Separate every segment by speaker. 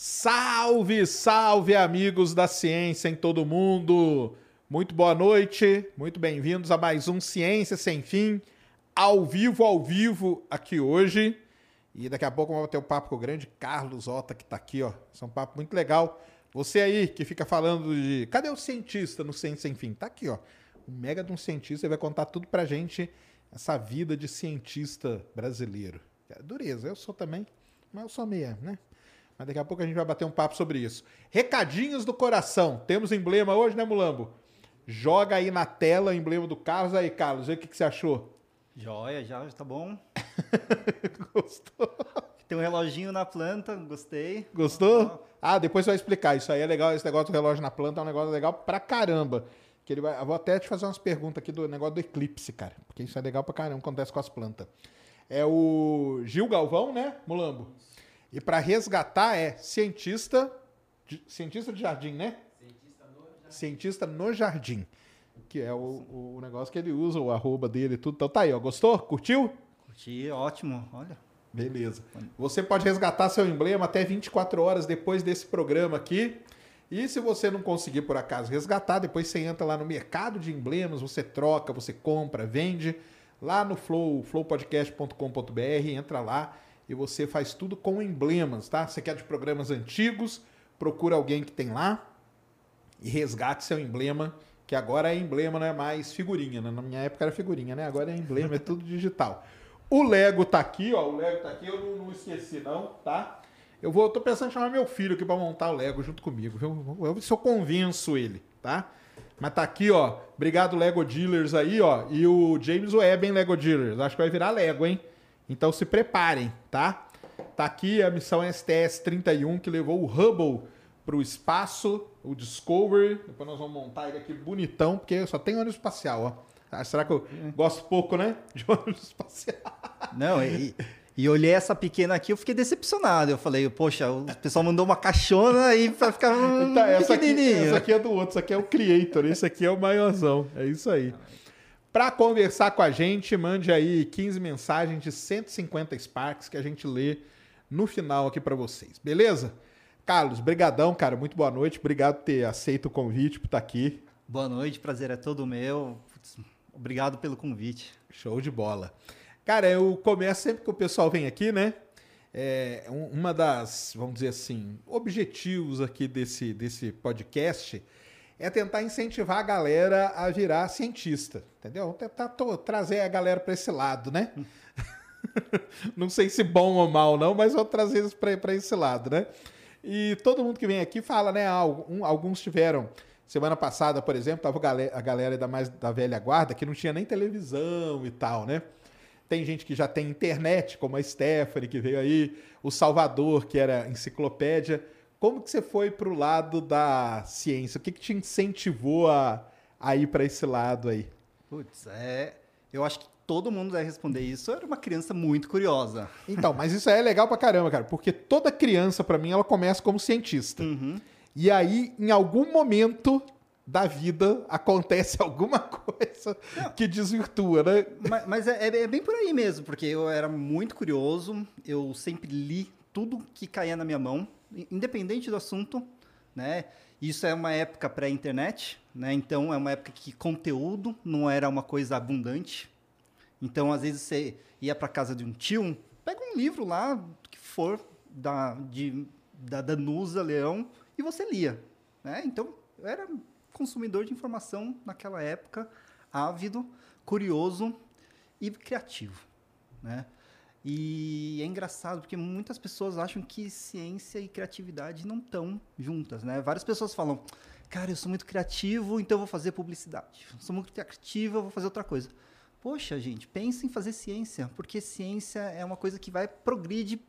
Speaker 1: Salve, salve, amigos da ciência em todo mundo! Muito boa noite, muito bem-vindos a mais um Ciência Sem Fim, ao vivo, ao vivo, aqui hoje. E daqui a pouco vamos ter um papo com o grande Carlos Ota, que tá aqui, ó. Isso é um papo muito legal. Você aí que fica falando de. Cadê o cientista no Ciência Sem Fim? Tá aqui, ó. O mega de um cientista ele vai contar tudo pra gente, essa vida de cientista brasileiro. É dureza, eu sou também, mas eu sou meia, né? Mas daqui a pouco a gente vai bater um papo sobre isso. Recadinhos do coração. Temos emblema hoje, né, Mulambo? Joga aí na tela o emblema do Carlos. Aí, Carlos, vê o que, que você achou.
Speaker 2: Joia, já, já tá bom.
Speaker 1: Gostou?
Speaker 2: Tem um reloginho na planta, gostei.
Speaker 1: Gostou? Ah, depois você vai explicar. Isso aí é legal. Esse negócio do relógio na planta é um negócio legal pra caramba. Que ele vai... Eu vou até te fazer umas perguntas aqui do negócio do eclipse, cara. Porque isso é legal pra caramba, acontece com as plantas. É o Gil Galvão, né, Mulambo? E para resgatar é cientista, de, cientista de jardim, né? Cientista no jardim. Cientista no jardim. Que é o, o negócio que ele usa, o arroba dele e tudo. Então tá aí, ó. Gostou? Curtiu?
Speaker 2: Curti, ótimo, olha.
Speaker 1: Beleza. Você pode resgatar seu emblema até 24 horas depois desse programa aqui. E se você não conseguir por acaso resgatar, depois você entra lá no mercado de emblemas, você troca, você compra, vende. Lá no Flow, flowpodcast.com.br, entra lá e você faz tudo com emblemas, tá? Você quer de programas antigos, procura alguém que tem lá e resgate seu emblema, que agora é emblema, não é mais figurinha, né? Na minha época era figurinha, né? Agora é emblema, é tudo digital. O Lego tá aqui, ó, o Lego tá aqui, eu não, não esqueci não, tá? Eu vou, tô pensando em chamar meu filho aqui para montar o Lego junto comigo, viu? Eu ver se eu convenço ele, tá? Mas tá aqui, ó. Obrigado, Lego Dealers aí, ó. E o James Webb, hein, Lego Dealers. Acho que vai virar Lego, hein? Então se preparem, tá? Tá aqui a missão STS-31 que levou o Hubble para o espaço, o Discovery. Depois nós vamos montar ele aqui bonitão, porque só tem ônibus espacial, ó. Ah, será que eu gosto pouco, né? De ônibus espacial.
Speaker 2: Não, e, e olhei essa pequena aqui, eu fiquei decepcionado. Eu falei, poxa, o pessoal mandou uma caixona aí pra ficar um
Speaker 1: Tá, essa, aqui,
Speaker 2: pequenininho.
Speaker 1: essa aqui é do outro, essa aqui é o Creator, esse aqui é o maiorzão. É isso aí. Para conversar com a gente, mande aí 15 mensagens de 150 Sparks que a gente lê no final aqui para vocês, beleza? Carlos, brigadão, cara, muito boa noite. Obrigado por ter aceito o convite, por estar aqui.
Speaker 2: Boa noite, prazer é todo meu. Obrigado pelo convite.
Speaker 1: Show de bola. Cara, eu começo sempre que o pessoal vem aqui, né? É, um- uma das, vamos dizer assim, objetivos aqui desse, desse podcast é tentar incentivar a galera a virar cientista, entendeu? Tentar trazer a galera para esse lado, né? não sei se bom ou mal, não, mas vou trazer isso para esse lado, né? E todo mundo que vem aqui fala, né? alguns tiveram. Semana passada, por exemplo, tava a galera da mais da velha guarda que não tinha nem televisão e tal, né? Tem gente que já tem internet, como a Stephanie, que veio aí, o Salvador, que era enciclopédia. Como que você foi pro lado da ciência? O que, que te incentivou a, a ir para esse lado aí?
Speaker 2: Putz, é. Eu acho que todo mundo vai responder isso. Eu era uma criança muito curiosa.
Speaker 1: Então, mas isso aí é legal pra caramba, cara, porque toda criança, pra mim, ela começa como cientista. E aí, em algum momento da vida, acontece alguma coisa que desvirtua, né?
Speaker 2: Mas, mas é, é- é bem por aí mesmo, porque eu era muito curioso, eu sempre li tudo que caía na minha mão, independente do assunto, né? Isso é uma época pré-internet, né? Então é uma época que conteúdo não era uma coisa abundante. Então, às vezes, você ia para casa de um tio, pega um livro lá, que for, da, de, da Danusa Leão, e você lia. Né? Então, eu era consumidor de informação naquela época, ávido, curioso e criativo. Né? E é engraçado porque muitas pessoas acham que ciência e criatividade não estão juntas, né? Várias pessoas falam, cara, eu sou muito criativo, então eu vou fazer publicidade. Eu sou muito criativo, eu vou fazer outra coisa. Poxa, gente, pense em fazer ciência, porque ciência é uma coisa que vai progride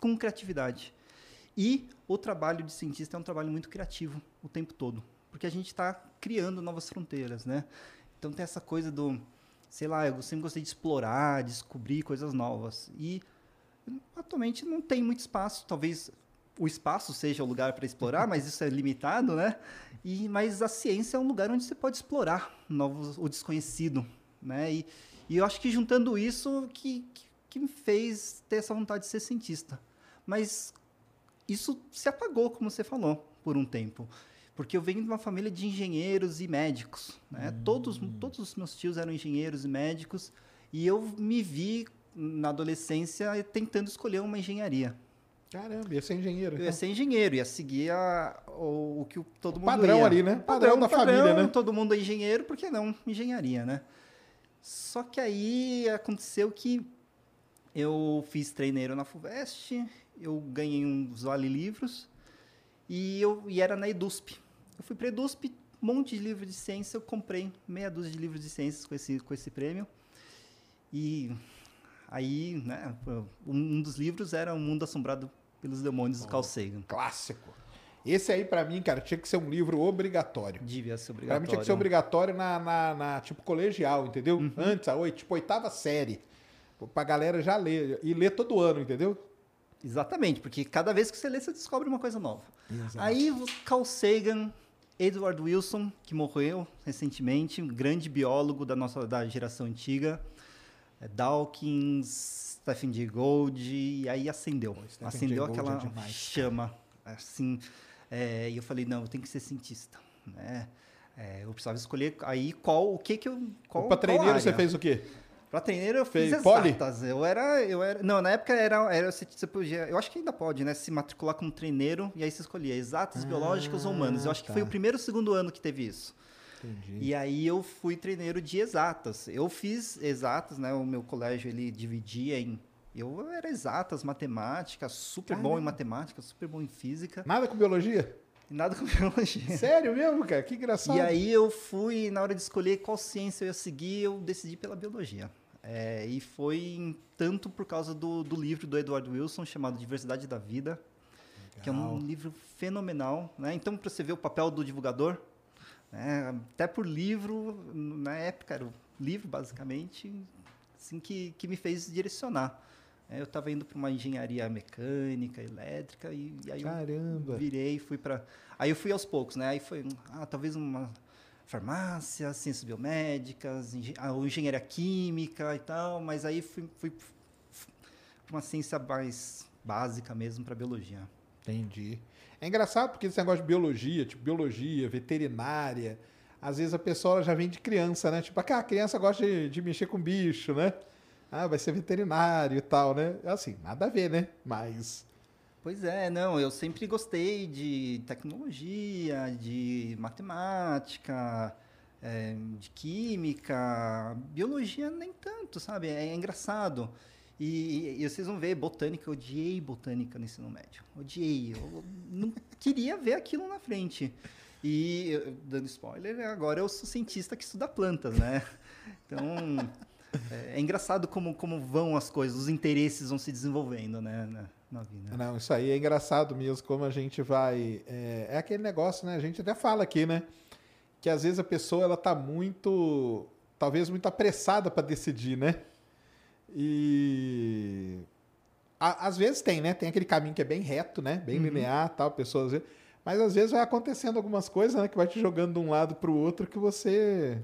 Speaker 2: com criatividade. E o trabalho de cientista é um trabalho muito criativo o tempo todo, porque a gente está criando novas fronteiras, né? Então tem essa coisa do sei lá, eu sempre gostei de explorar, descobrir coisas novas. E atualmente não tem muito espaço, talvez o espaço seja o lugar para explorar, mas isso é limitado, né? E mas a ciência é um lugar onde você pode explorar novos, o desconhecido, né? E, e eu acho que juntando isso que, que, que me fez ter essa vontade de ser cientista. Mas isso se apagou, como você falou, por um tempo porque eu venho de uma família de engenheiros e médicos. Né? Hum. Todos, todos os meus tios eram engenheiros e médicos, e eu me vi na adolescência tentando escolher uma engenharia.
Speaker 1: Caramba, ia ser engenheiro.
Speaker 2: Eu ia então. ser engenheiro, ia seguir a, o, o que todo o mundo
Speaker 1: padrão
Speaker 2: ia.
Speaker 1: ali, né? Padrão, padrão da padrão, família, né?
Speaker 2: Todo mundo é engenheiro, por que não engenharia, né? Só que aí aconteceu que eu fiz treineiro na FUVEST, eu ganhei uns vale livros e eu e era na EDUSP. Eu fui para a EDUSP, um monte de livros de ciência, eu comprei meia dúzia de livros de ciências com esse, com esse prêmio. E aí, né, um dos livros era O Mundo Assombrado pelos Demônios oh, do Carl Sagan.
Speaker 1: Clássico. Esse aí, para mim, cara, tinha que ser um livro obrigatório.
Speaker 2: Devia ser obrigatório.
Speaker 1: Pra mim tinha que ser obrigatório na, na, na tipo, colegial, entendeu? Uhum. Antes, a oito, tipo, oitava série. Pra galera já ler. E ler todo ano, entendeu?
Speaker 2: Exatamente, porque cada vez que você lê, você descobre uma coisa nova. Exato. Aí Carl Sagan, Edward Wilson, que morreu recentemente, um grande biólogo da nossa da geração antiga, é Dawkins, Stephen Jay Gould, e aí acendeu. Pô, acendeu aquela é chama, assim. É, e eu falei, não, eu tenho que ser cientista. Né? É, eu precisava escolher aí qual, o que que eu... Qual,
Speaker 1: Para treineiro você fez o quê?
Speaker 2: Para treineiro eu fiz exatas. Poli? Eu era, eu era, não, na época era, era você, você podia, eu acho que ainda pode, né, se matricular como treineiro e aí você escolhia exatas, ah, biológicas ou humanas. Eu acho tá. que foi o primeiro segundo ano que teve isso. Entendi. E aí eu fui treineiro de exatas. Eu fiz exatas, né? O meu colégio ele dividia em eu era exatas, matemática, super Caramba. bom em matemática, super bom em física.
Speaker 1: Nada com biologia?
Speaker 2: Nada com biologia.
Speaker 1: Sério mesmo, cara? Que engraçado.
Speaker 2: E aí eu fui, na hora de escolher qual ciência eu ia seguir, eu decidi pela biologia. É, e foi tanto por causa do, do livro do Edward Wilson chamado Diversidade da Vida, Legal. que é um livro fenomenal. Né? Então, para você ver o papel do divulgador, né? até por livro, na época era o livro, basicamente, assim, que, que me fez direcionar. É, eu estava indo para uma engenharia mecânica, elétrica, e, e aí
Speaker 1: Caramba.
Speaker 2: eu virei, fui para... Aí eu fui aos poucos, né? Aí foi, ah, talvez uma farmácia, ciências biomédicas, engenharia química e tal, mas aí fui, fui para uma ciência mais básica mesmo para biologia.
Speaker 1: Entendi. É engraçado porque esse negócio de biologia, tipo biologia, veterinária, às vezes a pessoa já vem de criança, né? Tipo, ah, a criança gosta de, de mexer com bicho, né? Ah, vai ser veterinário e tal, né? Assim, nada a ver, né? Mas
Speaker 2: Pois é, não, eu sempre gostei de tecnologia, de matemática, é, de química, biologia nem tanto, sabe? É, é engraçado. E, e, vocês vão ver, botânica, eu odiei botânica no ensino médio. Odiei. Eu não queria ver aquilo na frente. E, dando spoiler, agora eu sou cientista que estuda plantas, né? Então, é, é engraçado como, como vão as coisas, os interesses vão se desenvolvendo, né? Na vida.
Speaker 1: Não, isso aí é engraçado mesmo, como a gente vai. É, é, aquele negócio, né? A gente até fala aqui, né? Que às vezes a pessoa ela tá muito. Talvez muito apressada para decidir, né? E. Às vezes tem, né? Tem aquele caminho que é bem reto, né? Bem uhum. linear tal, pessoas. Mas às vezes vai acontecendo algumas coisas, né? Que vai te jogando de um lado para o outro que você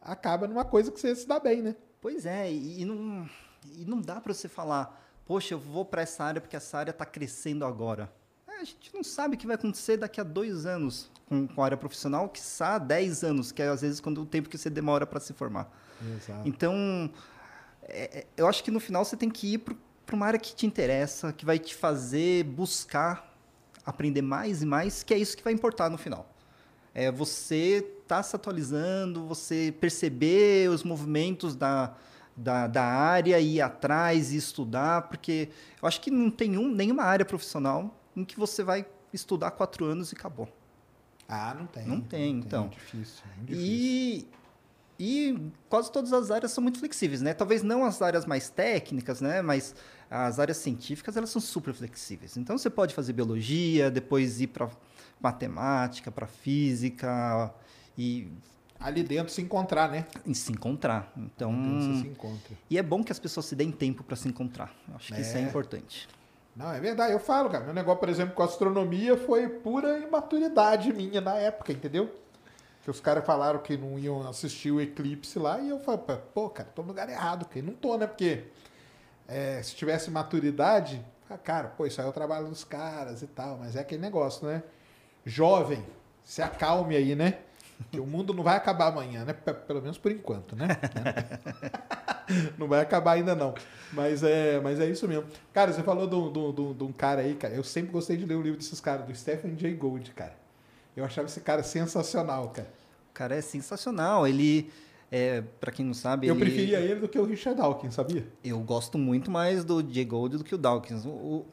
Speaker 1: acaba numa coisa que você se dá bem, né?
Speaker 2: Pois é, e, e não, e não dá para você falar poxa, eu vou para essa área porque essa área está crescendo agora. É, a gente não sabe o que vai acontecer daqui a dois anos com, com a área profissional, que há dez anos, que é às vezes quando o tempo que você demora para se formar. Exato. Então, é, é, eu acho que no final você tem que ir para uma área que te interessa, que vai te fazer buscar aprender mais e mais, que é isso que vai importar no final. É você estar tá se atualizando, você perceber os movimentos da, da, da área e ir atrás e estudar, porque eu acho que não tem um, nenhuma área profissional em que você vai estudar quatro anos e acabou.
Speaker 1: Ah, não tem.
Speaker 2: Não tem, então.
Speaker 1: É difícil, muito difícil.
Speaker 2: E, e quase todas as áreas são muito flexíveis, né? Talvez não as áreas mais técnicas, né? Mas as áreas científicas, elas são super flexíveis. Então, você pode fazer biologia, depois ir para matemática, para física e,
Speaker 1: Ali dentro se encontrar, né?
Speaker 2: e se encontrar. Então,
Speaker 1: Você se encontra.
Speaker 2: e é bom que as pessoas se deem tempo para se encontrar. Eu acho que isso é
Speaker 1: É.
Speaker 2: importante.
Speaker 1: Não, é verdade. Eu falo, cara. Meu negócio, por exemplo, com astronomia foi pura imaturidade minha na época, entendeu? Que os caras falaram que não iam assistir o eclipse lá e eu falei, pô, cara, tô no lugar errado. Porque não tô, né? Porque é, se tivesse maturidade, ah, cara, pô, isso aí é o trabalho dos caras e tal. Mas é aquele negócio, né? Jovem, se acalme aí, né? Que o mundo não vai acabar amanhã, né? Pelo menos por enquanto, né? Não vai acabar ainda não. Mas é, mas é isso mesmo. Cara, você falou de um- cara aí, cara. Eu sempre gostei de ler o livro desses caras, do Stephen Jay Gould, cara. Eu achava esse cara sensacional, cara.
Speaker 2: O cara é sensacional. Ele, é, para quem não sabe,
Speaker 1: Eu
Speaker 2: ele-
Speaker 1: preferia ele do que o Richard Dawkins, sabia?
Speaker 2: Eu gosto muito mais do Jay Gould do que o Dawkins. O, o,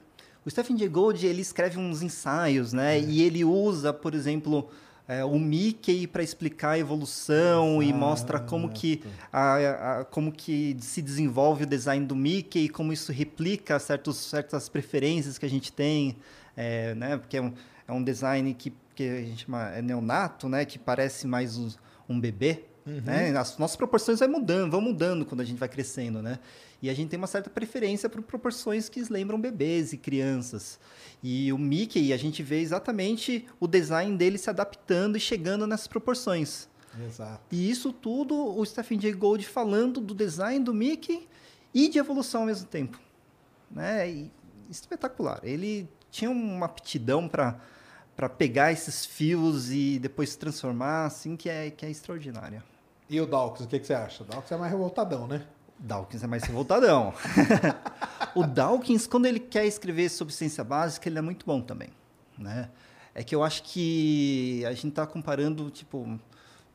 Speaker 2: o Stephen Jay Gould, ele escreve uns ensaios, né? E ele usa, por exemplo, é, o Mickey para explicar a evolução e mostra como que, a, a- como que se desenvolve o design do Mickey, como isso replica certos, certas preferências que a gente tem, é, né? Porque é um, é um design que, que a gente chama é neonato, né? Que parece mais um, um bebê. Né? As nossas proporções vai mudando, vão mudando quando a gente vai crescendo, né? E a gente tem uma certa preferência por proporções que lembram bebês e crianças. E o Mickey, a gente vê exatamente o design dele se adaptando e chegando nessas proporções.
Speaker 1: Exato.
Speaker 2: E isso tudo o Stephen Jay Gould falando do design do Mickey e de evolução ao mesmo tempo. Né? E espetacular. Ele tinha uma aptidão para para pegar esses fios e depois transformar, assim, que é, que é extraordinária.
Speaker 1: E o Dawkins, o que, que você acha? O Dawkins é mais revoltadão, né?
Speaker 2: Dawkins é mais revoltadão. o Dawkins, quando ele quer escrever sobre ciência básica, ele é muito bom também, né? É que eu acho que a gente está comparando, tipo,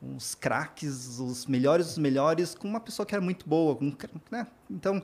Speaker 2: uns craques, os melhores dos melhores, com uma pessoa que era muito boa, com, né? Então,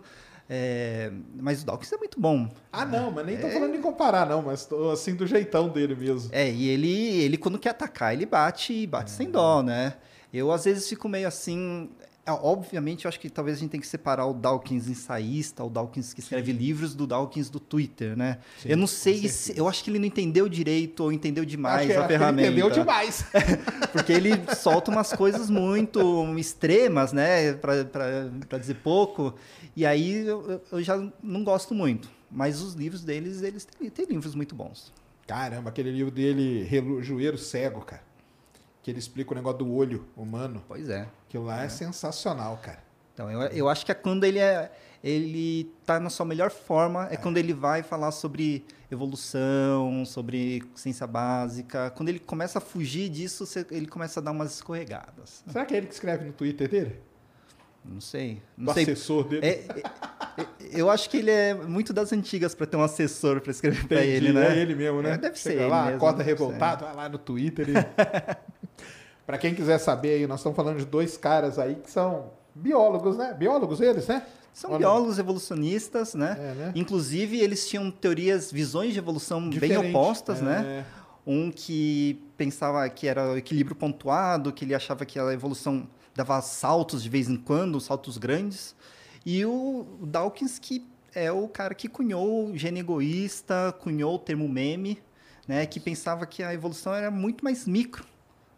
Speaker 2: é... mas o Dawkins é muito bom.
Speaker 1: Ah, não, mas nem tô falando de comparar, não, mas tô assim do jeitão dele mesmo.
Speaker 2: É, e ele, ele quando quer atacar, ele bate e bate sem dó, né? Eu, às vezes, fico meio assim... é, Obviamente, eu acho que talvez a gente tenha que separar o Dawkins ensaísta, o Dawkins que escreve livros, do Dawkins do Twitter, né?
Speaker 1: Sim,
Speaker 2: eu não sei, se, eu acho que ele não entendeu direito ou entendeu demais
Speaker 1: acho
Speaker 2: a ferramenta.
Speaker 1: entendeu demais.
Speaker 2: Porque ele solta umas coisas muito extremas, né? Pra dizer pouco. E aí eu, eu- eu já não gosto muito. Mas os livros deles, eles têm, têm livros muito bons.
Speaker 1: Caramba, aquele livro dele, Relojoeiro Cego, cara. Que ele explica o negócio do olho humano.
Speaker 2: Pois é.
Speaker 1: Aquilo lá é, sensacional, cara.
Speaker 2: Então, eu, eu acho que é quando ele é ele tá na sua melhor forma, é, quando ele vai falar sobre evolução, sobre ciência básica. Quando ele começa a fugir disso, ele começa a dar umas escorregadas.
Speaker 1: Será que é ele que escreve no Twitter dele?
Speaker 2: Não sei.
Speaker 1: Do
Speaker 2: Não sei.
Speaker 1: assessor dele?
Speaker 2: É, é, é, eu acho que ele é muito das antigas para ter um assessor para escrever para ele, né?
Speaker 1: É ele mesmo, né?
Speaker 2: É, deve
Speaker 1: Chega
Speaker 2: ser ele
Speaker 1: lá,
Speaker 2: mesmo,
Speaker 1: acorda revoltado, vai lá no Twitter e... Pra quem quiser saber aí, nós estamos falando de dois caras aí que são biólogos, né? Biólogos eles, né?
Speaker 2: São
Speaker 1: não?
Speaker 2: biólogos evolucionistas, né?
Speaker 1: É, né?
Speaker 2: Inclusive, eles tinham teorias, visões de evolução bem
Speaker 1: Diferente.
Speaker 2: opostas,
Speaker 1: É.
Speaker 2: né? Um que pensava que era o equilíbrio pontuado, que ele achava que a evolução dava saltos de vez em quando, saltos grandes. E o Dawkins, que é o cara que cunhou o gene egoísta, cunhou o termo meme, né? Que pensava que a evolução era muito mais micro.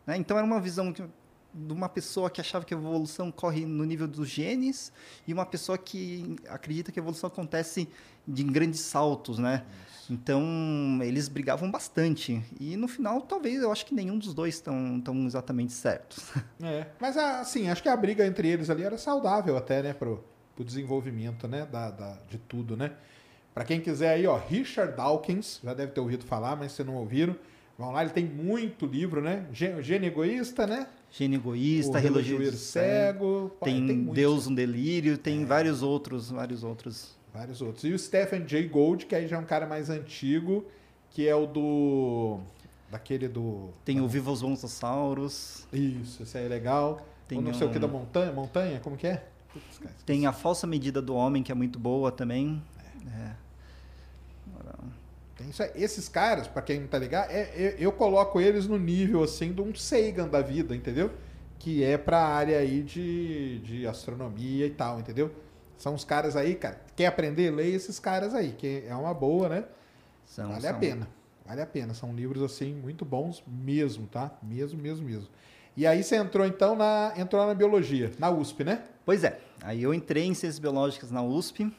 Speaker 2: Né? Então, era uma visão de uma pessoa que achava que a evolução corre no nível dos genes e uma pessoa que acredita que a evolução acontece de grandes saltos, né? Então, eles brigavam bastante. E no final, talvez, eu acho que nenhum dos dois estão tão exatamente certos.
Speaker 1: É. Mas, assim, acho que a briga entre eles ali era saudável até, né? Pro, pro desenvolvimento, né? Da, da- de tudo, né? Pra quem quiser aí, ó, Richard Dawkins, já deve ter ouvido falar, mas se não ouviram, vão lá, ele tem muito livro, né? Gê- Gênio Egoísta, né?
Speaker 2: Gene egoísta, relojoeiro cego, tem,
Speaker 1: muito.
Speaker 2: Deus um delírio, tem vários outros, vários outros.
Speaker 1: Vários outros. E o Stephen Jay Gould, que aí já é um cara mais antigo, que é o do... Daquele do...
Speaker 2: Tem o Viva os Dinossauros.
Speaker 1: Isso, esse aí é legal.
Speaker 2: Tem
Speaker 1: Ou não sei o que da montanha, montanha, como que é? Putz, cara,
Speaker 2: Tem a falsa medida do homem, que é muito boa também.
Speaker 1: Tem isso aí. Esses caras, pra quem não tá ligado, é, é- eu coloco eles no nível assim de um Sagan da vida, entendeu? Que é pra área aí de, de astronomia e tal, entendeu? São os caras aí, cara. Quer aprender? Leia esses caras aí, que é uma boa, né?
Speaker 2: São,
Speaker 1: vale a
Speaker 2: são-
Speaker 1: pena. Vale a pena. São livros assim muito bons mesmo, tá? Mesmo, mesmo, mesmo. E aí você entrou então na entrou na biologia, na USP, né?
Speaker 2: Pois é. Aí eu entrei em Ciências Biológicas na USP.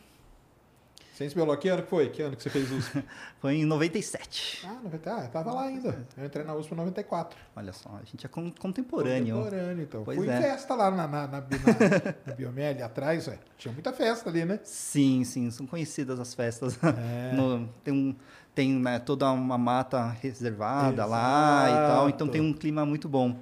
Speaker 1: Ciência biológica, que ano que foi? Que ano que você fez USP?
Speaker 2: Foi em 97.
Speaker 1: ah, 90, ah, tava lá ainda. Eu entrei na USP em 94.
Speaker 2: Olha só, a gente é con- contemporâneo.
Speaker 1: Contemporâneo, então.
Speaker 2: Pois
Speaker 1: Fui
Speaker 2: é.
Speaker 1: em festa lá na, na, na, na, atrás, ué. Tinha muita festa ali, né?
Speaker 2: Sim, sim, são conhecidas as festas.
Speaker 1: É.
Speaker 2: No- tem um, tem né, toda uma mata reservada lá e tal, então
Speaker 1: Exato.
Speaker 2: tem um clima muito bom.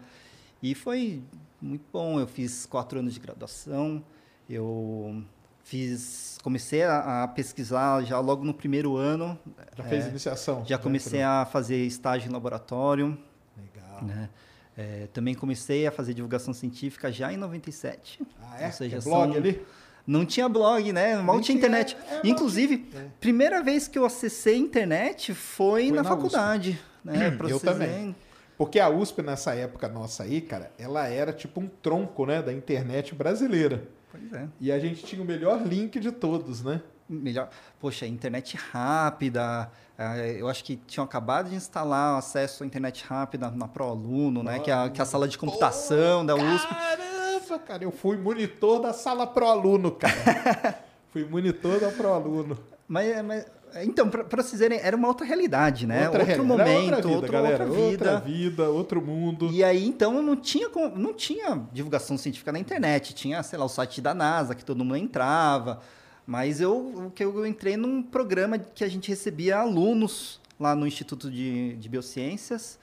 Speaker 2: E foi muito bom. Eu fiz quatro anos de graduação. Eu fiz, comecei a, a pesquisar já logo no primeiro ano.
Speaker 1: Já
Speaker 2: É,
Speaker 1: fez iniciação.
Speaker 2: Já comecei a fazer estágio em laboratório.
Speaker 1: Legal.
Speaker 2: né? É, também comecei a fazer divulgação científica já em 97.
Speaker 1: Ah, é?
Speaker 2: Ou seja,
Speaker 1: Tinha blog ali?
Speaker 2: Não tinha blog, né? Mal tinha internet.
Speaker 1: é, mal
Speaker 2: Inclusive.
Speaker 1: É.
Speaker 2: primeira vez que eu acessei a internet foi,
Speaker 1: Foi
Speaker 2: na,
Speaker 1: na
Speaker 2: faculdade. Né? Pra
Speaker 1: Eu também. Porque a USP, nessa época nossa aí, cara, ela era tipo um tronco, né, da internet brasileira.
Speaker 2: Pois é.
Speaker 1: E a gente tinha o melhor link de todos, né?
Speaker 2: Melhor. Poxa, internet rápida. eh, Eu acho que tinham acabado de instalar acesso à internet rápida na ProAluno, né? Que é, a, que é a sala de computação da USP.
Speaker 1: Caramba, cara, eu fui monitor da sala pro aluno, cara. fui monitor da pro aluno.
Speaker 2: Mas, mas- então, para vocês verem, era uma outra realidade, né?
Speaker 1: Outra
Speaker 2: outro momento,
Speaker 1: era outra vida,
Speaker 2: outra,
Speaker 1: galera.
Speaker 2: outra vida.
Speaker 1: Outra vida, outro mundo.
Speaker 2: E aí, então, não tinha, não tinha divulgação científica na internet. Tinha, sei lá, o site da NASA, que todo mundo entrava. Mas eu, que eu entrei num programa que a gente recebia alunos lá no Instituto de, de Biociências.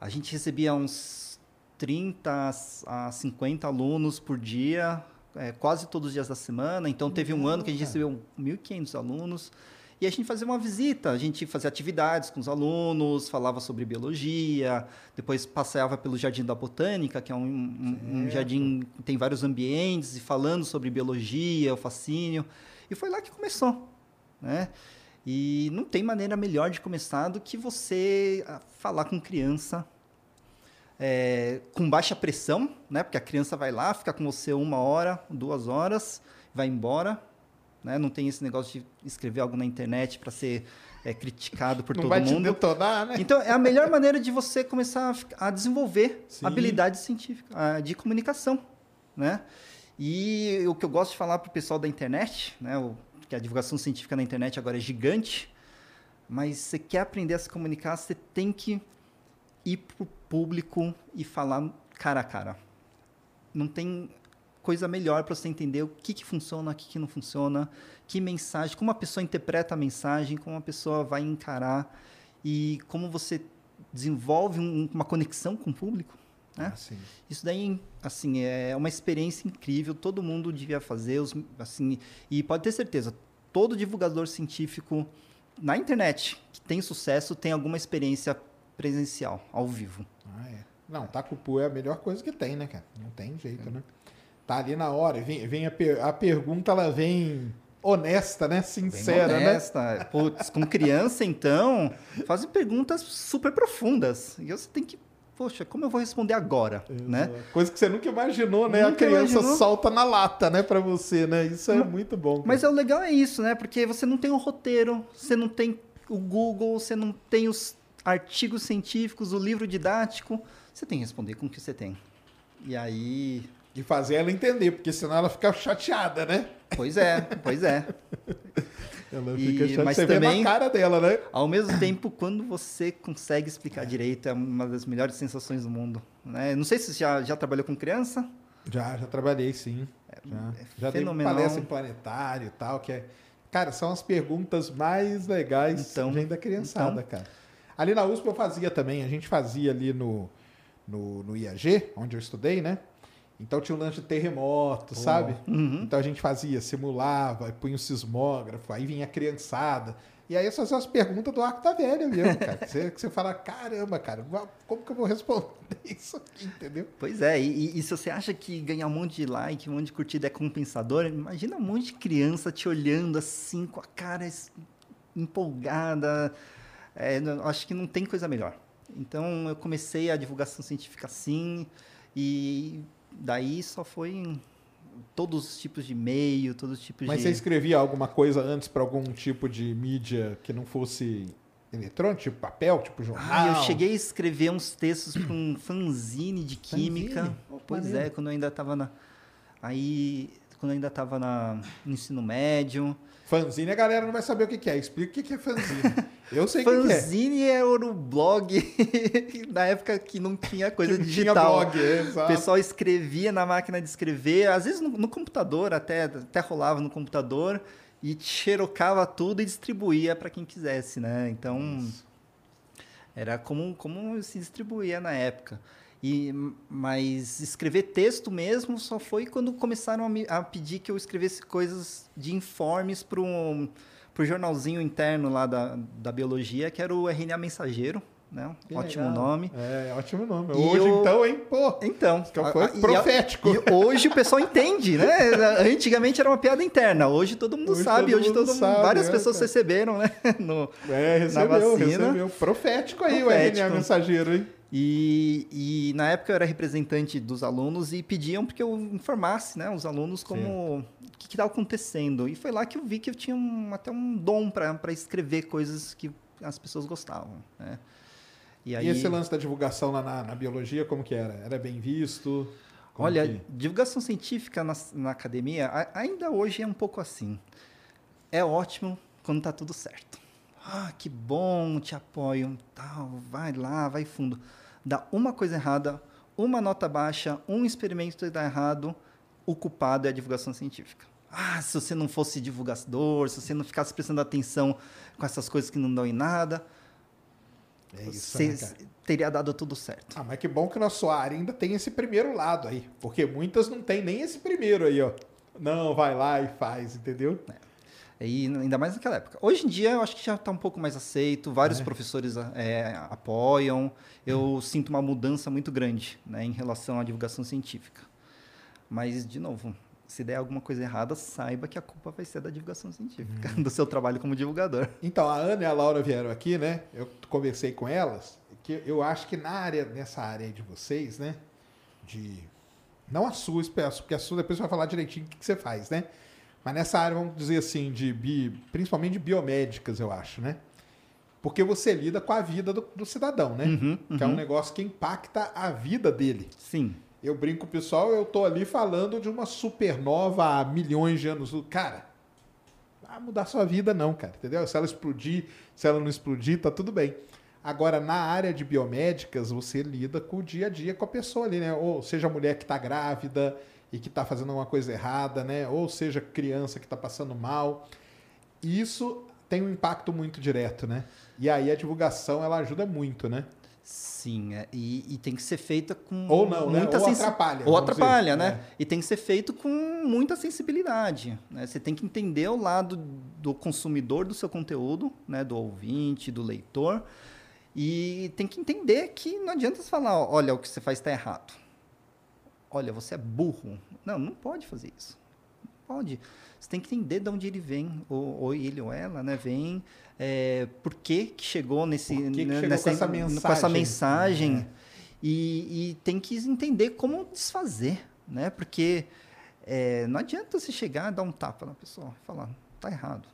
Speaker 2: A gente recebia uns 30 a 50 alunos por dia, é, quase todos os dias da semana. Então, teve um ano que a gente recebeu 1.500 alunos. E a gente fazia uma visita, a gente fazia atividades com os alunos, falava sobre biologia, depois passeava pelo Jardim da Botânica, que é um, um- um jardim que tem vários ambientes, e falando sobre biologia, o fascínio. E foi lá que começou. Né? E não tem maneira melhor de começar do que você ah, falar com criança é, com baixa pressão, né? Porque a criança vai lá, fica com você uma hora, duas horas, vai embora, né? Não tem esse negócio de escrever algo na internet para ser é, criticado por
Speaker 1: Não
Speaker 2: todo
Speaker 1: vai te
Speaker 2: mundo.
Speaker 1: detonar, né?
Speaker 2: Então, é a melhor maneira de você começar a, a desenvolver
Speaker 1: Sim.
Speaker 2: habilidades científicas, ah, de comunicação, né? E o que eu gosto de falar para o pessoal da internet, né? O, que a divulgação científica na internet agora é gigante, mas você quer aprender a se comunicar, você tem que ir para o público e falar cara a cara. Não tem coisa melhor para você entender o que, que funciona, o que, que não funciona, que mensagem, como a pessoa interpreta a mensagem, como a pessoa vai encarar e como você desenvolve um- uma conexão com o público. Né?
Speaker 1: Assim.
Speaker 2: Isso daí, assim, é uma experiência incrível. Todo mundo devia fazer, os, assim, e pode ter certeza, todo divulgador científico na internet que tem sucesso tem alguma experiência presencial, ao vivo.
Speaker 1: Ah, é. Não, Tacupu é a melhor coisa que tem, né, cara? Não tem jeito, né? Tá ali na hora. Vem, vem a, per- a pergunta, ela vem honesta, né?
Speaker 2: Bem
Speaker 1: Sincera, né?
Speaker 2: honesta. Putz, com criança, então, fazem perguntas super profundas. E você tem que, poxa, como eu vou responder agora, né?
Speaker 1: Coisa que você nunca imaginou, né? a
Speaker 2: Nunca
Speaker 1: criança
Speaker 2: imaginou.
Speaker 1: solta na lata, né, pra você, né? Isso é muito bom. cara.
Speaker 2: Mas é o legal é isso, né? Porque você não tem o roteiro, você não tem o Google, você não tem os artigos científicos, o livro didático. Você tem que responder com o que você tem. E aí.
Speaker 1: E fazer ela entender, porque senão ela fica chateada, né?
Speaker 2: Pois é, pois é.
Speaker 1: Ela
Speaker 2: E-
Speaker 1: fica chateada.
Speaker 2: mas
Speaker 1: Você vê
Speaker 2: também-
Speaker 1: na cara dela, né?
Speaker 2: Ao mesmo tempo, quando você consegue explicar direito, é uma das melhores sensações do mundo. Né? Não sei se você já, já trabalhou com criança.
Speaker 1: Já, já trabalhei, sim. Já, já dei
Speaker 2: fenomenal.
Speaker 1: palestra em planetário e tal, que é... Cara, são as perguntas mais legais
Speaker 2: Então,
Speaker 1: vem da criançada, cara. Ali na USP eu fazia também, a gente fazia ali no, no, no IAG, onde eu estudei, né? Então tinha um lance de terremoto, sabe?
Speaker 2: Uhum.
Speaker 1: Então a gente fazia, simulava, punha o sismógrafo, aí vinha a criançada. E aí essas são as perguntas do arco da velha mesmo, cara. Que você, que você fala, caramba, cara, como que eu vou responder isso aqui, entendeu?
Speaker 2: Pois é, e, e, se você acha que ganhar um monte de like, um monte de curtida é compensador, imagina um monte de criança te olhando assim, com a cara empolgada. É, acho que não tem coisa melhor. Então eu comecei a divulgação científica assim, e daí só foi todos os tipos de e-mail, todos os tipos
Speaker 1: Mas
Speaker 2: de...
Speaker 1: você escrevia alguma coisa antes para algum tipo de mídia que não fosse eletrônico, tipo papel, tipo jornal?
Speaker 2: Ah, eu cheguei a escrever uns textos para um fanzine de química. Oh, pois maneiro. é, quando eu ainda estava na... Aí, quando eu ainda estava no ensino médio...
Speaker 1: Fanzine a galera não vai saber o que é. Explica o que é fanzine. Eu sei
Speaker 2: o que é. Fanzine é o blog na época que não tinha coisa digital. Tinha blog, é, exato. O pessoal escrevia na máquina de escrever, às vezes no, no computador, até, até rolava no computador, e xerocava tudo e distribuía para quem quisesse, né? Então, Isso. era como, como se distribuía na época. E, mas escrever texto mesmo só foi quando começaram a, me, a pedir que eu escrevesse coisas de informes para um pro jornalzinho interno lá da, da biologia, que era o RNA Mensageiro. Né? ótimo legal. nome.
Speaker 1: É, ótimo nome. E hoje, eu... então, hein? Pô,
Speaker 2: então,
Speaker 1: foi profético.
Speaker 2: E, hoje o pessoal entende, né? Antigamente era uma piada interna. Hoje todo mundo hoje sabe. Todo hoje mundo todo sabe, várias é, pessoas cara. receberam, né?
Speaker 1: No, é, recebeu, recebeu. Profético aí Profético. o RNA Mensageiro, hein?
Speaker 2: E, e, na época eu era representante dos alunos e pediam porque eu informasse né, os alunos como o que estava acontecendo. E foi lá que eu vi que eu tinha um, até um dom para escrever coisas que as pessoas gostavam. Né?
Speaker 1: E, aí... e esse lance da divulgação na, na, na, biologia, como que era? Era bem visto?
Speaker 2: Como Olha, que... divulgação científica na, na academia ainda hoje é um pouco assim. É ótimo quando está tudo certo. Ah, que bom, te apoio, tal, vai lá, vai fundo dá uma coisa errada, uma nota baixa, um experimento dá errado, o culpado é a divulgação científica. Ah, se você não fosse divulgador, se você não ficasse prestando atenção com essas coisas que não dão em nada, é isso, você né, teria dado tudo certo.
Speaker 1: Ah, mas que bom que na sua área ainda tem esse primeiro lado aí, porque muitas não tem nem esse primeiro aí, ó. Não, vai lá e faz, entendeu? É.
Speaker 2: E ainda mais naquela época. Hoje em dia, eu acho que já está um pouco mais aceito, vários é. professores é, apoiam. Eu hum. sinto uma mudança muito grande né, em relação à divulgação científica. Mas, de novo, se der alguma coisa errada, saiba que a culpa vai ser da divulgação científica, hum. do seu trabalho como divulgador.
Speaker 1: Então, a Ana e a Laura vieram aqui, né? Eu conversei com elas, que eu acho que na área, nessa área de vocês, né? De. Não a sua, porque a sua depois vai falar direitinho o que, que você faz, né? Mas nessa área, vamos dizer assim, de bi, principalmente de biomédicas, eu acho, né? Porque você lida com a vida do, do cidadão, né? Uhum, uhum. Que é um uhum. negócio que impacta a vida dele.
Speaker 2: Sim.
Speaker 1: Eu brinco, pessoal, eu tô ali falando de uma supernova há milhões de anos. Cara, vai mudar sua vida não, cara, entendeu? Se ela explodir, se ela não explodir, tá tudo bem. Agora, na área de biomédicas, você lida com o dia a dia com a pessoa ali, né? Ou seja, a mulher que está grávida, e que está fazendo alguma coisa errada, né? Ou seja, criança que está passando mal. Isso tem um impacto muito direto, né? E aí a divulgação ela ajuda muito, né?
Speaker 2: Sim, é, e, e, tem que ser feita com
Speaker 1: ou não, né?
Speaker 2: muita
Speaker 1: né? ou atrapalha,
Speaker 2: ou atrapalha, dizer, né? É. E tem que ser feito com muita sensibilidade. Né? Você tem que entender o lado do consumidor do seu conteúdo, né? Do ouvinte, do leitor, e tem que entender que não adianta você falar, olha, o que você faz está errado olha, você é burro. Não, não pode fazer isso. Não pode. Você tem que entender de onde ele vem, ou, ou ele ou ela, né, vem, é, por que, que chegou nesse,
Speaker 1: que que chegou nessa, com essa mensagem,
Speaker 2: com essa mensagem é. e, e, tem que entender como desfazer, né, porque é, não adianta você chegar e dar um tapa na pessoa e falar, tá errado.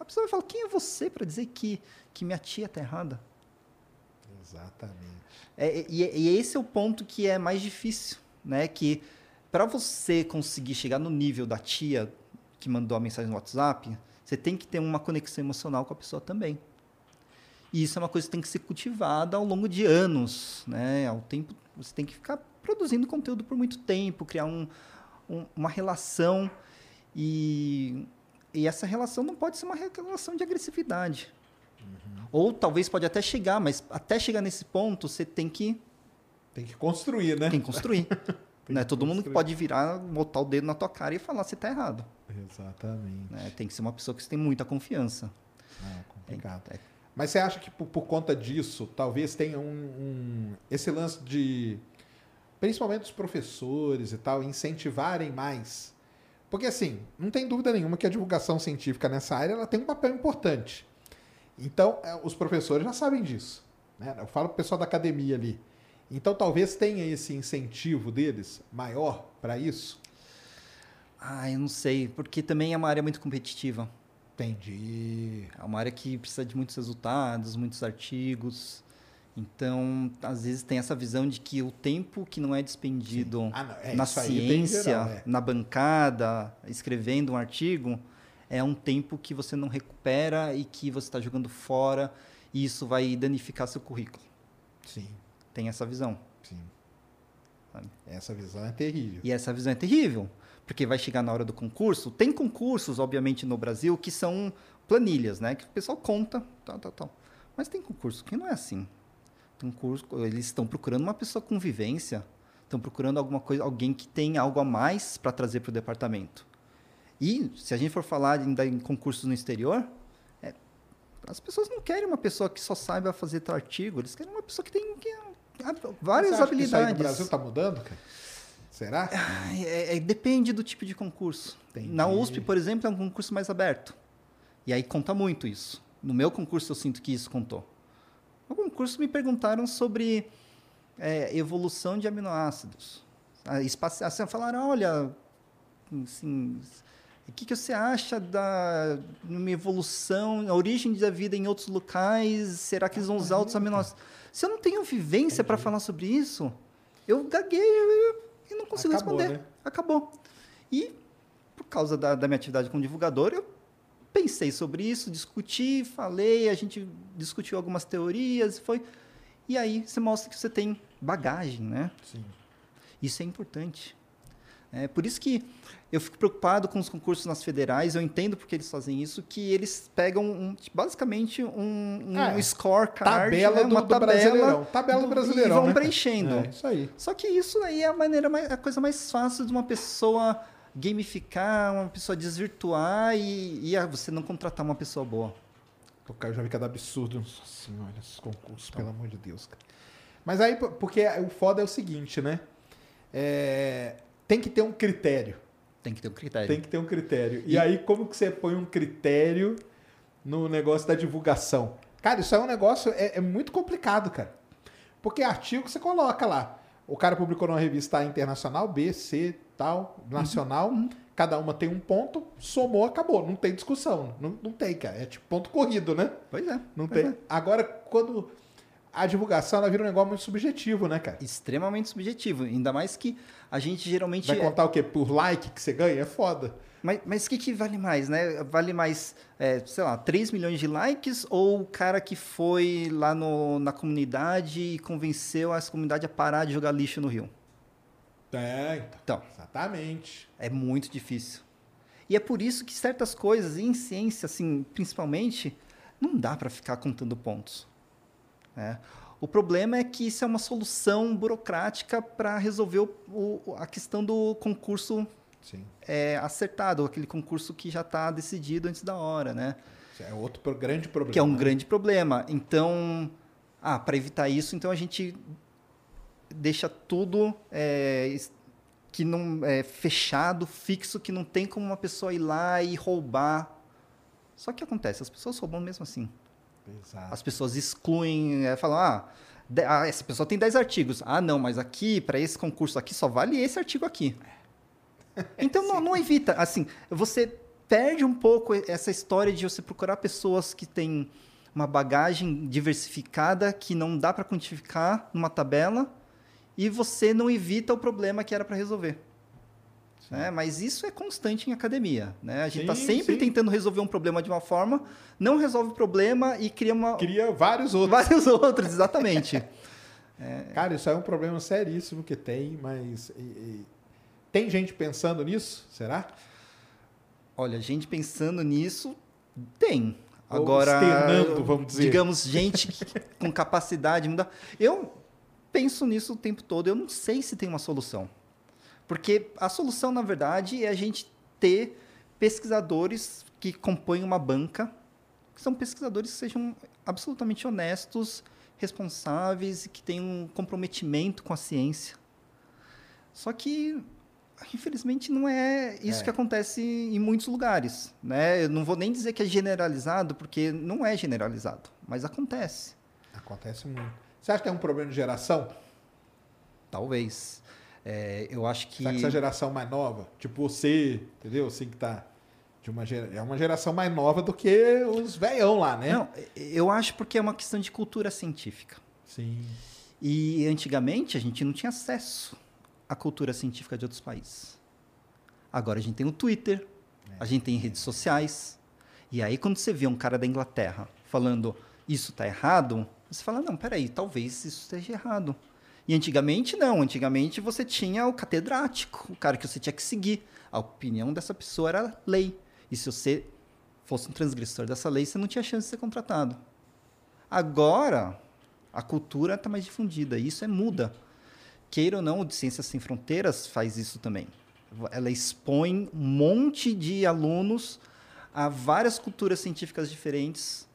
Speaker 2: A pessoa vai falar, quem é você para dizer que, que minha tia está errada?
Speaker 1: Exatamente.
Speaker 2: É, e, e esse é o ponto que é mais difícil, né? Que para você conseguir chegar no nível da tia que mandou a mensagem no WhatsApp, você tem que ter uma conexão emocional com a pessoa também. E isso é uma coisa que tem que ser cultivada ao longo de anos, né? Ao tempo, você tem que ficar produzindo conteúdo por muito tempo, criar um, um, uma relação e, e essa relação não pode ser uma relação de agressividade. Uhum. Ou talvez pode até chegar, mas até chegar nesse ponto você tem que
Speaker 1: tem que construir, né?
Speaker 2: Tem que construir. Né? que Todo construir. mundo pode virar, botar o dedo na tua cara e falar se tá errado.
Speaker 1: Exatamente.
Speaker 2: Né? Tem que ser uma pessoa que você tem muita confiança.
Speaker 1: Não, complicado. Mas você acha que por, por conta disso, talvez tenha um, um- esse lance de, principalmente os professores e tal, incentivarem mais? Porque assim, não tem dúvida nenhuma que a divulgação científica nessa área ela tem um papel importante. Então, é, os professores já sabem disso. Né? Eu falo para o pessoal da academia ali. Então, talvez tenha esse incentivo deles maior para isso.
Speaker 2: Ah, eu não sei, porque também é uma área muito competitiva.
Speaker 1: Entendi.
Speaker 2: É uma área que precisa de muitos resultados, muitos artigos. Então, às vezes tem essa visão de que o tempo que não é despendido.
Speaker 1: Ah, não, é,
Speaker 2: na ciência,
Speaker 1: geral, é.
Speaker 2: na bancada, escrevendo um artigo, é um tempo que você não recupera e que você está jogando fora e isso vai danificar seu currículo.
Speaker 1: Sim,
Speaker 2: Tem essa visão.
Speaker 1: sim.
Speaker 2: Sabe?
Speaker 1: Essa visão é terrível.
Speaker 2: E essa visão é terrível, porque vai chegar na hora do concurso. Tem concursos, obviamente, no Brasil que são planilhas, né? Que o pessoal conta, tal, tal, tal. Mas tem concurso que não é assim. Tem curso, eles estão procurando uma pessoa com vivência, estão procurando alguma coisa, alguém que tem algo a mais para trazer para o departamento. E se a gente for falar ainda em concursos no exterior, é, as pessoas não querem uma pessoa que só saiba fazer artigo, eles querem uma pessoa que tem que, ah, várias
Speaker 1: isso aí
Speaker 2: habilidades.
Speaker 1: no Brasil está mudando, cara? Será?
Speaker 2: É- é- depende do tipo de concurso.
Speaker 1: Entendi.
Speaker 2: Na USP, por exemplo, é um concurso mais aberto. E aí conta muito isso. No meu concurso, eu sinto que isso contou. No concurso, me perguntaram sobre é, evolução de aminoácidos. A espaci- assim, falaram, olha, assim, o que, que você acha da uma evolução, a origem da vida em outros locais? Será que eles vão usar outros aminoácidos? Se eu não tenho vivência para falar sobre isso, eu gaguejo e não consigo
Speaker 1: Acabou,
Speaker 2: responder.
Speaker 1: né?
Speaker 2: Acabou. E, por causa da, da minha atividade como divulgador, eu pensei sobre isso, discuti, falei, a gente discutiu algumas teorias, foi. E aí você mostra que você tem bagagem, né?
Speaker 1: Sim.
Speaker 2: Isso é importante. É por isso que eu fico preocupado com os concursos nas federais. Eu entendo porque eles fazem isso, que eles pegam um- basicamente um, um
Speaker 1: É,
Speaker 2: scorecard,
Speaker 1: Tabela
Speaker 2: né,
Speaker 1: do,
Speaker 2: uma
Speaker 1: do
Speaker 2: tabela
Speaker 1: Brasileirão. Tabela do Brasileirão.
Speaker 2: e vão
Speaker 1: né,
Speaker 2: preenchendo.
Speaker 1: É, isso aí.
Speaker 2: Só que isso aí é a maneira mais, a coisa mais fácil de uma pessoa gamificar, uma pessoa desvirtuar e, e ah, você não contratar uma pessoa boa.
Speaker 1: O cara já vi cada absurdo. Nossa senhora, esses concursos,
Speaker 2: Então.
Speaker 1: pelo amor de Deus, cara. Mas aí, porque o foda é o seguinte, né? É, tem que ter um critério.
Speaker 2: Tem que ter um critério.
Speaker 1: Tem que ter um critério. E, aí, como que você põe um critério no negócio da divulgação? Cara, isso é um negócio, é, é muito complicado, cara. Porque artigo você coloca lá. O cara publicou numa revista internacional, B, C, tal, nacional. Cada uma tem um ponto, somou, acabou. Não tem discussão. Não, não tem, cara. É tipo ponto corrido, né?
Speaker 2: Pois é.
Speaker 1: Não
Speaker 2: pois
Speaker 1: tem.
Speaker 2: é.
Speaker 1: Agora, quando a divulgação ela vira um negócio muito subjetivo, né, cara?
Speaker 2: Extremamente subjetivo. Ainda mais que a gente geralmente.
Speaker 1: Vai contar o quê? Por like que você ganha? É foda.
Speaker 2: Mas, o que, que vale mais, né? Vale mais, é, sei lá, 3 milhões de likes ou o cara que foi lá no, na comunidade e convenceu essa comunidade a parar de jogar lixo no rio?
Speaker 1: É, então.
Speaker 2: Então,
Speaker 1: Exatamente.
Speaker 2: é muito difícil. E é por isso que certas coisas, em ciência, assim, principalmente, não dá para ficar contando pontos. Né? O problema é que isso é uma solução burocrática para resolver o- o- a questão do concurso é, acertado, aquele concurso que já está decidido antes da hora, né?
Speaker 1: É outro grande problema.
Speaker 2: Que é um
Speaker 1: né?
Speaker 2: grande problema. Então, ah, para evitar isso, então a gente deixa tudo é, que não é fechado, fixo, que não tem como uma pessoa ir lá e roubar. Só que acontece, as pessoas roubam mesmo assim.
Speaker 1: Exato.
Speaker 2: As pessoas excluem, é, falam, ah, de- ah, essa pessoa tem 10 artigos. Ah, não, mas aqui, para esse concurso aqui, só vale esse artigo aqui. Então, não, não evita. Assim, você perde um pouco essa história de você procurar pessoas que têm uma bagagem diversificada que não dá para quantificar numa tabela e você não evita o problema que era para resolver. Né? Mas isso é constante em academia. Né? A gente está sempre
Speaker 1: sim.
Speaker 2: tentando resolver um problema de uma forma, não resolve o problema e cria uma,
Speaker 1: Cria vários outros.
Speaker 2: vários outros, exatamente.
Speaker 1: Cara, isso é um problema seríssimo que tem, mas. e- e- Tem gente pensando nisso? Será?
Speaker 2: Olha, gente pensando nisso, tem.
Speaker 1: Ou
Speaker 2: Agora,
Speaker 1: externando, vamos dizer.
Speaker 2: digamos, gente com capacidade de mudar. Eu penso nisso o tempo todo. Eu não sei se tem uma solução. Porque a solução, na verdade, é a gente ter pesquisadores que compõem uma banca que são pesquisadores que sejam absolutamente honestos, responsáveis e que tenham um comprometimento com a ciência. Só que, infelizmente, não é isso
Speaker 1: É.
Speaker 2: que acontece em muitos lugares. Né? Eu não vou nem dizer que é generalizado, porque não é generalizado, mas acontece.
Speaker 1: Acontece muito. Você acha que tem um problema de geração?
Speaker 2: Talvez. É, eu acho que.
Speaker 1: Será que essa geração mais nova, tipo você, entendeu? Assim que tá de uma gera... é uma geração mais nova do que os velhão lá, né?
Speaker 2: Não, eu acho porque é uma questão de cultura científica.
Speaker 1: Sim.
Speaker 2: E antigamente a gente não tinha acesso à cultura científica de outros países. Agora a gente tem o Twitter, a gente tem redes sociais. E aí quando você vê um cara da Inglaterra falando isso está errado, você fala, não, peraí, talvez isso esteja errado. E antigamente não, antigamente você tinha o catedrático, o cara que você tinha que seguir. A opinião dessa pessoa era lei. E se você fosse um transgressor dessa lei, você não tinha chance de ser contratado. Agora, a cultura está mais difundida, e isso é muda. Queira ou não, o de Ciências Sem Fronteiras faz isso também. Ela expõe um monte de alunos a várias culturas científicas diferentes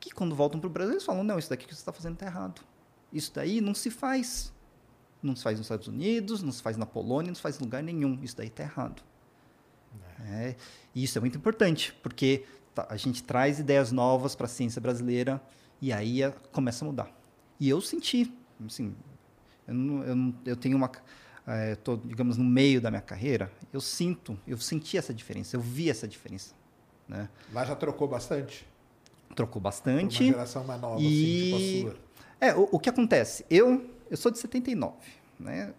Speaker 2: que, quando voltam para o Brasil, eles falam: não, isso daqui que você está fazendo está errado. Isso daí não se faz. Não se faz nos Estados Unidos, não se faz na Polônia, não se faz em lugar nenhum. Isso daí está errado. É, e isso é muito importante, porque tá- a gente traz ideias novas para a ciência brasileira e aí a- começa a mudar. E eu senti, assim, eu, não- eu, não- eu tenho uma, estou, digamos, no meio da minha carreira, eu sinto, eu senti essa diferença, eu vi essa diferença, né?
Speaker 1: Lá já trocou bastante?
Speaker 2: Trocou bastante.
Speaker 1: Uma geração mais nova, assim,
Speaker 2: E
Speaker 1: tipo a sua.
Speaker 2: É, o, o que acontece? Eu, eu sou de 79, né?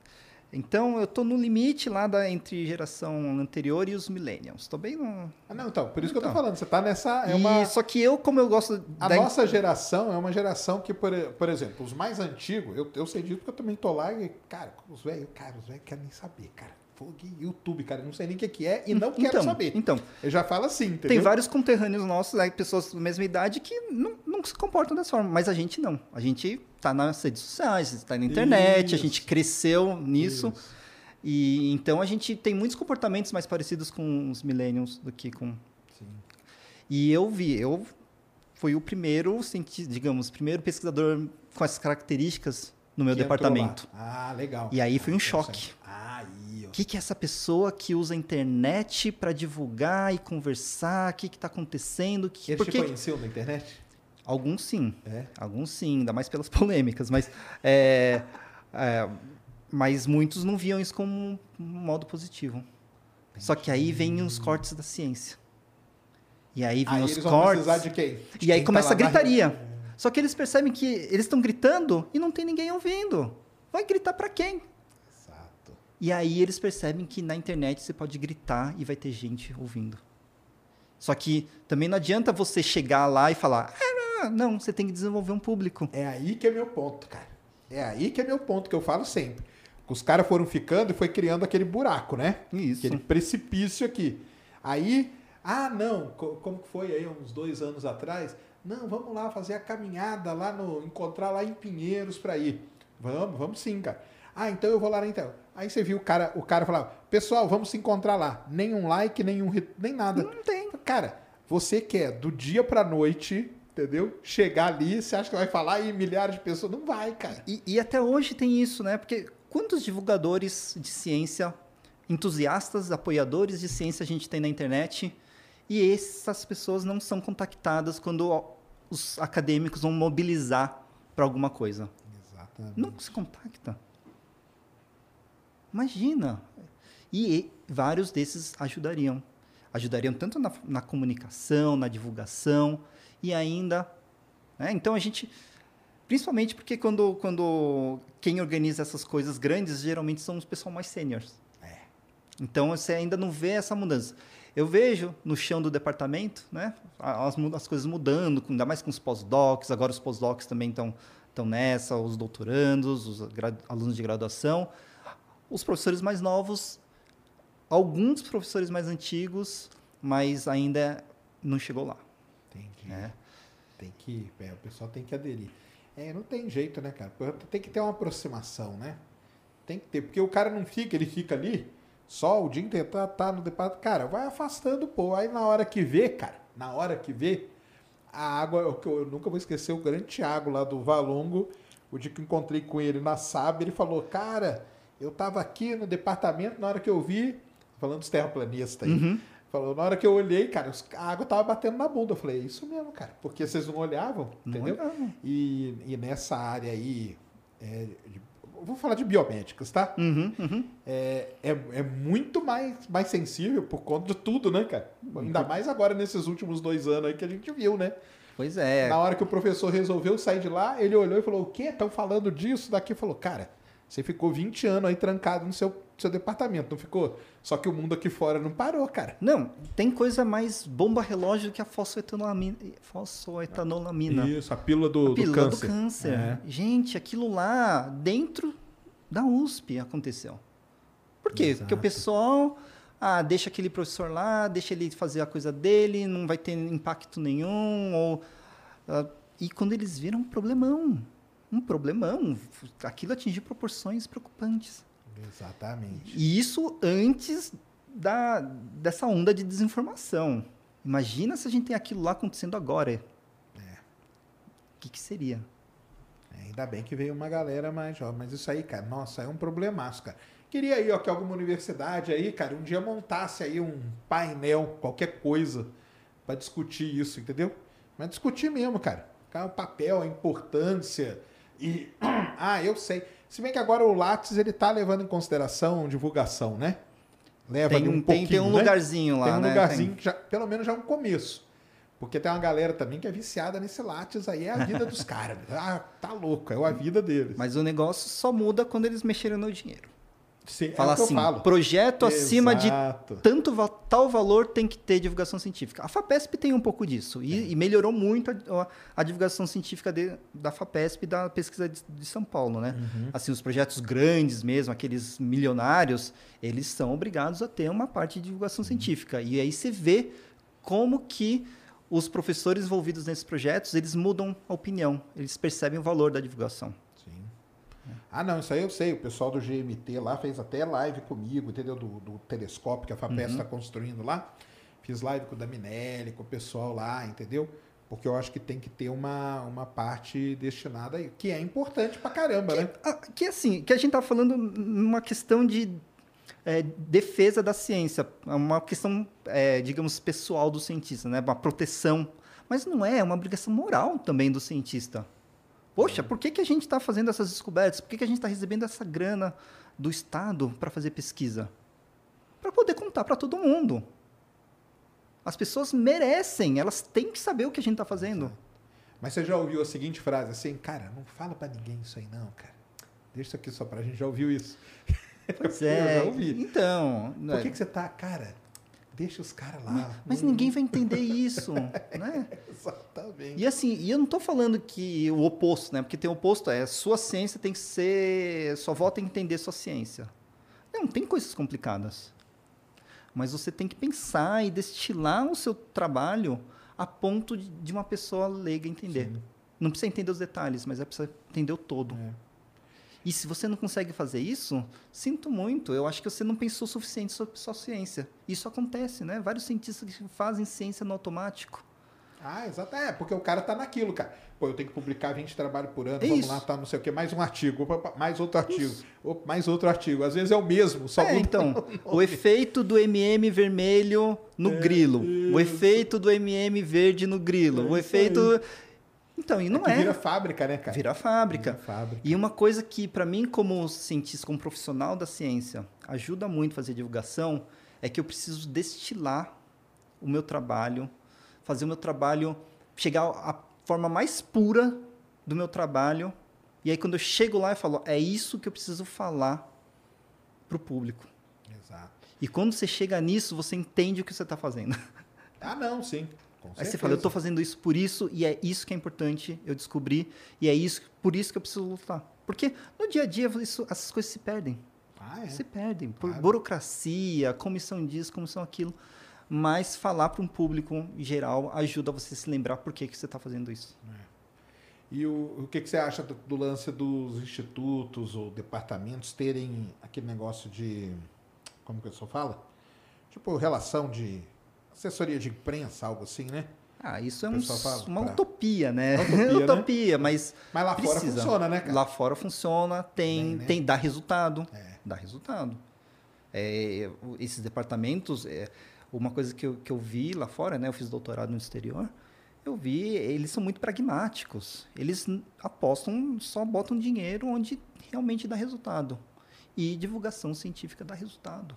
Speaker 2: Então eu estou no limite lá da entre geração anterior e os millennials. Estou bem no
Speaker 1: Ah, não, então, por isso que eu tô
Speaker 2: Então.
Speaker 1: falando, você tá nessa. É
Speaker 2: E
Speaker 1: uma...
Speaker 2: só que eu, como eu gosto
Speaker 1: A
Speaker 2: da
Speaker 1: nossa geração é uma geração que, por, por exemplo, os mais antigos, eu, eu sei disso porque eu também tô lá e, cara, os velhos, cara, os velhos querem nem saber, cara. Fogo YouTube, cara, não sei nem o que, é e não quero
Speaker 2: então,
Speaker 1: saber.
Speaker 2: Então,
Speaker 1: Eu já falo assim, entendeu?
Speaker 2: tem vários conterrâneos nossos, né, pessoas da mesma idade, que não, não se comportam dessa forma. Mas a gente não. A gente tá nas redes sociais, está na internet, a
Speaker 1: Isso.
Speaker 2: gente cresceu nisso.
Speaker 1: Isso.
Speaker 2: E então a gente tem muitos comportamentos mais parecidos com os millennials do que com.
Speaker 1: Sim.
Speaker 2: E eu vi, eu fui o primeiro, digamos, primeiro pesquisador com essas características no meu
Speaker 1: Que
Speaker 2: departamento.
Speaker 1: Ah, legal.
Speaker 2: E aí foi um
Speaker 1: Ah,
Speaker 2: choque.
Speaker 1: Ah,
Speaker 2: O que, que é essa pessoa que usa a internet para divulgar e conversar? O que está acontecendo? Que,
Speaker 1: Eles te
Speaker 2: porque
Speaker 1: conheciam na internet?
Speaker 2: alguns sim,
Speaker 1: É.
Speaker 2: alguns sim, ainda mais pelas polêmicas, mas é, é, mas muitos não viam isso como um modo positivo. Só que aí vem os cortes da ciência. E aí vem
Speaker 1: Aí
Speaker 2: os cortes.
Speaker 1: de quem? De
Speaker 2: E aí
Speaker 1: quem
Speaker 2: começa
Speaker 1: tá
Speaker 2: a
Speaker 1: na
Speaker 2: gritaria. Só que eles percebem que eles estão gritando e não tem ninguém ouvindo. Vai gritar para quem? E aí eles percebem que na internet você pode gritar e vai ter gente ouvindo. Só que também não adianta você chegar lá e falar, ah, não, você tem que desenvolver um público.
Speaker 1: É aí que é meu ponto, cara. É aí que é meu ponto que eu falo sempre. Os caras foram ficando e foi criando aquele buraco, né?
Speaker 2: Isso.
Speaker 1: Aquele precipício aqui. Aí, ah, não, co- como que foi aí uns dois anos atrás? Não, vamos lá fazer a caminhada lá no. encontrar lá em Pinheiros pra ir. Vamos, vamos sim, cara. Ah, então eu vou lá na Intel. Aí você viu o cara, o cara falava, pessoal, vamos se encontrar lá. Nenhum like, nenhum nem nada.
Speaker 2: Não tem.
Speaker 1: Cara, você quer do dia pra noite, entendeu? Chegar ali, você acha que vai falar e milhares de pessoas? Não vai, cara.
Speaker 2: E, e até hoje tem isso, né? Porque quantos divulgadores de ciência, entusiastas, apoiadores de ciência a gente tem na internet e essas pessoas não são contactadas quando os acadêmicos vão mobilizar para alguma coisa?
Speaker 1: Exatamente.
Speaker 2: Não se contacta. Imagina. E vários desses ajudariam. Ajudariam tanto na, na comunicação, na divulgação e ainda. né? Então a gente. Principalmente porque quando, quando quem organiza essas coisas grandes geralmente são os pessoal mais sêniores. Então você ainda não vê essa mudança. Eu vejo no chão do departamento, né, as, as coisas mudando, com- ainda mais com os pós-docs. Agora os pós-docs também estão estão nessa, os doutorandos, os alunos de graduação, os professores mais novos, alguns professores mais antigos, mas ainda não chegou lá.
Speaker 1: Entendi.
Speaker 2: né?
Speaker 1: Tem que. é, o pessoal tem que aderir. É, não tem jeito, né, cara? Tem que ter uma aproximação, né? Tem que ter. Porque o cara não fica, ele fica ali, só o dia inteiro, tá, tá no departamento. Cara, vai afastando, pô. Aí na hora que vê, cara, na hora que vê, A água, que eu nunca vou esquecer, o grande Thiago lá do Valongo, o dia que eu encontrei com ele na SAB, ele falou, cara, eu tava aqui no departamento, na hora que eu vi, falando dos terraplanistas aí, falou, na hora que eu olhei, cara, a água tava batendo na bunda. Eu falei, é isso mesmo, cara, porque vocês não olhavam, entendeu?
Speaker 2: olhavam.
Speaker 1: E, e nessa área aí, é, de- vou falar de biomédicas, tá?
Speaker 2: Uhum, uhum.
Speaker 1: é, é, é muito mais, mais sensível por conta de tudo, né, cara? Ainda mais agora nesses últimos dois anos aí que a gente viu, né?
Speaker 2: Pois é.
Speaker 1: Na hora que o professor resolveu sair de lá, ele olhou e falou: O quê? Estão falando disso? Daqui falou: Cara, você ficou 20 anos aí trancado no seu, seu departamento, não ficou? Só que o mundo aqui fora não parou, cara.
Speaker 2: Não, tem coisa mais bomba relógio do que a fosfoetanolamina. fosfoetanolamina.
Speaker 1: Isso, a pílula do,
Speaker 2: A pílula
Speaker 1: do
Speaker 2: do
Speaker 1: câncer.
Speaker 2: câncer.
Speaker 1: É.
Speaker 2: Gente, aquilo lá dentro da USP aconteceu. Por quê? Porque o
Speaker 1: Exato.
Speaker 2: pessoal ah, deixa aquele professor lá, deixa ele fazer a coisa dele, não vai ter impacto nenhum. Ou, ah, e quando eles viram um problemão, um problemão, aquilo atingiu proporções preocupantes.
Speaker 1: Exatamente.
Speaker 2: E isso antes da, dessa onda de desinformação. Imagina se a gente tem aquilo lá acontecendo agora. O que, que seria?
Speaker 1: É, Ainda bem que veio uma galera mais jovem. Mas isso aí, cara, nossa, é um problemaço, cara. Queria aí, ó, que alguma universidade aí, cara, um dia montasse aí um painel, qualquer coisa, pra discutir isso, entendeu? Mas discutir mesmo, cara. Cara, O papel, a importância e... Ah, eu sei. Se bem que agora o Lattes, ele tá levando em consideração divulgação, né? Leva
Speaker 2: Tem um-
Speaker 1: um
Speaker 2: tem- tem um
Speaker 1: pouquinho, né?
Speaker 2: lugarzinho lá,
Speaker 1: Tem um
Speaker 2: né?
Speaker 1: lugarzinho
Speaker 2: Tem.
Speaker 1: que já, pelo menos já é um começo. Porque tem uma galera também que é viciada nesse Lattes aí, é a vida dos caras. Ah, tá louco, é a vida deles.
Speaker 2: Mas o negócio só muda quando eles mexerem no dinheiro.
Speaker 1: Sim, é
Speaker 2: Fala
Speaker 1: eu
Speaker 2: assim, projeto acima de
Speaker 1: Exato.
Speaker 2: tanto tal valor tem que ter divulgação científica. A FAPESP tem um pouco disso e, e melhorou muito a, a- a divulgação científica de- da FAPESP e da pesquisa de, de São Paulo, né?
Speaker 1: Uhum.
Speaker 2: Assim, os projetos grandes mesmo, aqueles milionários, eles são obrigados a ter uma parte de divulgação
Speaker 1: Uhum.
Speaker 2: científica. E aí você vê como que os professores envolvidos nesses projetos, eles mudam a opinião, eles percebem o valor da divulgação.
Speaker 1: Ah, não, isso aí eu sei. O pessoal do GMT lá fez até live comigo, entendeu? Do, do telescópio que a FAPES está construindo lá. Fiz live com o Daminelli, com o pessoal lá, entendeu? Porque eu acho que tem que ter uma, uma parte destinada aí, que é importante pra caramba, né?
Speaker 2: Ah, Que assim, que a gente tá falando numa questão de é, defesa da ciência, é uma questão, é, digamos, pessoal do cientista, né? Uma proteção. Mas não é, é uma obrigação moral também do cientista. Poxa, por que, que a gente está fazendo essas descobertas? Por que, que a gente está recebendo essa grana do Estado para fazer pesquisa? Para poder contar para todo mundo. As pessoas merecem, elas têm que saber o que a gente está fazendo.
Speaker 1: Mas você já ouviu a seguinte frase assim, cara, não fala pra ninguém isso aí não, cara. Deixa isso aqui só pra gente. Já ouviu isso?
Speaker 2: Pois
Speaker 1: Eu
Speaker 2: é,
Speaker 1: já ouvi.
Speaker 2: então...
Speaker 1: Por que, que você tá, cara? Deixa os caras lá.
Speaker 2: Mas ninguém vai entender isso, né?
Speaker 1: Exatamente.
Speaker 2: E assim, e eu não estou falando que o oposto, né? Porque tem o oposto, é sua ciência tem que ser, sua avó tem que entender sua ciência. Não, tem coisas complicadas. Mas você tem que pensar e destilar o seu trabalho a ponto de, uma pessoa leiga entender. Não precisa entender os detalhes, mas é precisa entender o todo.
Speaker 1: É.
Speaker 2: E se você não consegue fazer isso, sinto muito. Eu acho que você não pensou o suficiente sobre sua ciência. Isso acontece, né? Vários cientistas que fazem ciência no automático.
Speaker 1: Ah, exato. É, porque o cara tá naquilo, cara. Pô, eu tenho que publicar 20 trabalhos por ano,
Speaker 2: É
Speaker 1: vamos
Speaker 2: isso.
Speaker 1: lá, tá não sei o quê, mais um artigo, opa, mais outro artigo, opa, mais outro artigo. Às vezes é o mesmo, só
Speaker 2: É,
Speaker 1: muda
Speaker 2: então,
Speaker 1: o
Speaker 2: o efeito do MM vermelho no grilo, o
Speaker 1: isso.
Speaker 2: efeito do MM verde no grilo,
Speaker 1: É
Speaker 2: o efeito. Então, e não
Speaker 1: que
Speaker 2: é.
Speaker 1: Vira fábrica, né, cara?
Speaker 2: Vira fábrica.
Speaker 1: Vira fábrica.
Speaker 2: E uma coisa que, para mim, como cientista, como profissional da ciência, ajuda muito a fazer divulgação, é que eu preciso destilar o meu trabalho, fazer o meu trabalho chegar à forma mais pura do meu trabalho. E aí, quando eu chego lá, eu falo: é isso que eu preciso falar para o público.
Speaker 1: Exato.
Speaker 2: E quando você chega nisso, você entende o que você está fazendo.
Speaker 1: Ah, não, sim.
Speaker 2: Aí você fala, eu estou fazendo isso por isso, e é isso que é importante eu descobri, e é isso, por isso que eu preciso lutar. Porque no dia a dia isso- essas coisas se perdem.
Speaker 1: Ah, é.
Speaker 2: Se perdem. Por
Speaker 1: Claro.
Speaker 2: burocracia, comissão disso, comissão aquilo. Mas falar para um público geral ajuda você a se lembrar por que, que você está fazendo isso.
Speaker 1: E o, o que, que você acha do, do lance dos institutos ou departamentos terem aquele negócio de. Como que eu só fala? Tipo, relação de assessoria de imprensa, algo assim, né?
Speaker 2: Ah, isso é um-
Speaker 1: fala
Speaker 2: uma
Speaker 1: pra-
Speaker 2: utopia, né?
Speaker 1: É utopia, né?
Speaker 2: utopia, mas
Speaker 1: Mas lá fora
Speaker 2: precisa.
Speaker 1: funciona, né, cara?
Speaker 2: Lá fora funciona, tem,
Speaker 1: Bem, né?
Speaker 2: tem dá resultado,
Speaker 1: É.
Speaker 2: dá resultado. É, esses departamentos, é, uma coisa que eu, que eu vi lá fora, né? Eu fiz doutorado no exterior, eu vi, eles são muito pragmáticos. Eles apostam, só botam dinheiro onde realmente dá resultado. E divulgação científica dá resultado.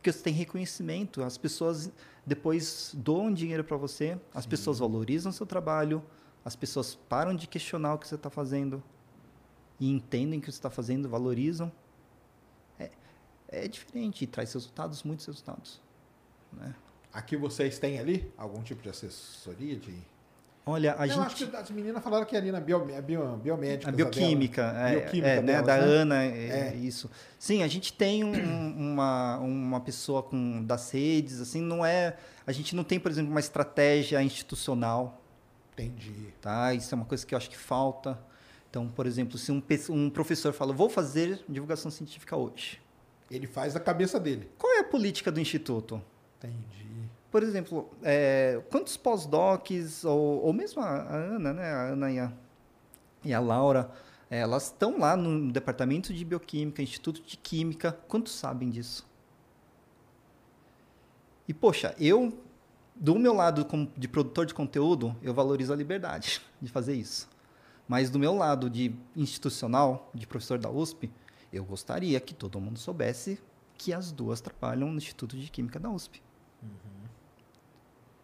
Speaker 2: Porque você tem reconhecimento, as pessoas depois doam dinheiro para você, as pessoas valorizam o seu trabalho, as pessoas param de questionar o que você está fazendo e entendem o que você está fazendo, valorizam. É, é diferente e traz resultados, muitos resultados. Né?
Speaker 1: Aqui vocês têm ali algum tipo de assessoria de.
Speaker 2: Olha, a
Speaker 1: Não,
Speaker 2: gente.
Speaker 1: acho que as meninas falaram que ali na bio, bio, biomédica.
Speaker 2: A bioquímica, é,
Speaker 1: Bioquímica
Speaker 2: é, né, da
Speaker 1: né?
Speaker 2: Ana, é,
Speaker 1: É.
Speaker 2: isso. Sim, a gente tem um- uma, uma pessoa com das redes, assim, não é, a gente não tem, por exemplo, uma estratégia institucional,
Speaker 1: Entendi.
Speaker 2: tá? Isso é uma coisa que eu acho que falta. Então, por exemplo, se um, um professor fala, vou fazer divulgação científica hoje,
Speaker 1: Ele faz da cabeça dele.
Speaker 2: qual é a política do instituto?
Speaker 1: Entendi.
Speaker 2: Por exemplo, é, quantos pós-docs, ou, ou mesmo a, a Ana, né? A Ana e a, e a Laura, é, elas estão lá no departamento de bioquímica, instituto de química. Quantos sabem disso? E, poxa, eu, do meu lado de produtor de conteúdo, eu valorizo a liberdade de fazer isso. Mas do meu lado de institucional, de professor da USP, eu gostaria que todo mundo soubesse que as duas trabalham no Instituto de Química da USP.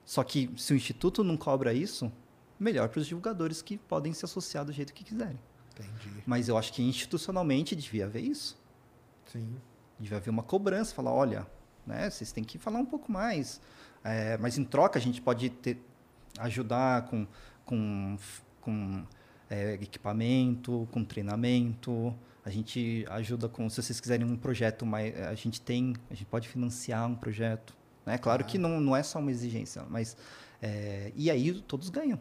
Speaker 2: Só que se o Instituto não cobra isso, melhor para os divulgadores que podem se associar do jeito que quiserem.
Speaker 1: Entendi.
Speaker 2: Mas eu acho que institucionalmente devia haver isso.
Speaker 1: Sim.
Speaker 2: Devia haver uma cobrança, falar, olha, né, vocês têm que falar um pouco mais. É, mas em troca a gente pode ter, ajudar com, com, com é, equipamento, com treinamento. A gente ajuda com, se vocês quiserem um projeto, mais, a gente tem, a gente pode financiar um projeto. Né? Claro que não, não é só uma exigência, mas é, e aí todos ganham.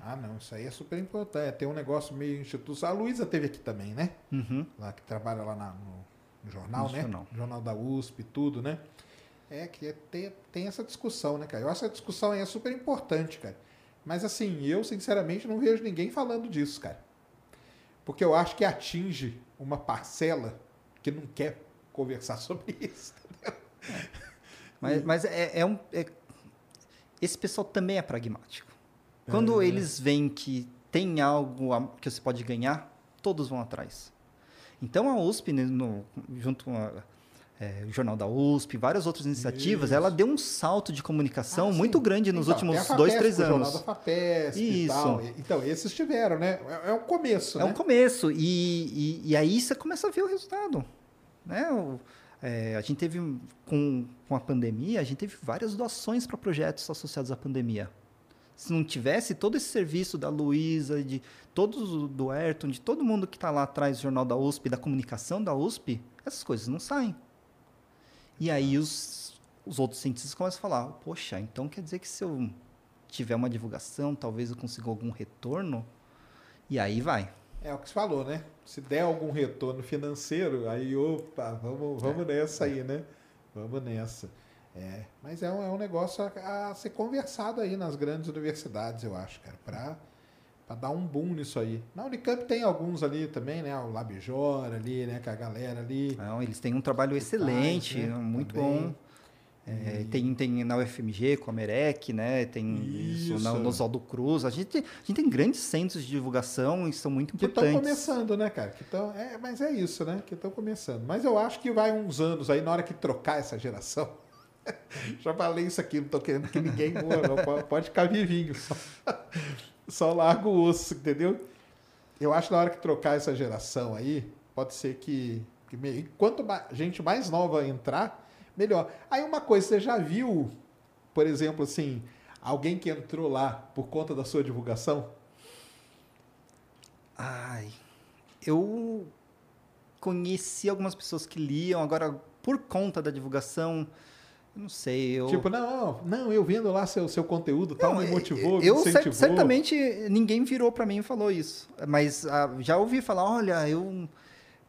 Speaker 1: Ah, não, isso aí é super importante. É, tem um negócio meio institucional. A Luísa teve aqui também, né?
Speaker 2: Uhum.
Speaker 1: Lá que trabalha lá na- no, no jornal,
Speaker 2: No
Speaker 1: né?
Speaker 2: jornal.
Speaker 1: Jornal da USP, tudo, né? É que é- tem, tem essa discussão, né, cara? Eu acho que essa discussão aí é super importante, cara. Mas assim, eu sinceramente não vejo ninguém falando disso, cara. Porque eu acho que atinge uma parcela que não quer conversar sobre isso.
Speaker 2: Mas, mas é, é um. é- esse pessoal também é pragmático. Quando eles veem que tem algo a- que você pode ganhar, todos vão atrás. Então a USP, né, no- junto com a- é, o Jornal da USP, várias outras iniciativas, ela deu um salto de comunicação
Speaker 1: Ah, sim.
Speaker 2: muito grande nos
Speaker 1: Então,
Speaker 2: últimos
Speaker 1: a
Speaker 2: dois,
Speaker 1: FAPESP,
Speaker 2: três
Speaker 1: o Jornal
Speaker 2: anos.
Speaker 1: da FAPESP e
Speaker 2: Isso.
Speaker 1: tal. Então, esses tiveram, né? É, é um começo,
Speaker 2: É
Speaker 1: né?
Speaker 2: um começo. E, e, e aí você começa a ver o resultado. Né? O- é, a gente teve, com, com a pandemia, a gente teve várias doações para projetos associados à pandemia. Se não tivesse todo esse serviço da Luísa, de todos do Ayrton, de todo mundo que está lá atrás do Jornal da USP, da comunicação da USP, essas coisas não saem. E aí os, os outros cientistas começam a falar, poxa, então quer dizer que se eu tiver uma divulgação, talvez eu consiga algum retorno? E aí vai.
Speaker 1: É o que você falou, né? Se der algum retorno financeiro, aí, opa, vamos, vamos nessa aí, né? Vamos nessa. É, mas é um, é um negócio a, a ser conversado aí nas grandes universidades, eu acho, cara, pra, pra dar um boom nisso aí. Na Unicamp tem alguns ali também, né? O Labjor ali, né? Com a galera ali.
Speaker 2: Não, eles têm um trabalho excelente,
Speaker 1: né?
Speaker 2: muito
Speaker 1: Também.
Speaker 2: bom. É, tem, tem na UFMG com a Merec, né? Tem isso, na,
Speaker 1: Isso.
Speaker 2: no Oswaldo Cruz. A gente, a gente tem grandes centros de divulgação e são muito
Speaker 1: Que estão
Speaker 2: importantes.
Speaker 1: começando, né, cara? Que tão, é, mas é isso, né? Que estão começando. Mas eu acho que vai uns anos aí, na hora que trocar essa geração. Já falei isso aqui, não tô querendo que ninguém morra, não. Pode- Pode ficar vivinho. Só, só larga o osso, entendeu? Eu acho que na hora que trocar essa geração aí, pode ser que. que me- quanto mais, gente mais nova entrar, melhor. Aí uma coisa, você já viu, por exemplo, assim, alguém que entrou lá por conta da sua divulgação?
Speaker 2: Ai, eu conheci algumas pessoas que liam, agora por conta da divulgação, não sei. Eu,
Speaker 1: Tipo, não, não, eu vendo lá seu, seu conteúdo, tal,
Speaker 2: Não,
Speaker 1: me motivou,
Speaker 2: eu
Speaker 1: me incentivou.
Speaker 2: certamente ninguém virou para mim e falou isso, mas ah, já ouvi falar, olha, eu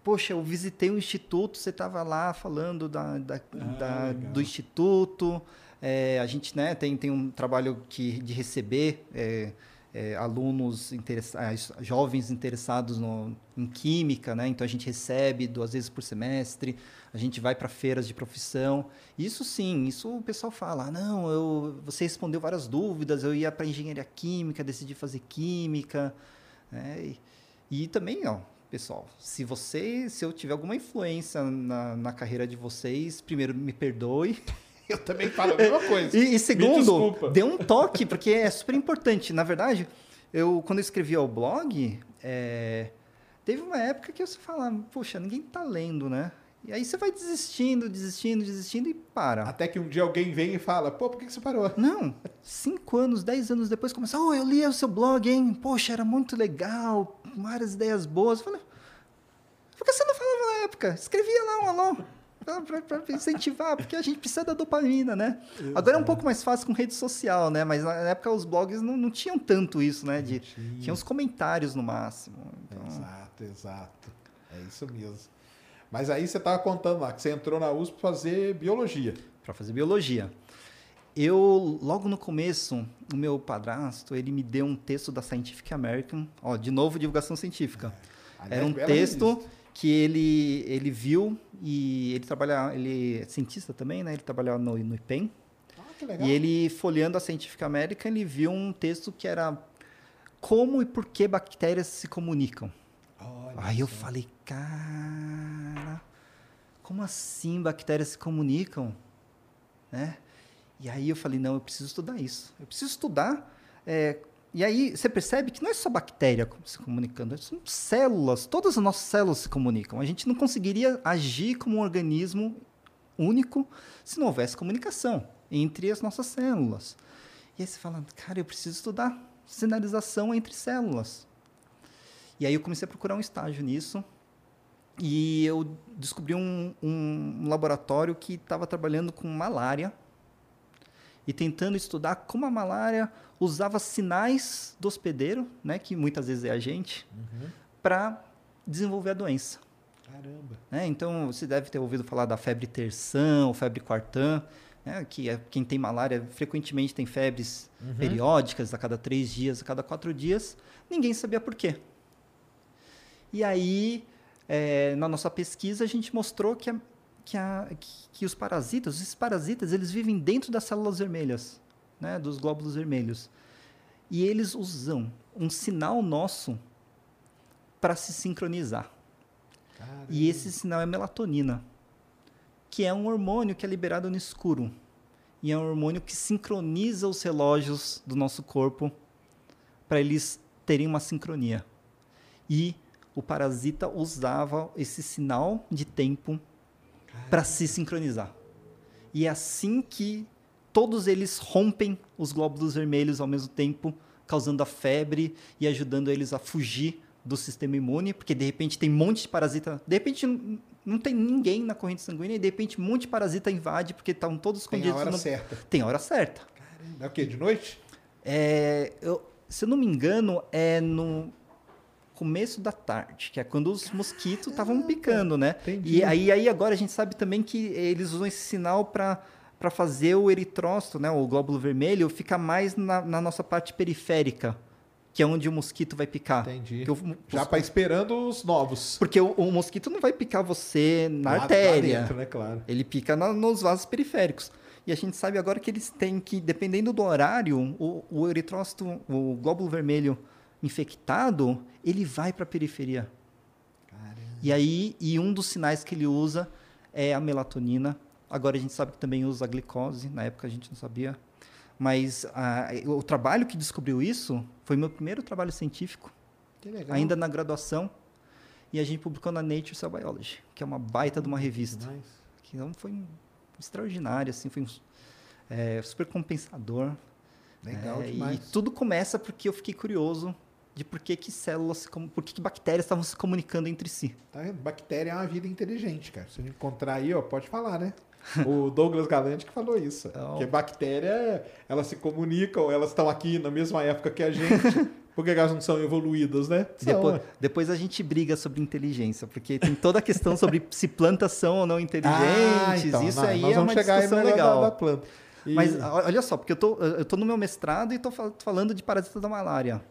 Speaker 2: poxa, eu visitei o instituto, você estava lá falando da, da- da-
Speaker 1: Ah, legal.
Speaker 2: do instituto, É, a gente né, tem, tem um trabalho que, de receber é, é, alunos, jovens interessados no, em química, né? então a gente recebe duas vezes por semestre, a gente vai para feiras de profissão. Isso sim, isso o pessoal fala, ah, não, eu, você respondeu várias dúvidas, eu ia para engenharia química, decidi fazer química. Né? E, e também, ó, pessoal, se você, se eu tiver alguma influência na, na carreira de vocês, primeiro me perdoe.
Speaker 1: Eu também falo a mesma coisa.
Speaker 2: E, e segundo, dê um toque, porque é super importante. Na verdade, eu quando eu escrevia o blog, é, teve uma época que você falava, poxa, ninguém tá lendo, né? E aí você vai desistindo, desistindo, desistindo e para.
Speaker 1: Até que um dia alguém vem e fala, pô, por que você parou?
Speaker 2: Não, cinco anos, dez anos depois começa, oh, eu li o seu blog, hein? Poxa, era muito legal, várias ideias boas. Eu falei, por que você não falava na época? Escrevia lá um alô. Para incentivar, porque a gente precisa da dopamina, né? Agora é um pouco mais fácil com rede social, né? Mas na época os blogs não, não tinham tanto isso, né? De, tinha os comentários no máximo. Então,
Speaker 1: Exato, exato. É isso mesmo. Mas aí você tava contando lá que você entrou na USP pra fazer biologia.
Speaker 2: para fazer biologia. Eu, logo no começo, o meu padrasto, ele me deu um texto da Scientific American, ó, de novo divulgação científica.
Speaker 1: Aliás,
Speaker 2: Era um texto
Speaker 1: revista.
Speaker 2: que ele, ele viu e ele trabalha, ele é cientista também, né? Ele trabalhava no, no IPEM.
Speaker 1: Ah, que legal.
Speaker 2: E ele, folheando a Scientific American, ele viu um texto que era como e por que bactérias se comunicam.
Speaker 1: Olha
Speaker 2: Aí eu falei, cara, como assim bactérias se comunicam? Né? E aí eu falei, não, eu preciso estudar isso. Eu preciso estudar. é, e aí você percebe que não é só bactéria se comunicando, são células. Todas as nossas células se comunicam. A gente não conseguiria agir como um organismo único se não houvesse comunicação entre as nossas células. E aí você fala, cara, eu preciso estudar sinalização entre células. E aí eu comecei a procurar um estágio nisso. E eu descobri um, um laboratório que estava trabalhando com malária e tentando estudar como a malária usava sinais do hospedeiro, né, que muitas vezes é a gente, para desenvolver a doença.
Speaker 1: Caramba.
Speaker 2: né? Então, você deve ter ouvido falar da febre terção, febre quartã, né? que é, quem tem malária frequentemente tem febres periódicas, a cada três dias, a cada quatro dias. Ninguém sabia por quê. E aí, eh, na nossa pesquisa, a gente mostrou que, a- que, a- que os parasitas, esses parasitas, eles vivem dentro das células vermelhas, né? dos glóbulos vermelhos. E eles usam um sinal nosso para se sincronizar.
Speaker 1: Caramba.
Speaker 2: E esse sinal é melatonina, que é um hormônio que é liberado no escuro. E é um hormônio que sincroniza os relógios do nosso corpo para eles terem uma sincronia. E o parasita usava esse sinal de tempo para se sincronizar. E é assim que todos eles rompem os glóbulos vermelhos ao mesmo tempo, causando a febre e ajudando eles a fugir do sistema imune, porque de repente tem um monte de parasita, de repente não tem ninguém na corrente sanguínea e de repente um monte de parasita invade porque estão todos
Speaker 1: Tem a
Speaker 2: escondidos.
Speaker 1: hora
Speaker 2: no-
Speaker 1: certa.
Speaker 2: Tem a hora certa.
Speaker 1: Caramba. É o quê? De noite?
Speaker 2: É, eu- se eu não me engano, é no começo da tarde, que é quando os mosquitos estavam picando, né?
Speaker 1: entendi.
Speaker 2: E aí, aí agora a gente sabe também que eles usam esse sinal para para fazer o eritrócito, né, o glóbulo vermelho, ficar mais na, na nossa parte periférica, que é onde o mosquito vai picar.
Speaker 1: Entendi.
Speaker 2: O-
Speaker 1: Já para esperando os novos.
Speaker 2: porque o, o mosquito não vai picar você na
Speaker 1: Lá- lá
Speaker 2: artéria.
Speaker 1: dentro, né? Claro.
Speaker 2: Ele pica na- nos vasos periféricos. E a gente sabe agora que eles têm que, dependendo do horário, o, o eritrócito, o glóbulo vermelho infectado, ele vai para a periferia. E aí, e um dos sinais que ele usa é a melatonina. Agora a gente sabe que também usa a glicose. Na época a gente não sabia. Mas ah, o trabalho que descobriu isso foi meu primeiro trabalho científico, ainda na graduação. E a gente publicou na Nature Cell Biology, que é uma baita de uma revista
Speaker 1: Demais.
Speaker 2: que não foi extraordinário, assim, foi um, é, super compensador.
Speaker 1: Legal
Speaker 2: É,
Speaker 1: demais.
Speaker 2: E tudo começa porque eu fiquei curioso de por que, que células, por que, que bactérias estavam se comunicando entre si.
Speaker 1: Tá? Bactéria é uma vida inteligente, cara. Se a gente encontrar aí, ó, pode falar, né? O Douglas Galante que falou isso.
Speaker 2: Então-
Speaker 1: Que bactéria, elas se comunicam, elas estão aqui na mesma época que a gente. Por que elas não são evoluídas, né? São,
Speaker 2: Depois,
Speaker 1: né?
Speaker 2: depois a gente briga sobre inteligência, porque tem toda a questão sobre se plantas são ou não inteligentes.
Speaker 1: Ah, então,
Speaker 2: isso
Speaker 1: não,
Speaker 2: aí
Speaker 1: nós
Speaker 2: é uma discussão legal.
Speaker 1: Da, da planta. E-
Speaker 2: Mas olha só, porque eu tô, eu tô no meu mestrado e tô fal- falando de parasita da malária.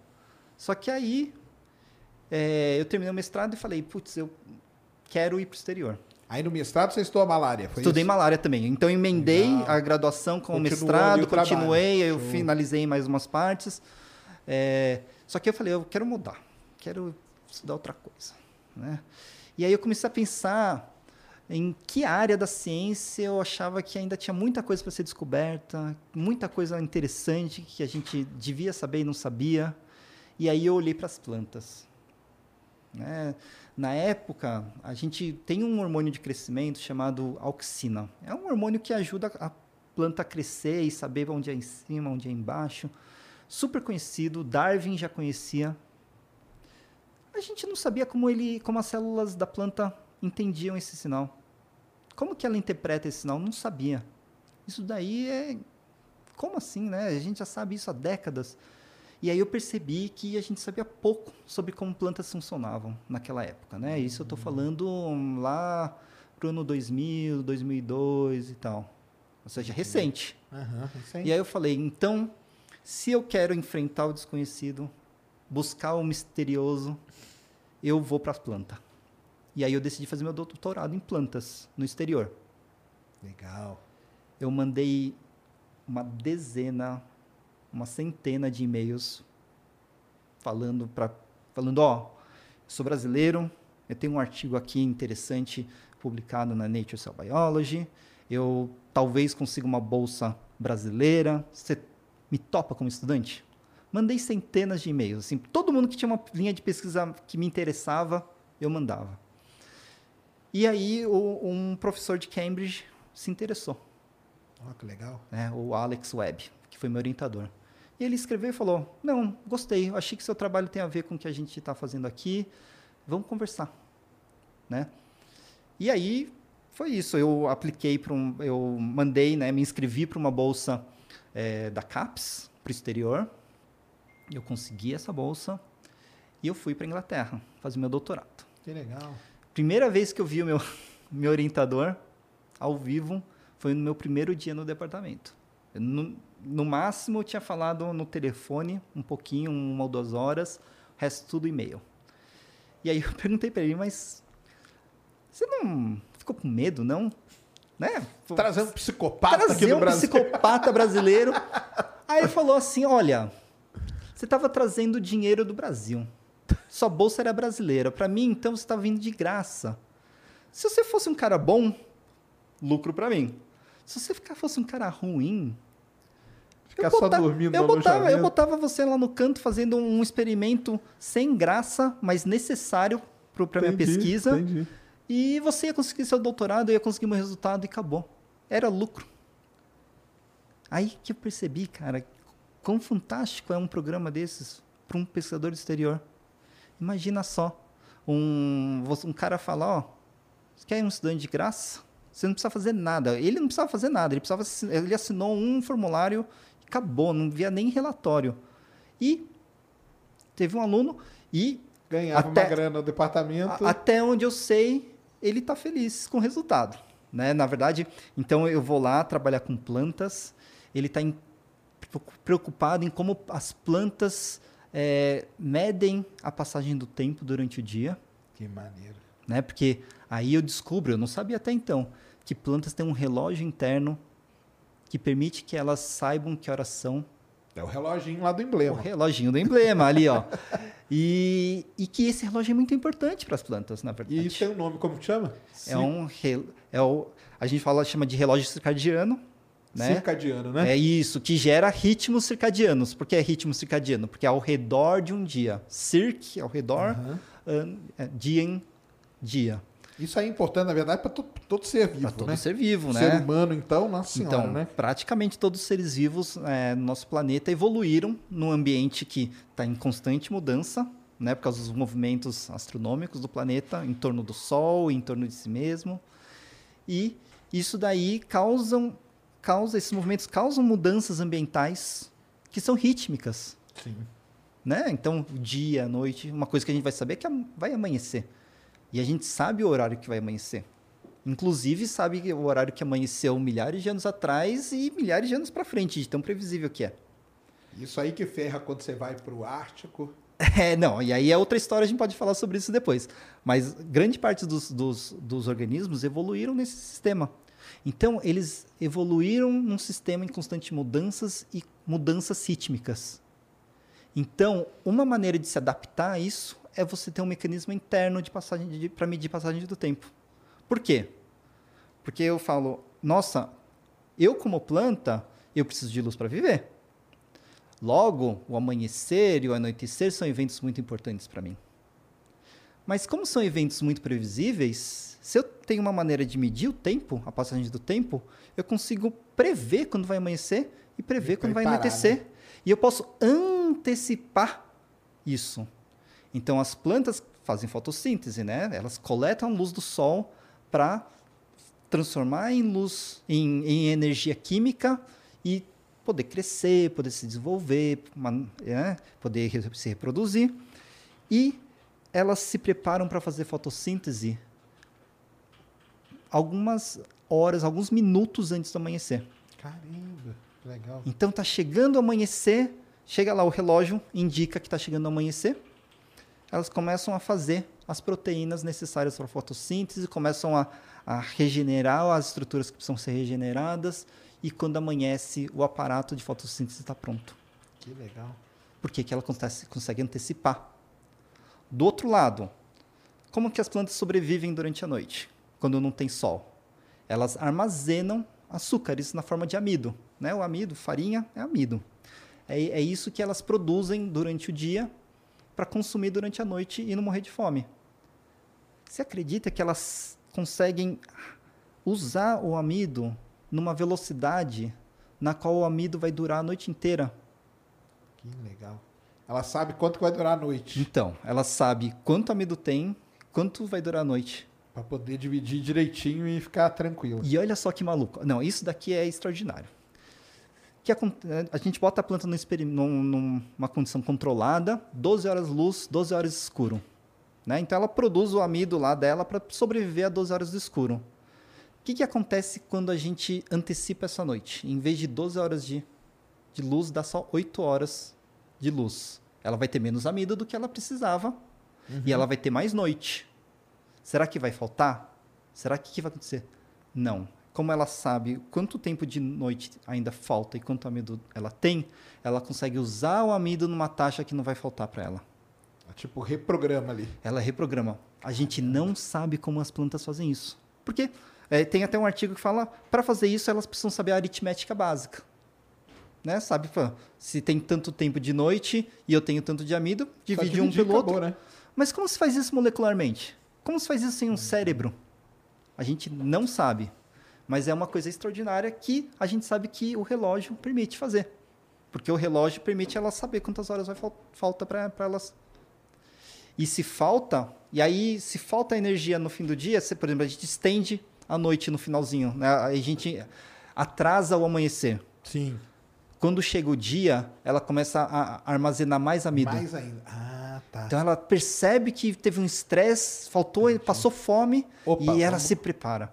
Speaker 2: Só que aí é, eu terminei o mestrado e falei, putz, eu quero ir para o exterior.
Speaker 1: Aí no mestrado você estudou a malária, foi
Speaker 2: Estudei
Speaker 1: isso?
Speaker 2: malária também. Então emendei
Speaker 1: Legal.
Speaker 2: a graduação com o
Speaker 1: Continuou
Speaker 2: mestrado,
Speaker 1: o trabalho.
Speaker 2: continuei, eu
Speaker 1: Show.
Speaker 2: finalizei mais umas partes. É, só que eu falei, eu quero mudar, quero estudar outra coisa. Né? E aí eu comecei a pensar em que área da ciência eu achava que ainda tinha muita coisa para ser descoberta, muita coisa interessante que a gente devia saber e não sabia. E aí eu olhei para as plantas. né? Na época, a gente tem um hormônio de crescimento chamado auxina. É um hormônio que ajuda a planta a crescer e saber onde é em cima, onde é embaixo. Super conhecido, Darwin já conhecia. A gente não sabia como ele, como as células da planta entendiam esse sinal. Como que ela interpreta esse sinal? Não sabia. Isso daí é como assim, né? A gente já sabe isso há décadas. E aí eu percebi que a gente sabia pouco sobre como plantas funcionavam naquela época, né? Isso eu estou falando lá pro ano 2000, 2002 e tal. Ou seja, recente.
Speaker 1: Isso aí.
Speaker 2: E aí eu falei, então, se eu quero enfrentar o desconhecido, buscar o misterioso, eu vou para as plantas. E aí eu decidi fazer meu doutorado em plantas no exterior.
Speaker 1: Legal.
Speaker 2: Eu mandei uma dezena, uma centena de e-mails falando para falando, ó, sou brasileiro, eu tenho um artigo aqui interessante publicado na Nature Cell Biology, eu talvez consiga uma bolsa brasileira, você me topa como estudante? Mandei centenas de e-mails, assim, todo mundo que tinha uma linha de pesquisa que me interessava, eu mandava. E aí o- um professor de Cambridge se interessou
Speaker 1: Ó, que legal.
Speaker 2: né, o Alex Webb, que foi meu orientador. E ele escreveu e falou: Não, gostei, achei que seu trabalho tem a ver com o que a gente está fazendo aqui, vamos conversar. Né? E aí foi isso. Eu apliquei para um. Eu mandei, né, me inscrevi para uma bolsa eh, da CAPES, para o exterior. Eu consegui essa bolsa e eu fui para Inglaterra fazer meu doutorado.
Speaker 1: Que legal.
Speaker 2: Primeira vez que eu vi o meu, meu orientador ao vivo foi no meu primeiro dia no departamento. Eu, no, no máximo, eu tinha falado no telefone um pouquinho, uma ou duas horas, o resto tudo e-mail. E aí eu perguntei para ele, mas você não ficou com medo, não? Né?
Speaker 1: Trazer um psicopata aqui
Speaker 2: trazer
Speaker 1: do
Speaker 2: um
Speaker 1: Brasil.
Speaker 2: psicopata brasileiro. Aí ele falou assim: olha, você estava trazendo dinheiro do Brasil. Sua bolsa era brasileira. Para mim, então, você estava vindo de graça. Se você fosse um cara bom, lucro para mim. Se você fosse um cara ruim.
Speaker 1: Ficar
Speaker 2: eu
Speaker 1: só
Speaker 2: botava-
Speaker 1: dormindo
Speaker 2: eu botava, eu botava você lá no canto fazendo um experimento sem graça, mas necessário para minha pesquisa.
Speaker 1: entendi.
Speaker 2: E você ia conseguir seu doutorado, eu ia conseguir meu resultado e acabou. Era lucro. Aí que eu percebi, cara, quão fantástico é um programa desses para um pesquisador do exterior. Imagina só, um, um cara falar, ó, você quer um estudante de graça? Você não precisa fazer nada. Ele não precisava fazer nada, ele, precisava, ele assinou um formulário acabou, não via nem relatório. E teve um aluno e
Speaker 1: Ganhava
Speaker 2: Até-
Speaker 1: uma grana no departamento.
Speaker 2: a- Até onde eu sei, ele está feliz com o resultado. Né? Na verdade, então eu vou lá trabalhar com plantas, ele está preocupado em como as plantas eh, medem a passagem do tempo durante o dia,
Speaker 1: Que maneiro.
Speaker 2: né? porque aí eu descubro, eu não sabia até então, que plantas têm um relógio interno que permite que elas saibam que horas são
Speaker 1: É o reloginho lá do
Speaker 2: o
Speaker 1: emblema.
Speaker 2: reloginho do emblema ali, ó. E, e que esse relógio é muito importante para as plantas, na verdade.
Speaker 1: E isso tem um nome, como que chama?
Speaker 2: É um re- é o a gente fala chama de relógio circadiano, né?
Speaker 1: Circadiano, né?
Speaker 2: É isso que gera ritmos circadianos. Por que é ritmo circadiano? Porque é ao redor de um dia. Circ ao redor, an- é, dia em dia.
Speaker 1: Isso aí é importante, na verdade, para todo ser vivo,
Speaker 2: Para todo
Speaker 1: né?
Speaker 2: ser vivo, né?
Speaker 1: ser humano, então, nossa senhora,
Speaker 2: Então,
Speaker 1: né?
Speaker 2: praticamente todos os seres vivos é, no nosso planeta evoluíram num ambiente que está em constante mudança, né, por causa dos movimentos astronômicos do planeta em torno do Sol, em torno de si mesmo. E isso daí causam, causa, esses movimentos causam mudanças ambientais que são rítmicas.
Speaker 1: Sim.
Speaker 2: Né? Então, dia, noite, uma coisa que a gente vai saber é que vai amanhecer. E a gente sabe o horário que vai amanhecer. Inclusive, sabe o horário que amanheceu milhares de anos atrás e milhares de anos para frente, de tão previsível que é.
Speaker 1: Isso aí que ferra quando você vai pro Ártico.
Speaker 2: É, não, e aí é outra história, a gente pode falar sobre isso depois. Mas grande parte dos, dos, dos organismos evoluíram nesse sistema. Então, eles evoluíram num sistema em constante mudanças e mudanças sítmicas. Então, uma maneira de se adaptar a isso é você ter um mecanismo interno de passagem para medir passagem do tempo. Por quê? Porque eu falo, nossa, eu como planta, eu preciso de luz para viver. Logo, o amanhecer e o anoitecer são eventos muito importantes para mim. Mas como são eventos muito previsíveis, se eu tenho uma maneira de medir o tempo, a passagem do tempo, eu consigo prever quando vai amanhecer e prever
Speaker 1: E
Speaker 2: quando vai anoitecer.
Speaker 1: né?
Speaker 2: E eu posso antecipar isso. Então as plantas fazem fotossíntese, né? Elas coletam luz do sol para transformar em luz, em, em energia química e poder crescer, poder se desenvolver, né? poder se reproduzir. E elas se preparam para fazer fotossíntese algumas horas, alguns minutos antes do amanhecer.
Speaker 1: Caramba, legal.
Speaker 2: Então tá chegando o amanhecer, chega lá o relógio, indica que está chegando o amanhecer. Elas começam a fazer as proteínas necessárias para a fotossíntese, começam a, a regenerar as estruturas que precisam ser regeneradas e quando amanhece o aparato de fotossíntese está pronto.
Speaker 1: Que legal.
Speaker 2: Por que que ela consegue, consegue antecipar? Do outro lado, como que as plantas sobrevivem durante a noite, quando não tem sol? Elas armazenam açúcares na forma de amido. Né? O amido, farinha, é amido. É, é isso que elas produzem durante o dia para consumir durante a noite e não morrer de fome. Você acredita que elas conseguem usar o amido numa velocidade na qual o amido vai durar a noite inteira?
Speaker 1: Que legal. Ela sabe quanto vai durar a noite.
Speaker 2: Então, ela sabe quanto amido tem, quanto vai durar a noite.
Speaker 1: Pra poder dividir direitinho e ficar tranquilo.
Speaker 2: E olha só que maluco. Não, isso daqui é extraordinário. Que eh, a gente bota a planta num numa condição controlada, 12 horas luz, 12 horas escuro. Né? Então ela produz o amido lá dela para sobreviver a 12 horas do escuro. O que, que acontece quando a gente antecipa essa noite? Em vez de 12 horas de, de luz, dá só 8 horas de luz. Ela vai ter menos amido do que ela precisava e ela vai ter mais noite. Será que vai faltar? Será que, que vai acontecer? Não. Como ela sabe quanto tempo de noite ainda falta e quanto amido ela tem, ela consegue usar o amido numa taxa que não vai faltar para ela.
Speaker 1: Tipo, reprograma ali.
Speaker 2: Ela reprograma. A gente não sabe como as plantas fazem isso. Porque é, tem até um artigo que fala, para fazer isso elas precisam saber a aritmética básica. Né? Sabe, se tem tanto tempo de noite e eu tenho tanto de amido, divide um pelo outro.
Speaker 1: né?
Speaker 2: Mas como se faz isso molecularmente? Como se faz isso sem um cérebro? A gente não sabe. Mas é uma coisa extraordinária que a gente sabe que o relógio permite fazer. Porque o relógio permite ela saber quantas horas vai fal falta para elas. E se falta, e aí se falta energia no fim do dia, se, por exemplo, a gente estende a noite no finalzinho, né? a gente atrasa o amanhecer.
Speaker 1: Sim.
Speaker 2: Quando chega o dia, ela começa a armazenar mais amido.
Speaker 1: Mais ainda. Ah, tá.
Speaker 2: Então ela percebe que teve um estresse, faltou, passou fome
Speaker 1: Opa,
Speaker 2: e ela
Speaker 1: vamos-
Speaker 2: se prepara.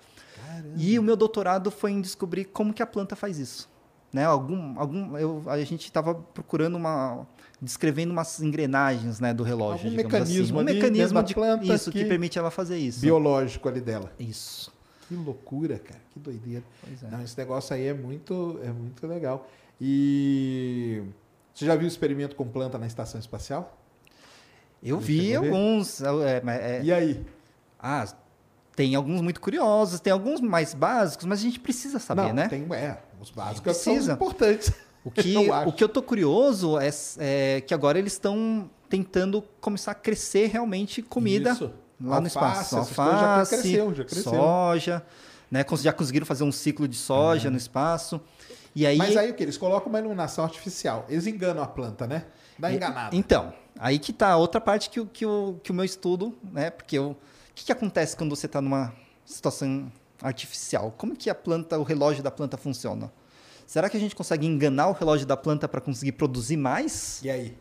Speaker 2: E o meu doutorado foi em descobrir como que a planta faz isso. Né? Algum, algum, eu, a gente estava procurando uma, descrevendo umas engrenagens, né, do relógio.
Speaker 1: Algum
Speaker 2: digamos
Speaker 1: mecanismo
Speaker 2: assim. um
Speaker 1: ali
Speaker 2: mecanismo de
Speaker 1: planta
Speaker 2: isso que...
Speaker 1: que-
Speaker 2: permite ela fazer isso.
Speaker 1: Biológico ali dela.
Speaker 2: Isso.
Speaker 1: Que loucura, cara. Que doideira.
Speaker 2: É.
Speaker 1: Não, esse negócio aí é muito, é muito legal. E você já viu o experimento com planta na estação espacial?
Speaker 2: Eu
Speaker 1: Você
Speaker 2: vi alguns. é, é-
Speaker 1: E aí?
Speaker 2: ah, tem alguns muito curiosos, tem alguns mais básicos, mas a gente precisa saber,
Speaker 1: Não,
Speaker 2: né?
Speaker 1: tem, é, os básicos são importantes.
Speaker 2: O que,
Speaker 1: Eu
Speaker 2: o que eu tô curioso é, é que agora eles estão tentando começar a crescer realmente comida
Speaker 1: Isso.
Speaker 2: lá no
Speaker 1: Alface,
Speaker 2: espaço.
Speaker 1: essas coisas já
Speaker 2: Alface,
Speaker 1: cresceu, já cresceu.
Speaker 2: soja, né? Já conseguiram fazer um ciclo de soja no espaço. E aí,
Speaker 1: Mas aí o que? Eles colocam uma iluminação artificial. Eles enganam a planta, né? Dá
Speaker 2: E-
Speaker 1: enganada.
Speaker 2: Então, aí que tá a outra parte que, o- que, o, que o meu estudo, né? Porque eu, o que, que acontece quando você está numa situação artificial? Como que a planta, o relógio da planta funciona? Será que a gente consegue enganar o relógio da planta para conseguir produzir mais?
Speaker 1: E aí?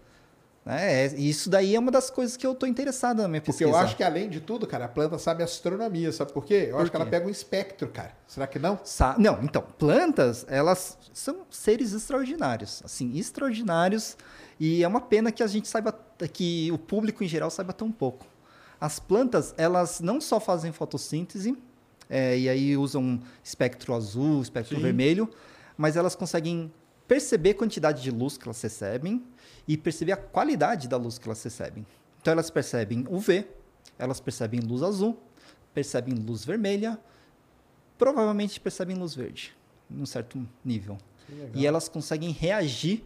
Speaker 2: Né? É, isso daí é uma das coisas que eu estou interessado na minha
Speaker 1: Porque
Speaker 2: pesquisa.
Speaker 1: eu acho que, além de tudo, cara, a planta sabe astronomia, sabe por quê? Eu
Speaker 2: Por
Speaker 1: acho que ela
Speaker 2: quê?
Speaker 1: pega um espectro, cara. Será que não?
Speaker 2: Sa- Não, então, plantas, elas são seres extraordinários, assim, extraordinários, e é uma pena que a gente saiba, que o público em geral saiba tão pouco. As plantas, elas não só fazem fotossíntese, é, e aí usam espectro azul, espectro
Speaker 1: Sim.
Speaker 2: vermelho, mas elas conseguem perceber a quantidade de luz que elas recebem e perceber a qualidade da luz que elas recebem. Então elas percebem UV, elas percebem luz azul, percebem luz vermelha, provavelmente percebem luz verde, num certo nível. E elas conseguem reagir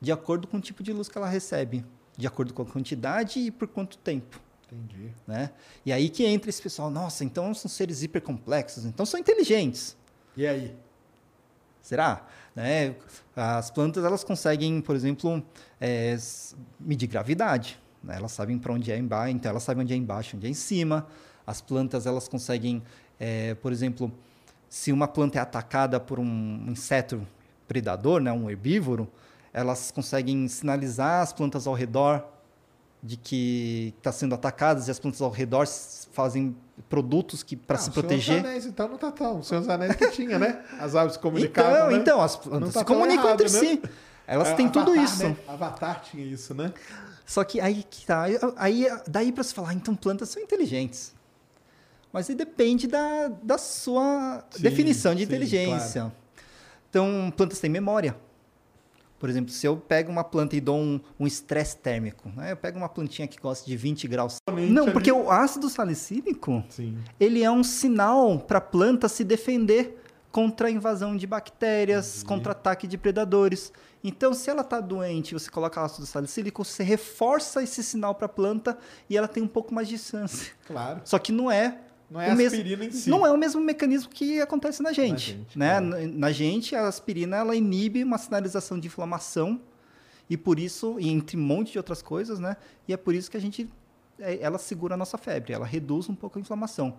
Speaker 2: de acordo com o tipo de luz que ela recebe, de acordo com a quantidade e por quanto tempo.
Speaker 1: Entendi.
Speaker 2: Né? E aí que entra esse pessoal, nossa, então são seres hipercomplexos, então são inteligentes.
Speaker 1: E aí?
Speaker 2: Será? Né? As plantas elas conseguem, por exemplo, é, medir gravidade. né? Elas sabem para onde é embaixo, então elas sabem onde é embaixo, onde é em cima. As plantas elas conseguem, é, por exemplo, se uma planta é atacada por um inseto predador, né, um herbívoro, elas conseguem sinalizar as plantas ao redor de que está sendo atacadas e as plantas ao redor fazem produtos que para
Speaker 1: Ah,
Speaker 2: se proteger.
Speaker 1: dos Anéis, então não tá tão. O Senhor dos Anéis que tinha, né? As aves se comunicavam,
Speaker 2: Então,
Speaker 1: né?
Speaker 2: então, as plantas
Speaker 1: tá
Speaker 2: se comunicam
Speaker 1: errado,
Speaker 2: entre
Speaker 1: né?
Speaker 2: si. Elas
Speaker 1: É,
Speaker 2: têm tudo
Speaker 1: Avatar,
Speaker 2: isso.
Speaker 1: né? Avatar tinha isso, né?
Speaker 2: Só que aí que tá. Aí, daí para se falar, então plantas são inteligentes. Mas aí depende da, da sua
Speaker 1: Sim,
Speaker 2: definição de
Speaker 1: sim,
Speaker 2: inteligência. Então, plantas têm memória. Por exemplo, se eu pego uma planta e dou um um estresse térmico, né? eu pego uma plantinha que gosta de 20 graus. Não,
Speaker 1: ali.
Speaker 2: porque o ácido salicílico,
Speaker 1: Sim.
Speaker 2: ele é um sinal para a planta se defender contra a invasão de bactérias, contra ataque de predadores. Então, se ela está doente, você coloca ácido salicílico, você reforça esse sinal para a planta e ela tem um pouco mais de chance.
Speaker 1: Claro.
Speaker 2: Só que não é
Speaker 1: Não é
Speaker 2: o mesmo-
Speaker 1: aspirina em si.
Speaker 2: Não é o mesmo mecanismo que acontece na gente.
Speaker 1: gente,
Speaker 2: né?
Speaker 1: claro.
Speaker 2: Na, na gente, a aspirina ela inibe uma sinalização de inflamação e por isso, e entre um monte de outras coisas, né? E é por isso que a gente, é, ela segura a nossa febre, ela reduz um pouco a inflamação.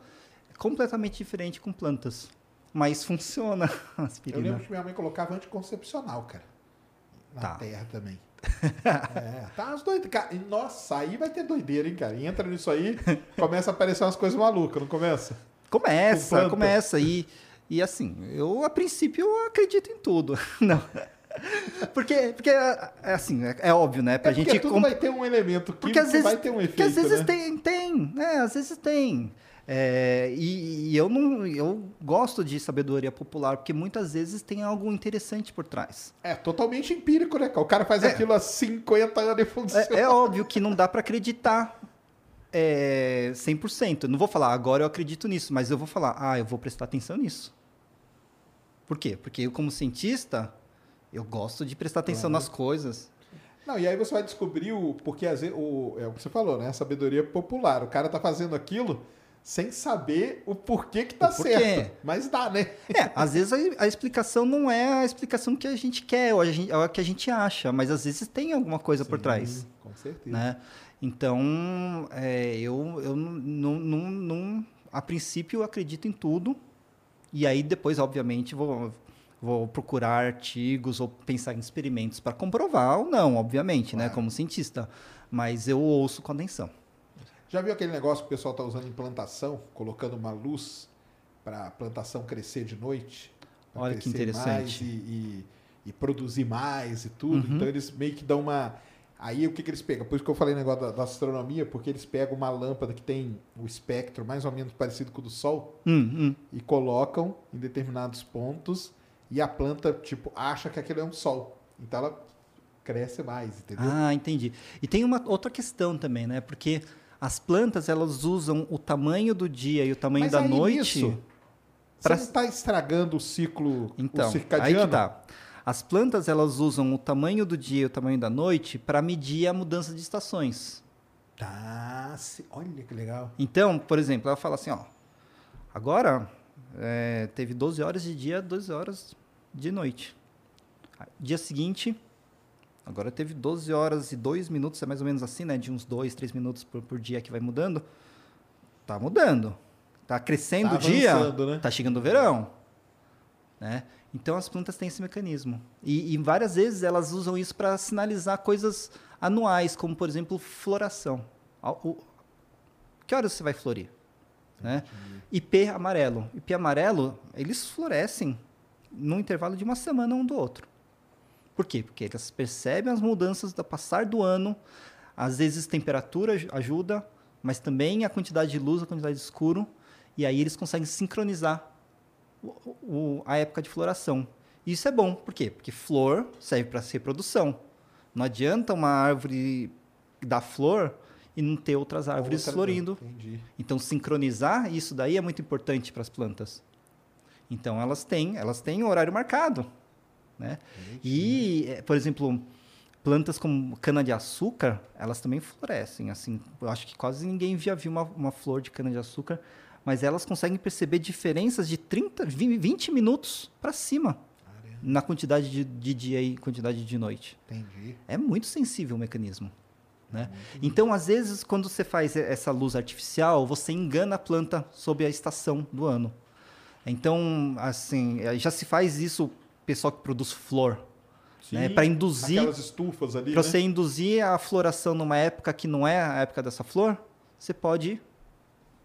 Speaker 2: É completamente diferente com plantas, mas funciona a
Speaker 1: Eu
Speaker 2: aspirina.
Speaker 1: lembro que minha mãe colocava anticoncepcional, cara. Na
Speaker 2: Tá.
Speaker 1: terra também. É, tá. Cara, e Nossa, aí vai ter doideira, hein, cara? Entra nisso aí, começa a aparecer umas coisas malucas, não começa? Com
Speaker 2: Começa,
Speaker 1: planta.
Speaker 2: começa. E, e assim, eu a princípio eu acredito em tudo. Não. Porque, porque é, é assim, é, é óbvio, né? Pra
Speaker 1: é porque
Speaker 2: gente
Speaker 1: tudo
Speaker 2: comp-
Speaker 1: vai ter um elemento
Speaker 2: Porque
Speaker 1: que
Speaker 2: vezes,
Speaker 1: vai ter um
Speaker 2: porque
Speaker 1: efeito,
Speaker 2: às vezes
Speaker 1: né?
Speaker 2: tem, tem, né? Às vezes tem. É, e, e eu não, eu gosto de sabedoria popular porque muitas vezes tem algo interessante por trás.
Speaker 1: É totalmente empírico, né? O cara faz
Speaker 2: É.
Speaker 1: aquilo há 50 anos e funciona.
Speaker 2: É, é óbvio que não dá para acreditar é, 100%. Eu não vou falar agora eu acredito nisso, mas eu vou falar, ah, eu vou prestar atenção nisso. Por quê? Porque eu como cientista eu gosto de prestar atenção nas coisas.
Speaker 1: Não, e aí você vai descobrir o. Porque às vezes, o, é o que você falou, né? A sabedoria popular. O cara tá fazendo aquilo sem saber o porquê que tá
Speaker 2: porquê.
Speaker 1: certo. Mas dá, né?
Speaker 2: É, às vezes a, a explicação não é a explicação que a gente quer, ou a gente, ou a que a gente acha, mas às vezes tem alguma coisa por trás,
Speaker 1: Com certeza.
Speaker 2: né? Então, é, eu, eu não, não, não, a princípio eu acredito em tudo, e aí depois, obviamente, vou, vou procurar artigos ou pensar em experimentos para comprovar ou não, obviamente, né,
Speaker 1: Claro.
Speaker 2: como cientista, mas eu ouço com atenção.
Speaker 1: Já viu aquele negócio que o pessoal tá usando em plantação, colocando uma luz para a plantação crescer de noite?
Speaker 2: Olha que interessante.
Speaker 1: mais E, e- e produzir mais e tudo.
Speaker 2: Uhum.
Speaker 1: Então eles meio que dão uma. Aí o que, que eles pegam? Por isso que eu falei negócio da, da astronomia, porque eles pegam uma lâmpada que tem o espectro mais ou menos parecido com o do Sol
Speaker 2: Hum, hum.
Speaker 1: e colocam em determinados pontos e a planta, tipo, acha que aquilo é um Sol. Então ela cresce mais, entendeu?
Speaker 2: Ah, entendi. E tem uma outra questão também, né? Porque as plantas elas usam o tamanho do dia e o tamanho
Speaker 1: Mas
Speaker 2: da
Speaker 1: aí
Speaker 2: noite.
Speaker 1: não está estragando o ciclo
Speaker 2: Então,
Speaker 1: o
Speaker 2: aí
Speaker 1: circadiano?
Speaker 2: que tá. As plantas elas usam o tamanho do dia e o tamanho da noite para medir a mudança de estações.
Speaker 1: Tá, se- olha que legal.
Speaker 2: Então, por exemplo, ela fala assim, ó, agora é, teve 12 horas de dia, 12 horas de noite. Dia seguinte, agora teve 12 horas e 2 minutos, é mais ou menos assim, né? De uns 2, 3 minutos por, por dia que vai mudando. Tá mudando. Tá crescendo
Speaker 1: Tá
Speaker 2: o dia,
Speaker 1: né?
Speaker 2: tá chegando o verão. Né? Então as plantas têm esse mecanismo. E, e várias vezes elas usam isso para sinalizar coisas anuais, como por exemplo floração. Ao- o- Que horas você vai florir? Né? IP amarelo. IP amarelo, eles florescem no intervalo de uma semana um do outro. Por quê? Porque eles percebem as mudanças do passar do ano, às vezes temperatura aj- ajuda, mas também a quantidade de luz, a quantidade de escuro, e aí eles conseguem sincronizar o- o- a época de floração. Isso é bom, por quê? Porque flor serve para reprodução. Não adianta uma árvore dar flor e não ter outras árvores
Speaker 1: Outra-
Speaker 2: florindo. Então, sincronizar isso daí é muito importante para as plantas. Então, elas têm, elas têm horário marcado. Né? E, eh, por exemplo, plantas como cana-de-açúcar, elas também florescem. Assim, eu acho que quase ninguém já viu uma, uma flor de cana-de-açúcar, mas elas conseguem perceber diferenças de 30, 20, 20 minutos para cima na quantidade de, de dia e quantidade de noite.
Speaker 1: Entendi.
Speaker 2: É muito sensível o mecanismo. Né? Então, às vezes, quando você faz essa luz artificial, você engana a planta sob a estação do ano. Então, assim, eh, já se faz isso, pessoal que produz flor, né? Para induzir,
Speaker 1: Aquelas estufas ali,
Speaker 2: para
Speaker 1: né?
Speaker 2: você induzir a floração numa época que não é a época dessa flor, você pode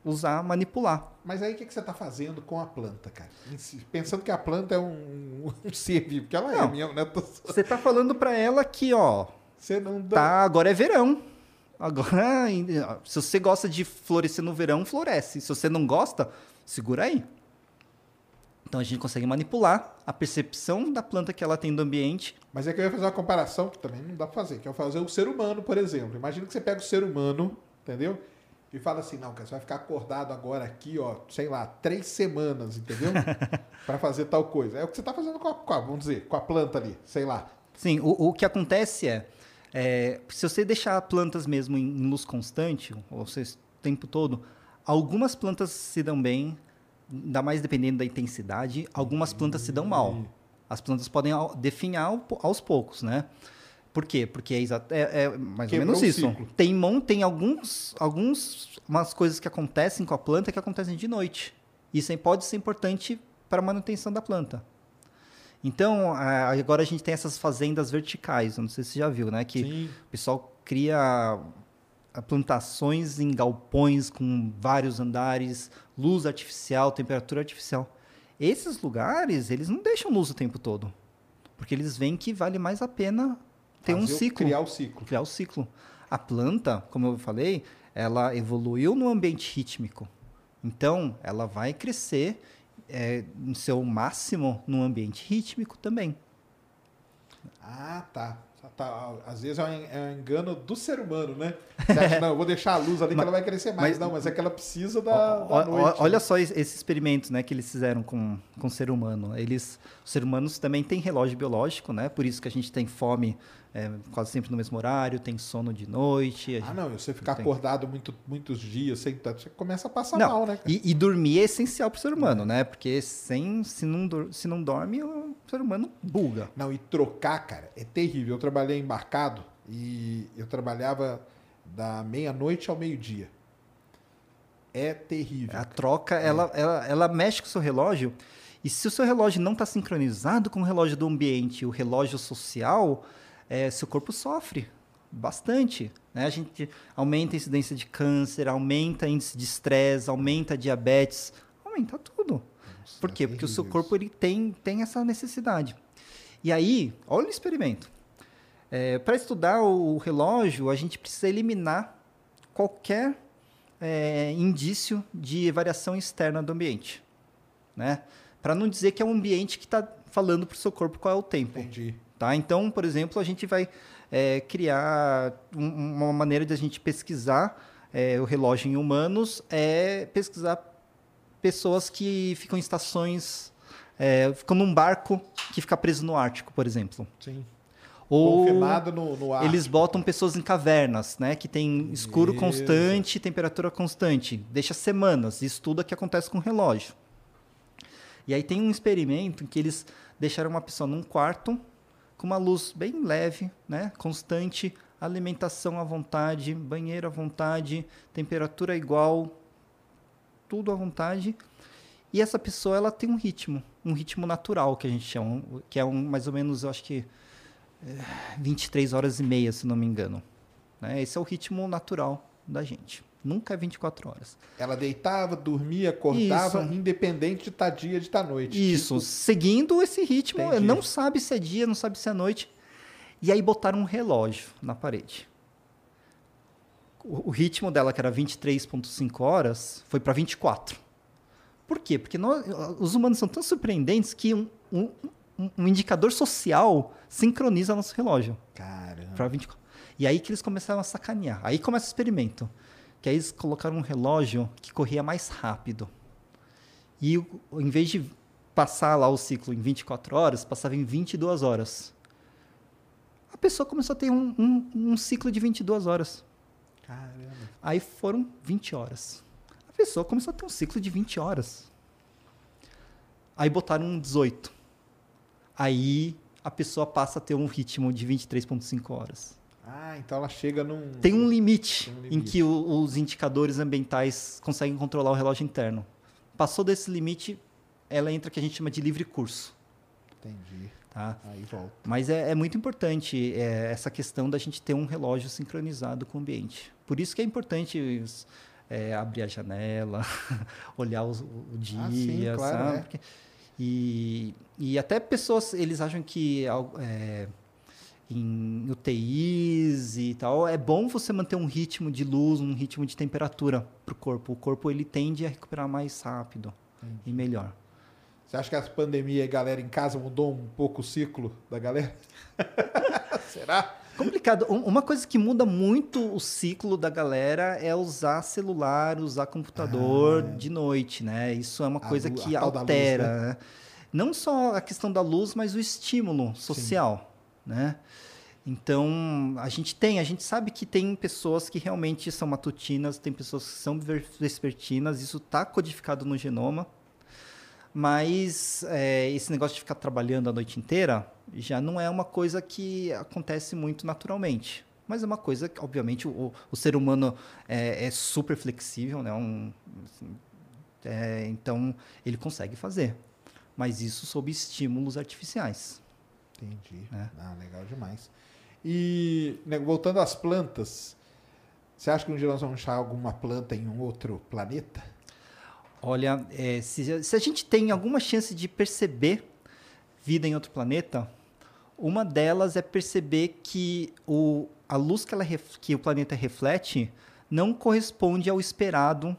Speaker 2: usar, manipular.
Speaker 1: Mas aí o que, que você está fazendo com a planta, cara? Pensando que a planta é um, um ser vivo, que ela é
Speaker 2: Não.
Speaker 1: mesmo, né? Tô-
Speaker 2: Você está falando para ela que, ó,
Speaker 1: Você não dá.
Speaker 2: tá, agora é verão. Agora, se você gosta de florescer no verão, floresce. Se você não gosta, segura aí. Então a gente consegue manipular a percepção da planta que ela tem do ambiente.
Speaker 1: Mas é que eu ia fazer uma comparação que também não dá pra fazer, que é fazer o ser humano, por exemplo. Imagina que você pega o ser humano, entendeu? E fala assim, não, cara, você vai ficar acordado agora aqui, ó, sei lá, três semanas, entendeu? Pra fazer tal coisa. É o que você tá fazendo com a, com a- vamos dizer, com a planta ali, sei lá.
Speaker 2: Sim, o, o que acontece é, é, se você deixar plantas mesmo em, em luz constante, ou seja, o tempo todo, algumas plantas se dão bem, ainda mais dependendo da intensidade, algumas plantas se dão mal. As plantas podem definhar aos poucos, né? Por quê? Porque é, é- é mais
Speaker 1: Quebrou
Speaker 2: ou menos isso. Tem, tem alguns, alguns umas coisas que acontecem com a planta que acontecem de noite. Isso aí pode ser importante para a manutenção da planta. Então, agora a gente tem essas fazendas verticais, não sei se você já viu, né? Que
Speaker 1: Sim.
Speaker 2: o pessoal cria plantações em galpões com vários andares, luz artificial, temperatura artificial. Esses lugares, eles não deixam luz o tempo todo. Porque eles veem que vale mais a pena ter um
Speaker 1: Fazer o-
Speaker 2: ciclo.
Speaker 1: Criar o ciclo.
Speaker 2: Criar o ciclo. A planta, como eu falei, ela evoluiu no ambiente rítmico. Então, ela vai crescer é, no seu máximo no ambiente rítmico também.
Speaker 1: Ah, tá. Tá, Às vezes é um é um engano do ser humano, né? Você acha, não, eu vou deixar a luz ali que ela vai crescer mais.
Speaker 2: mas-
Speaker 1: não, mas é que ela precisa da,
Speaker 2: Ó-
Speaker 1: da
Speaker 2: ó-
Speaker 1: noite. né?
Speaker 2: olha só es- esse experimento né, que eles fizeram com, com o ser humano. Eles, os seres humanos também têm relógio biológico, né? Por isso que a gente tem fome é, quase sempre no mesmo horário, tem sono de noite.
Speaker 1: Ah, não, e você ficar
Speaker 2: Tem.
Speaker 1: acordado muito, muitos dias, sem tanto, você começa a passar
Speaker 2: Não,
Speaker 1: mal, né?
Speaker 2: e, e dormir é essencial para o ser humano, né? Porque sem, se, não, se não dorme, o ser humano buga.
Speaker 1: Não, e trocar, cara, é terrível. Eu trabalhei embarcado e eu trabalhava da meia-noite ao meio-dia. É terrível.
Speaker 2: A troca, ela, ela, ela mexe com o seu relógio. E se o seu relógio não está sincronizado com o relógio do ambiente, o relógio social, é, seu corpo sofre bastante. Né? A gente aumenta a incidência de câncer, aumenta o índice de estresse, aumenta a diabetes, aumenta tudo. Por quê? Porque o seu corpo ele tem, tem essa necessidade. E aí, olha o experimento. Para estudar o relógio, a gente precisa eliminar qualquer é, indício de variação externa do ambiente. Né? Para não dizer que é um ambiente que está falando para o seu corpo qual é o tempo.
Speaker 1: Entendi.
Speaker 2: Tá? Então, por exemplo, a gente vai é, criar um- uma maneira de a gente pesquisar é, o relógio em humanos, é pesquisar pessoas que ficam em estações, é, ficam num barco que fica preso no Ártico, por exemplo.
Speaker 1: Sim.
Speaker 2: Ou
Speaker 1: no, no ar.
Speaker 2: eles botam pessoas em cavernas, né? Que tem escuro
Speaker 1: Isso.
Speaker 2: constante, temperatura constante. Deixa semanas. Isso tudo é que acontece com o relógio. E aí tem um experimento em que eles deixaram uma pessoa num quarto com uma luz bem leve, né? Constante, alimentação à vontade, banheiro à vontade, temperatura igual, tudo à vontade. E essa pessoa ela tem um ritmo, um ritmo natural que a gente chama, que é um mais ou menos, eu acho que 23 horas e meia, se não me engano. Né? Esse é o ritmo natural da gente. Nunca é 24 horas.
Speaker 1: Ela deitava, dormia, acordava,
Speaker 2: Isso.
Speaker 1: independente de estar dia, de estar noite.
Speaker 2: Isso,
Speaker 1: Tipo,
Speaker 2: seguindo esse ritmo,
Speaker 1: Entendi.
Speaker 2: não sabe se é dia, não sabe se é noite. E aí botaram um relógio na parede. O, o ritmo dela, que era 23,5 horas, foi para 24. Por quê? Porque nós, os humanos são tão surpreendentes que um, um, um- um indicador social sincroniza nosso relógio.
Speaker 1: Caramba.
Speaker 2: Pra 24. E aí que eles começaram a sacanear. Aí começa o experimento. Que aí eles colocaram um relógio que corria mais rápido. E em vez de passar lá o ciclo em 24 horas, passava em 22 horas. A pessoa começou a ter um, um, um ciclo de 22 horas.
Speaker 1: Caramba.
Speaker 2: Aí foram 20 horas. A pessoa começou a ter um ciclo de 20 horas. Aí botaram um 18. Aí a pessoa passa a ter um ritmo de 23,5 horas.
Speaker 1: Ah, então ela chega num.
Speaker 2: Tem um limite,
Speaker 1: Tem um
Speaker 2: em
Speaker 1: limite.
Speaker 2: que o- os indicadores ambientais conseguem controlar o relógio interno. Passou desse limite, ela entra que a gente chama de livre curso.
Speaker 1: Entendi.
Speaker 2: Tá?
Speaker 1: Aí volta.
Speaker 2: Mas é, é muito importante é, essa questão da gente ter um relógio sincronizado com o ambiente. Por isso que é importante é, abrir a janela, olhar os- o, dia,
Speaker 1: Ah, sim, claro,
Speaker 2: sabe?
Speaker 1: é.
Speaker 2: Porque- E, e até pessoas, eles acham que é, em UTIs e tal, é bom você manter um ritmo de luz, um ritmo de temperatura para o corpo. O corpo ele tende a recuperar mais rápido e melhor.
Speaker 1: Você acha que essa pandemia, a galera em casa mudou um pouco o ciclo da galera? Será?
Speaker 2: Complicado. Um- Uma coisa que muda muito o ciclo da galera é usar celular, usar computador de noite, né? Isso é uma
Speaker 1: Ah. A
Speaker 2: coisa que
Speaker 1: a da luz,
Speaker 2: altera, né? Não só a questão da luz, mas o estímulo social, né? Então, a gente tem, a gente sabe que tem pessoas que realmente são matutinas, tem pessoas que são vespertinas, isso está codificado no genoma. Mas é, esse negócio de ficar trabalhando a noite inteira já não é uma coisa que acontece muito naturalmente. Mas é uma coisa que, obviamente, o, o ser humano é, é super flexível, né? Um, assim, é, então, ele consegue fazer. Mas isso sob estímulos artificiais.
Speaker 1: Entendi.
Speaker 2: É.
Speaker 1: Ah, legal demais. E né, voltando às plantas, você acha que um dia nós vamos achar alguma planta em um outro planeta?
Speaker 2: Olha, é, se, se a gente tem alguma chance de perceber vida em outro planeta, uma delas é perceber que o, a luz que, ela, que o planeta reflete não corresponde ao esperado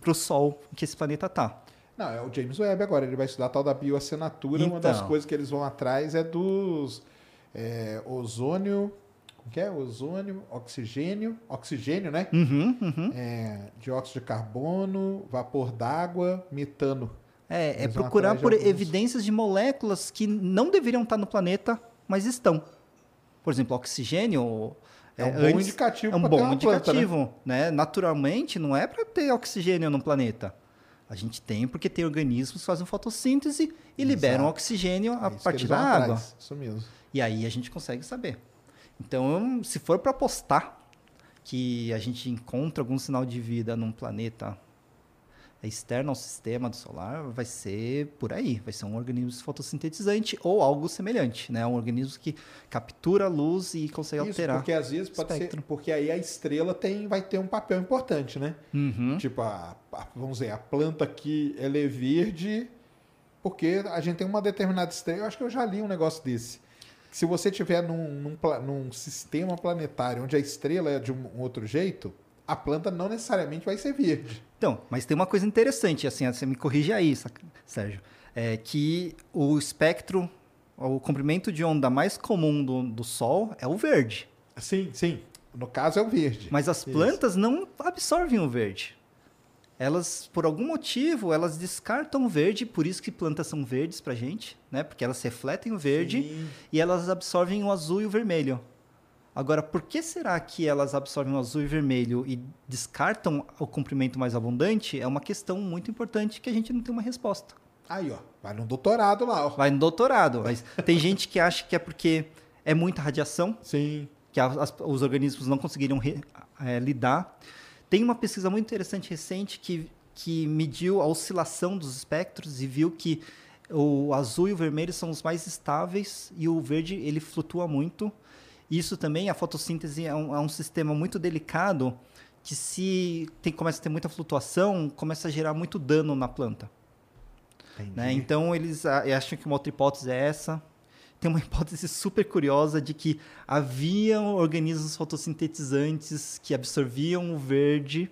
Speaker 2: para o Sol que esse planeta está.
Speaker 1: Não, é o James Webb agora, ele vai estudar a tal da bioassinatura. Uma das
Speaker 2: Então.
Speaker 1: coisas que eles vão atrás é dos é, ozônio. Como que é? Ozônio, oxigênio. Oxigênio, né?
Speaker 2: Uhum, uhum.
Speaker 1: É, dióxido de carbono, vapor d'água, metano.
Speaker 2: É, é procurar por
Speaker 1: alguns.
Speaker 2: evidências de moléculas que não deveriam estar no planeta, mas estão. Por exemplo, oxigênio.
Speaker 1: É um bom indicativo
Speaker 2: É um bom
Speaker 1: uma planta, né?
Speaker 2: indicativo. né? Naturalmente, não é para ter oxigênio no planeta. A gente tem porque tem organismos que fazem fotossíntese e liberam
Speaker 1: Exato.
Speaker 2: oxigênio a
Speaker 1: É
Speaker 2: partir da água.
Speaker 1: atrás, Isso mesmo.
Speaker 2: E aí a gente consegue saber. Então, se for para apostar que a gente encontra algum sinal de vida num planeta externo ao sistema do solar, vai ser por aí. Vai ser um organismo fotossintetizante ou algo semelhante, né? Um organismo que captura a luz e consegue
Speaker 1: Isso,
Speaker 2: alterar.
Speaker 1: porque às vezes pode
Speaker 2: espectro.
Speaker 1: ser. Porque aí a estrela tem, vai ter um papel importante, né?
Speaker 2: Uhum.
Speaker 1: Tipo, a, a- vamos dizer, a planta aqui ela é verde porque a gente tem uma determinada estrela. Eu acho que eu já li um negócio desse. Se você tiver num, num, num sistema planetário onde a estrela é de um outro jeito, a planta não necessariamente vai ser verde.
Speaker 2: Então, mas tem uma coisa interessante, assim, você me corrige aí, Sérgio, é que o espectro, o comprimento de onda mais comum do, do Sol é o verde.
Speaker 1: Sim, sim. No caso é o verde.
Speaker 2: Mas as
Speaker 1: Isso.
Speaker 2: plantas não absorvem o verde. Elas, por algum motivo, elas descartam o verde, por isso que plantas são verdes pra gente, né? Porque elas refletem o verde
Speaker 1: Sim.
Speaker 2: e elas absorvem o azul e o vermelho. Agora, por que será que elas absorvem o azul e vermelho e descartam o comprimento mais abundante? É uma questão muito importante que a gente não tem uma resposta.
Speaker 1: Aí, ó. Vai no doutorado lá, ó.
Speaker 2: Vai no doutorado, mas tem gente que acha que é porque é muita radiação,
Speaker 1: Sim.
Speaker 2: que as- os organismos não conseguiriam re- eh, lidar. Tem uma pesquisa muito interessante recente que, que mediu a oscilação dos espectros e viu que O azul e o vermelho são os mais estáveis e o verde ele flutua muito. Isso também, a fotossíntese é um, é um sistema muito delicado que se tem, começa a ter muita flutuação, começa a gerar muito dano na planta. Né? Então eles ah, acham que uma outra hipótese é essa. Tem uma hipótese super curiosa de que haviam organismos fotossintetizantes que absorviam o verde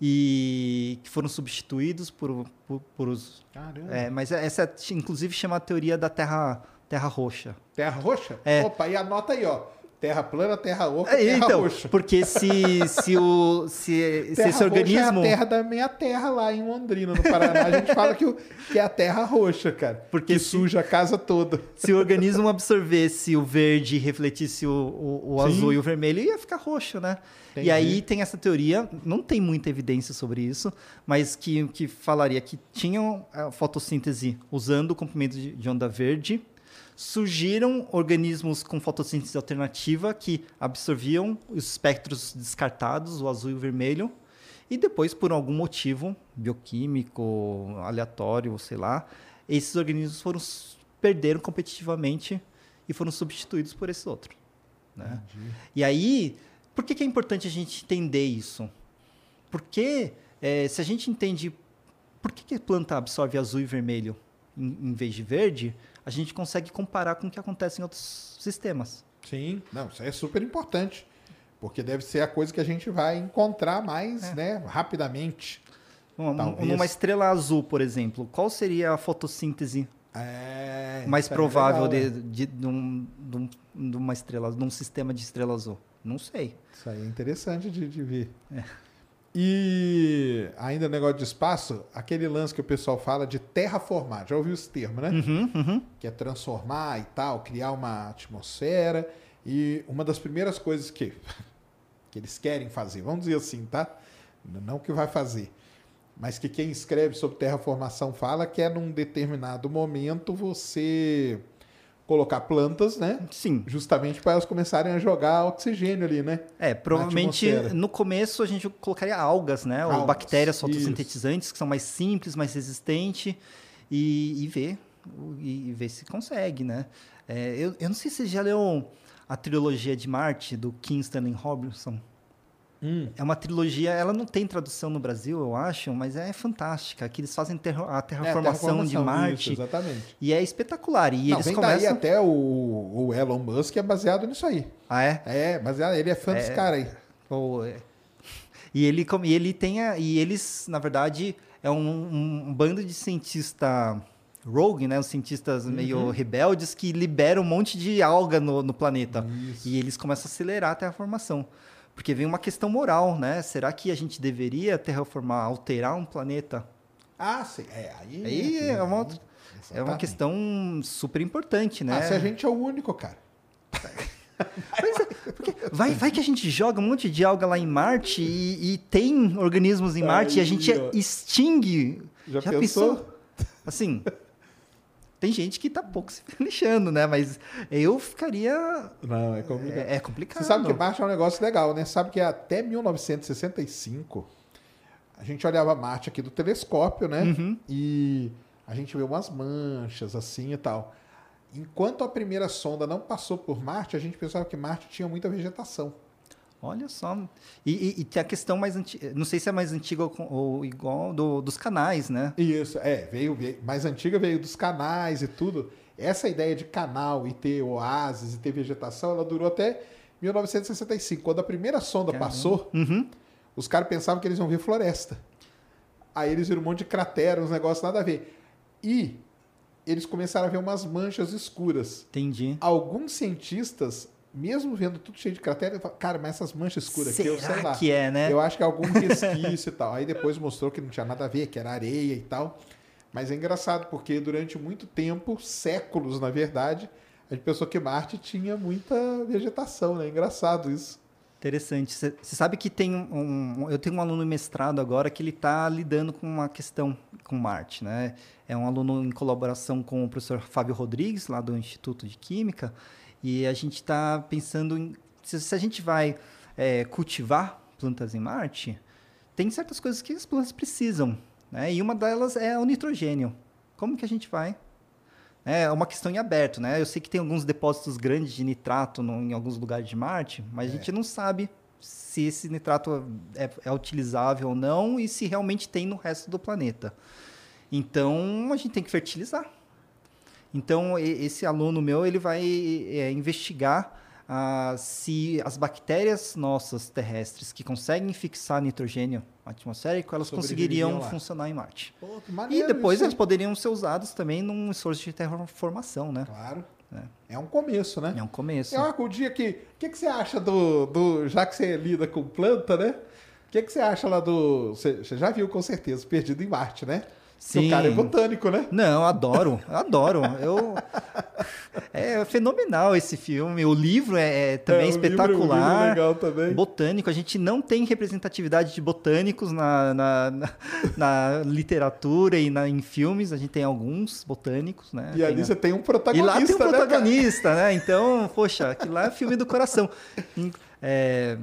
Speaker 2: e que foram substituídos por, por, por os.
Speaker 1: Caramba.
Speaker 2: É, mas essa, inclusive, chama a teoria da Terra, terra roxa.
Speaker 1: Terra roxa?
Speaker 2: É.
Speaker 1: Opa, e anota aí, ó. Terra plana, terra oca,
Speaker 2: É,
Speaker 1: terra
Speaker 2: então,
Speaker 1: roxa.
Speaker 2: porque se, se, o, se, se esse organismo.
Speaker 1: é a terra da minha terra lá em Londrina, no Paraná. A gente fala que, o- que é a terra roxa, cara.
Speaker 2: Porque
Speaker 1: que
Speaker 2: se-
Speaker 1: suja a casa toda.
Speaker 2: Se o organismo absorvesse o verde e refletisse o, o, o azul e o vermelho, ia ficar roxo, né?
Speaker 1: Entendi.
Speaker 2: E aí tem essa teoria, não tem muita evidência sobre isso, mas que, que falaria que tinham a fotossíntese usando o comprimento de, de onda verde, surgiram organismos com fotossíntese alternativa que absorviam os espectros descartados, o azul e o vermelho, e depois, por algum motivo bioquímico, aleatório, sei lá, esses organismos foram perderam competitivamente e foram substituídos por esse outro. Né? E aí, por que, que é importante a gente entender isso? Porque eh, se a gente entende por que, que a planta absorve azul e vermelho em, em vez de verde, a gente consegue comparar com o que acontece em outros sistemas.
Speaker 1: Sim, não, isso aí é super importante. Porque deve ser a coisa que a gente vai encontrar mais, né, rapidamente.
Speaker 2: Uma-. Numa estrela azul, por exemplo, qual seria a fotossíntese
Speaker 1: É,
Speaker 2: mais
Speaker 1: é
Speaker 2: provável
Speaker 1: legal,
Speaker 2: de,
Speaker 1: né?
Speaker 2: de, de, de um- de uma estrela, de um sistema de estrela azul? Não sei.
Speaker 1: Isso aí é interessante de, de ver.
Speaker 2: É.
Speaker 1: E ainda negócio de espaço, aquele lance que o pessoal fala de terraformar. Já ouviu esse termo, né?
Speaker 2: Uhum,
Speaker 1: Que é transformar e tal, criar uma atmosfera. E uma das primeiras coisas que, que eles querem fazer, vamos dizer assim, tá? Não que vai fazer, mas que quem escreve sobre terraformação fala que é num determinado momento você colocar plantas, né?
Speaker 2: Sim.
Speaker 1: Justamente para elas começarem a jogar oxigênio ali, né?
Speaker 2: É, provavelmente no começo a gente colocaria algas, né? Ou
Speaker 1: Algas,
Speaker 2: bactérias
Speaker 1: isso.
Speaker 2: fotossintetizantes, que são mais simples, mais resistentes, e, e ver, e, e ver se consegue, né? É, eu, eu não sei se você já leu a trilogia de Marte, do Kim Stanley Robinson.
Speaker 1: Hum.
Speaker 2: É uma trilogia, ela não tem tradução no Brasil, eu acho, mas é fantástica, que eles fazem terra- a
Speaker 1: É,
Speaker 2: terraformação de
Speaker 1: terraformação,
Speaker 2: Marte,
Speaker 1: isso, exatamente.
Speaker 2: e é espetacular. E
Speaker 1: Não,
Speaker 2: eles
Speaker 1: vem daí
Speaker 2: começam...
Speaker 1: até o, o Elon Musk é baseado nisso aí.
Speaker 2: Ah, é?
Speaker 1: É, baseado, ele é fã desse cara aí.
Speaker 2: Ou, é. E ele, e ele tem a, e eles, na verdade, é um, um bando de cientista rogue, né? Os cientistas
Speaker 1: Uhum.
Speaker 2: meio rebeldes que liberam um monte de alga no, no planeta. E eles começam a acelerar a terraformação. Porque vem uma questão moral, né? Será que a gente deveria terraformar, alterar um planeta?
Speaker 1: Ah, sim. É, aí,
Speaker 2: Aí é uma, outra- é uma questão super importante, né?
Speaker 1: Ah, se a gente é o único, cara.
Speaker 2: É, porque vai, vai que a gente joga um monte de alga lá em Marte e, e tem organismos em Marte e a
Speaker 1: Aí,
Speaker 2: gente
Speaker 1: ó.
Speaker 2: extingue.
Speaker 1: Já pensou?
Speaker 2: Assim, tem gente que tá pouco se lixando, né? Mas eu ficaria...
Speaker 1: Não, é complicado.
Speaker 2: É, é complicado.
Speaker 1: Você sabe que Marte é um negócio legal, né? Sabe que até 1965 a gente olhava Marte aqui do telescópio, né?
Speaker 2: Uhum.
Speaker 1: E a gente vê umas manchas assim e tal. Enquanto a primeira sonda não passou por Marte, a gente pensava que Marte tinha muita vegetação.
Speaker 2: Olha só. E, e- e tem a questão mais antiga... Não sei se é mais antiga ou, ou igual do- dos canais, né?
Speaker 1: Isso, é, veio, veio mais antiga veio dos canais e tudo. Essa ideia de canal e ter oásis e ter vegetação, ela durou até 1965. Quando a primeira sonda
Speaker 2: Caramba.
Speaker 1: passou,
Speaker 2: Uhum.
Speaker 1: os caras pensavam que eles iam ver floresta. Aí eles viram um monte de cratera, uns negócios nada a ver. E eles começaram a ver umas manchas escuras.
Speaker 2: Entendi.
Speaker 1: Alguns cientistas, mesmo vendo tudo cheio de cratera, falam, cara, mas essas manchas escuras aqui, eu sei
Speaker 2: Será
Speaker 1: lá.
Speaker 2: que é, né?
Speaker 1: Eu acho que é algum resquício e tal. Aí depois mostrou que não tinha nada a ver, que era areia e tal. Mas é engraçado, porque durante muito tempo, séculos na verdade, a gente pensou que Marte tinha muita vegetação, né? Engraçado isso.
Speaker 2: Interessante. Você sabe que tem um, um- Eu tenho um aluno mestrado agora que ele está lidando com uma questão com Marte, né? É um aluno em colaboração com o professor Fábio Rodrigues, lá do Instituto de Química, e a gente está pensando em. Se, se a gente vai é, cultivar plantas em Marte, tem certas coisas que as plantas precisam, né? E uma delas é o nitrogênio. Como que a gente vai? É uma questão em aberto, né? Eu sei que tem alguns depósitos grandes de nitrato no, em alguns lugares de Marte, mas a gente não sabe se esse nitrato é, é utilizável ou não e se realmente tem no resto do planeta. Então, a gente tem que fertilizar. Então, esse aluno meu, ele vai é, investigar ah, se as bactérias nossas terrestres que conseguem fixar nitrogênio atmosférico, elas conseguiriam
Speaker 1: lá.
Speaker 2: funcionar em Marte.
Speaker 1: Pô, que
Speaker 2: E
Speaker 1: maneiro
Speaker 2: depois eles poderiam ser usados também num esforço de terraformação, né?
Speaker 1: Claro. É. um começo, né?
Speaker 2: É um começo.
Speaker 1: É uma o dia que. O que, que você acha do, do. Já que você lida com planta, né? O que, que você acha lá do. Você já viu com certeza, Perdido em Marte, né? Que
Speaker 2: Sim.
Speaker 1: O cara é botânico, né?
Speaker 2: Não, adoro, adoro. Eu... É fenomenal esse filme. O livro é, é também
Speaker 1: É, livro-
Speaker 2: espetacular.
Speaker 1: livro é legal também.
Speaker 2: Botânico, a gente não tem representatividade de botânicos na, na, na- na literatura e na- em filmes. A gente tem alguns botânicos, né?
Speaker 1: E
Speaker 2: Tem
Speaker 1: ali
Speaker 2: a-
Speaker 1: você tem um
Speaker 2: E
Speaker 1: protagonista,
Speaker 2: lá tem um
Speaker 1: né,
Speaker 2: protagonista, né? Então, poxa, aquilo lá é filme do coração. É,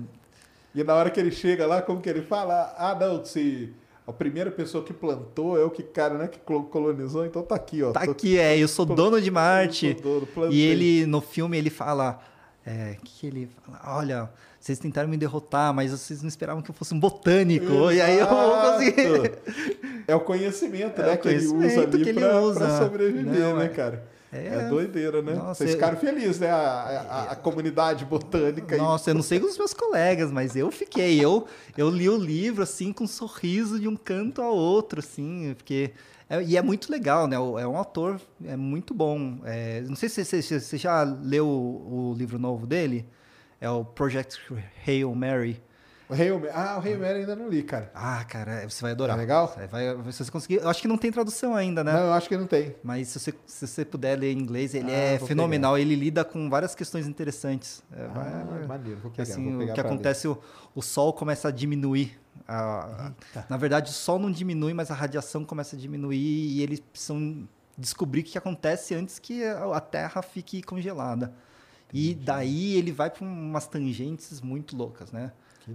Speaker 1: E na hora que ele chega lá, como que ele fala? Ah, não, se a primeira pessoa que plantou é o que cara, né, que colo- colonizou, então tá aqui, ó.
Speaker 2: Tá
Speaker 1: Tô-
Speaker 2: aqui, é, eu sou dono de Marte.
Speaker 1: Dono.
Speaker 2: E ele, no filme, ele fala. É, que ele fala, olha, vocês tentaram me derrotar, mas vocês não esperavam que eu fosse um botânico. E aí eu vou conseguir.
Speaker 1: Exato. É o conhecimento,
Speaker 2: É
Speaker 1: né,
Speaker 2: o
Speaker 1: que ele usa
Speaker 2: conhecimento
Speaker 1: ali
Speaker 2: que ele usa.
Speaker 1: pra sobreviver,
Speaker 2: Não,
Speaker 1: né,
Speaker 2: é-
Speaker 1: cara? É,
Speaker 2: é-
Speaker 1: doideira, né?
Speaker 2: Nossa,
Speaker 1: Vocês
Speaker 2: eu-
Speaker 1: ficaram felizes, né? A, a- a comunidade botânica.
Speaker 2: Nossa, eu não sei com os meus colegas, mas eu fiquei. Eu, eu li o livro, assim, com um sorriso de um canto ao outro, assim, porque. é- e é muito legal, né? É um autor, é muito bom. É, não sei se você, se você já leu o, o livro novo dele. É o Project Hail Mary.
Speaker 1: O Hail Mary- Ah, o Rei Mary ainda não li, cara.
Speaker 2: Ah, cara, você vai adorar.
Speaker 1: É legal?
Speaker 2: Vai, se você conseguir. Eu acho que não tem tradução ainda, né?
Speaker 1: Não, eu acho que não tem.
Speaker 2: Mas se você, se você puder ler em inglês, ele
Speaker 1: Ah,
Speaker 2: é fenomenal. Ele lida com várias questões interessantes. É,
Speaker 1: Ah,
Speaker 2: vai-
Speaker 1: maneiro, vou pegar,
Speaker 2: assim,
Speaker 1: vou pegar
Speaker 2: o que acontece, o, o sol começa a diminuir. A- a- na verdade, o sol não diminui, mas a radiação começa a diminuir e eles precisam descobrir o que acontece antes que a Terra fique congelada. E daí ele vai para umas tangentes muito loucas, né?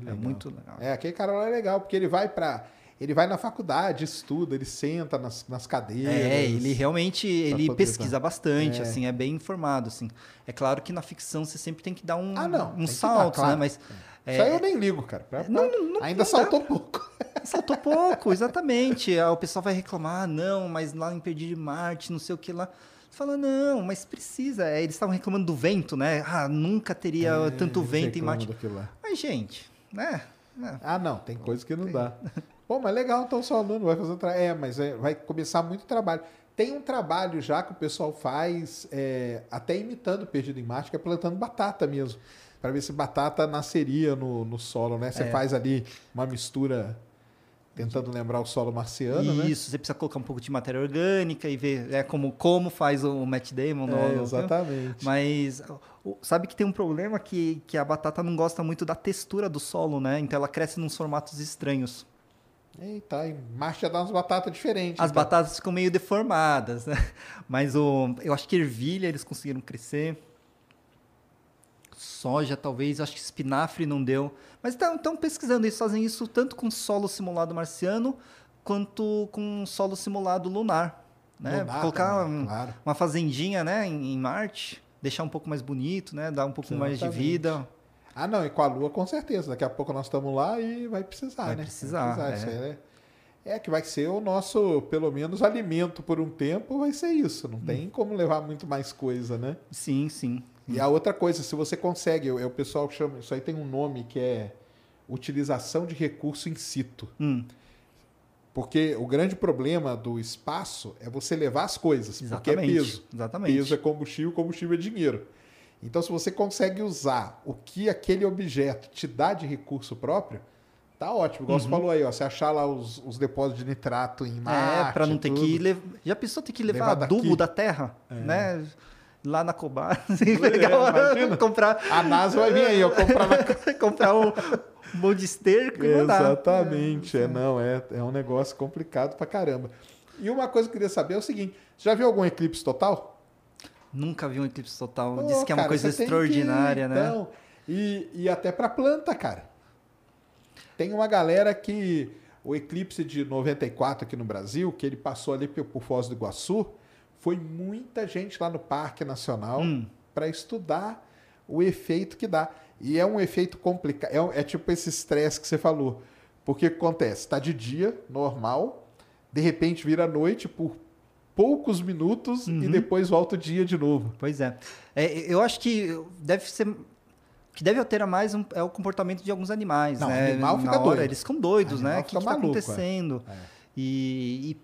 Speaker 2: É muito legal.
Speaker 1: É, aquele cara lá é legal, porque ele vai pra. Ele vai na faculdade, estuda, ele senta nas, nas cadeiras.
Speaker 2: É, ele realmente ele pesquisa bastante,
Speaker 1: É.
Speaker 2: assim, é bem informado, assim. É claro que na ficção você sempre tem que dar um,
Speaker 1: Ah, não,
Speaker 2: um
Speaker 1: que dar,
Speaker 2: salto,
Speaker 1: claro.
Speaker 2: né? Mas
Speaker 1: Isso
Speaker 2: é,
Speaker 1: aí eu nem ligo, cara. Pra- pra- Ainda
Speaker 2: não
Speaker 1: saltou pouco.
Speaker 2: saltou pouco, exatamente. Aí O pessoal vai reclamar, ah, não, mas lá em Perdido de Marte, não sei o que lá. Você fala, não, mas precisa. É, eles estavam reclamando do vento, né? Ah, nunca teria tanto
Speaker 1: Eles
Speaker 2: vento em Marte. Mas, gente, né? É.
Speaker 1: Ah, não, tem coisa que não dá. Pô, mas legal, então seu aluno vai fazer um trabalho. É, mas é, vai começar muito trabalho. Tem um trabalho já que o pessoal faz, é, até imitando Perdido em Marte, que é plantando batata mesmo. Para ver se batata nasceria no, no solo, né? Você
Speaker 2: É.
Speaker 1: faz ali uma mistura tentando lembrar o solo marciano, né?
Speaker 2: Isso, você precisa colocar um pouco de matéria orgânica e ver é, como, como faz o Matt Damon. no-
Speaker 1: É,
Speaker 2: filme.
Speaker 1: exatamente.
Speaker 2: Mas sabe que tem um problema que, que a batata não gosta muito da textura do solo, né? Então ela cresce nos formatos estranhos.
Speaker 1: Eita, Marte já dá umas batatas diferentes.
Speaker 2: As
Speaker 1: então.
Speaker 2: batatas ficam meio deformadas, né? Mas o, eu acho que ervilha eles conseguiram crescer. Soja, talvez, acho que espinafre não deu. Mas estão pesquisando, eles fazem isso tanto com solo simulado marciano quanto com solo simulado lunar. Né?
Speaker 1: Lunar
Speaker 2: Colocar
Speaker 1: também,
Speaker 2: um-
Speaker 1: claro.
Speaker 2: uma fazendinha né, em, em Marte, deixar um pouco mais bonito, né? Dar um pouco mais de
Speaker 1: Exatamente.
Speaker 2: vida.
Speaker 1: Ah, não, e com a Lua com certeza. Daqui a pouco nós estamos lá e vai precisar,
Speaker 2: Vai
Speaker 1: né?
Speaker 2: precisar,
Speaker 1: Isso
Speaker 2: é.
Speaker 1: aí é. é que vai ser o nosso, pelo menos, alimento por um tempo, vai ser isso.
Speaker 2: Hum.
Speaker 1: Não tem como levar muito mais coisa, né?
Speaker 2: Sim, sim.
Speaker 1: E a outra coisa, se você consegue, o, o pessoal chama, isso aí tem um nome que é utilização de recurso in situ.
Speaker 2: Hum,
Speaker 1: Porque o grande problema do espaço é você levar as coisas, porque é
Speaker 2: exatamente.
Speaker 1: peso.
Speaker 2: Exatamente.
Speaker 1: Peso é combustível, combustível é dinheiro. Então, se você consegue usar o que aquele objeto te dá de recurso próprio, tá ótimo. Igual você falou aí, ó, você achar lá os, os depósitos de nitrato em Marte.
Speaker 2: É, para não ter
Speaker 1: tudo.
Speaker 2: que levar. Já pensou ter que levar,
Speaker 1: Levar daqui.
Speaker 2: adubo da terra, né? Lá na Cobar, assim,
Speaker 1: É,
Speaker 2: legal, comprar,
Speaker 1: A NASA vai vir aí, ó, comprar na
Speaker 2: comprar um monte de esterco e mandar.
Speaker 1: Exatamente, é, não, é, é um negócio complicado pra caramba. E uma coisa que eu queria saber é o seguinte: já viu algum eclipse total?
Speaker 2: Nunca vi um eclipse total. Diz que é uma
Speaker 1: cara,
Speaker 2: coisa
Speaker 1: que ir,
Speaker 2: extraordinária, né?
Speaker 1: então. E, e até pra planta, cara. Tem uma galera que. o eclipse de 94 aqui no Brasil, que ele passou ali por Foz do Iguaçu, foi muita gente lá no Parque Nacional
Speaker 2: Hum.
Speaker 1: para estudar o efeito que dá. E é um efeito complicado, é, é tipo esse estresse que você falou. Porque o que acontece? Está de dia, normal, de repente vira noite por poucos minutos
Speaker 2: Uhum.
Speaker 1: e depois volta o dia de novo.
Speaker 2: Pois é. É, Eu acho que deve ser. O que deve alterar mais um- é o comportamento de alguns animais,
Speaker 1: Não,
Speaker 2: né?
Speaker 1: animal fica
Speaker 2: Na hora,
Speaker 1: doido.
Speaker 2: Eles ficam doidos, né? O que está
Speaker 1: é.
Speaker 2: acontecendo? E, e-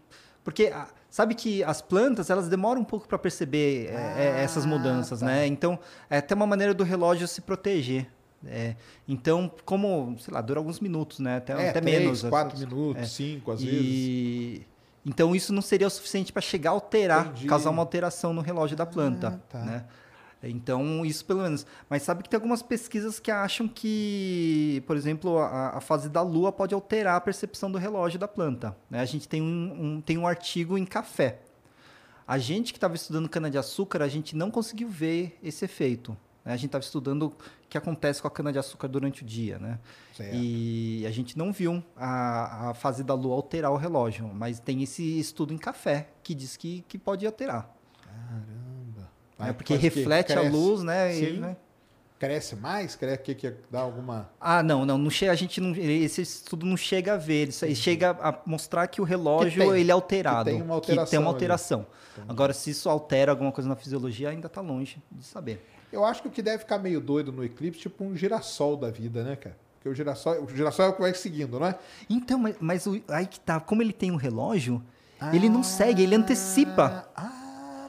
Speaker 2: porque ah, sabe que as plantas elas demoram um pouco para perceber é, é, essas
Speaker 1: Ah,
Speaker 2: mudanças,
Speaker 1: tá.
Speaker 2: né? Então é até uma maneira do relógio se proteger. É, então, como, sei lá, dura alguns minutos, né? Até,
Speaker 1: É,
Speaker 2: até
Speaker 1: três,
Speaker 2: menos.
Speaker 1: quatro
Speaker 2: É.
Speaker 1: minutos, cinco, às vezes.
Speaker 2: E então isso não seria o suficiente para chegar a alterar,
Speaker 1: Entendi.
Speaker 2: causar uma alteração no relógio da planta,
Speaker 1: Ah, tá.
Speaker 2: né? Então isso pelo menos. Mas sabe que tem algumas pesquisas que acham que, por exemplo, a, a fase da lua pode alterar a percepção do relógio da planta. né? A gente tem um, um- tem um artigo em café. A gente que estava estudando cana-de-açúcar, a gente não conseguiu ver esse efeito. né? A gente estava estudando o que acontece com a cana-de-açúcar durante o dia, né?
Speaker 1: Certo.
Speaker 2: E a gente não viu a, a fase da lua alterar o relógio, mas tem esse estudo em café que diz que, que pode alterar.
Speaker 1: Caramba.
Speaker 2: Né? Porque reflete a luz, né? e,
Speaker 1: Sim.
Speaker 2: né?
Speaker 1: Cresce mais? Cresce que, que dá alguma.
Speaker 2: Ah, não, não, não chega, a gente não, esse estudo não chega a ver, isso aí chega a mostrar que o relógio
Speaker 1: Que tem,
Speaker 2: ele é alterado,
Speaker 1: que tem uma
Speaker 2: que tem
Speaker 1: alteração
Speaker 2: uma alteração. Agora, se isso altera alguma coisa na fisiologia, ainda está longe de saber.
Speaker 1: Eu acho que o que deve ficar meio doido no eclipse, tipo um girassol da vida, né, cara? Porque o girassol, o girassol é o que vai seguindo, não é?
Speaker 2: Então, mas, mas o- aí que tá, como ele tem um relógio, ele não segue, ele antecipa.
Speaker 1: Ah,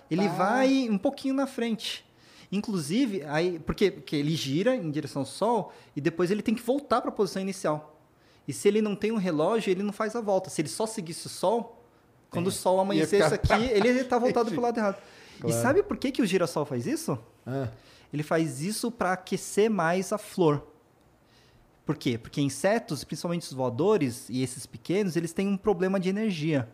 Speaker 2: Ele
Speaker 1: tá.
Speaker 2: vai um pouquinho na frente. Inclusive, aí, porque, porque ele gira em direção ao Sol e depois ele tem que voltar para a posição inicial. E se ele não tem um relógio, ele não faz a volta. Se ele só seguisse o Sol, quando o Sol amanhecesse
Speaker 1: ficar
Speaker 2: aqui, ele está voltado para o lado errado.
Speaker 1: Claro.
Speaker 2: E sabe por que, que o girassol faz isso?
Speaker 1: Ah,
Speaker 2: Ele faz isso para aquecer mais a flor. Por quê? Porque insetos, principalmente os voadores e esses pequenos, eles têm um problema de energia.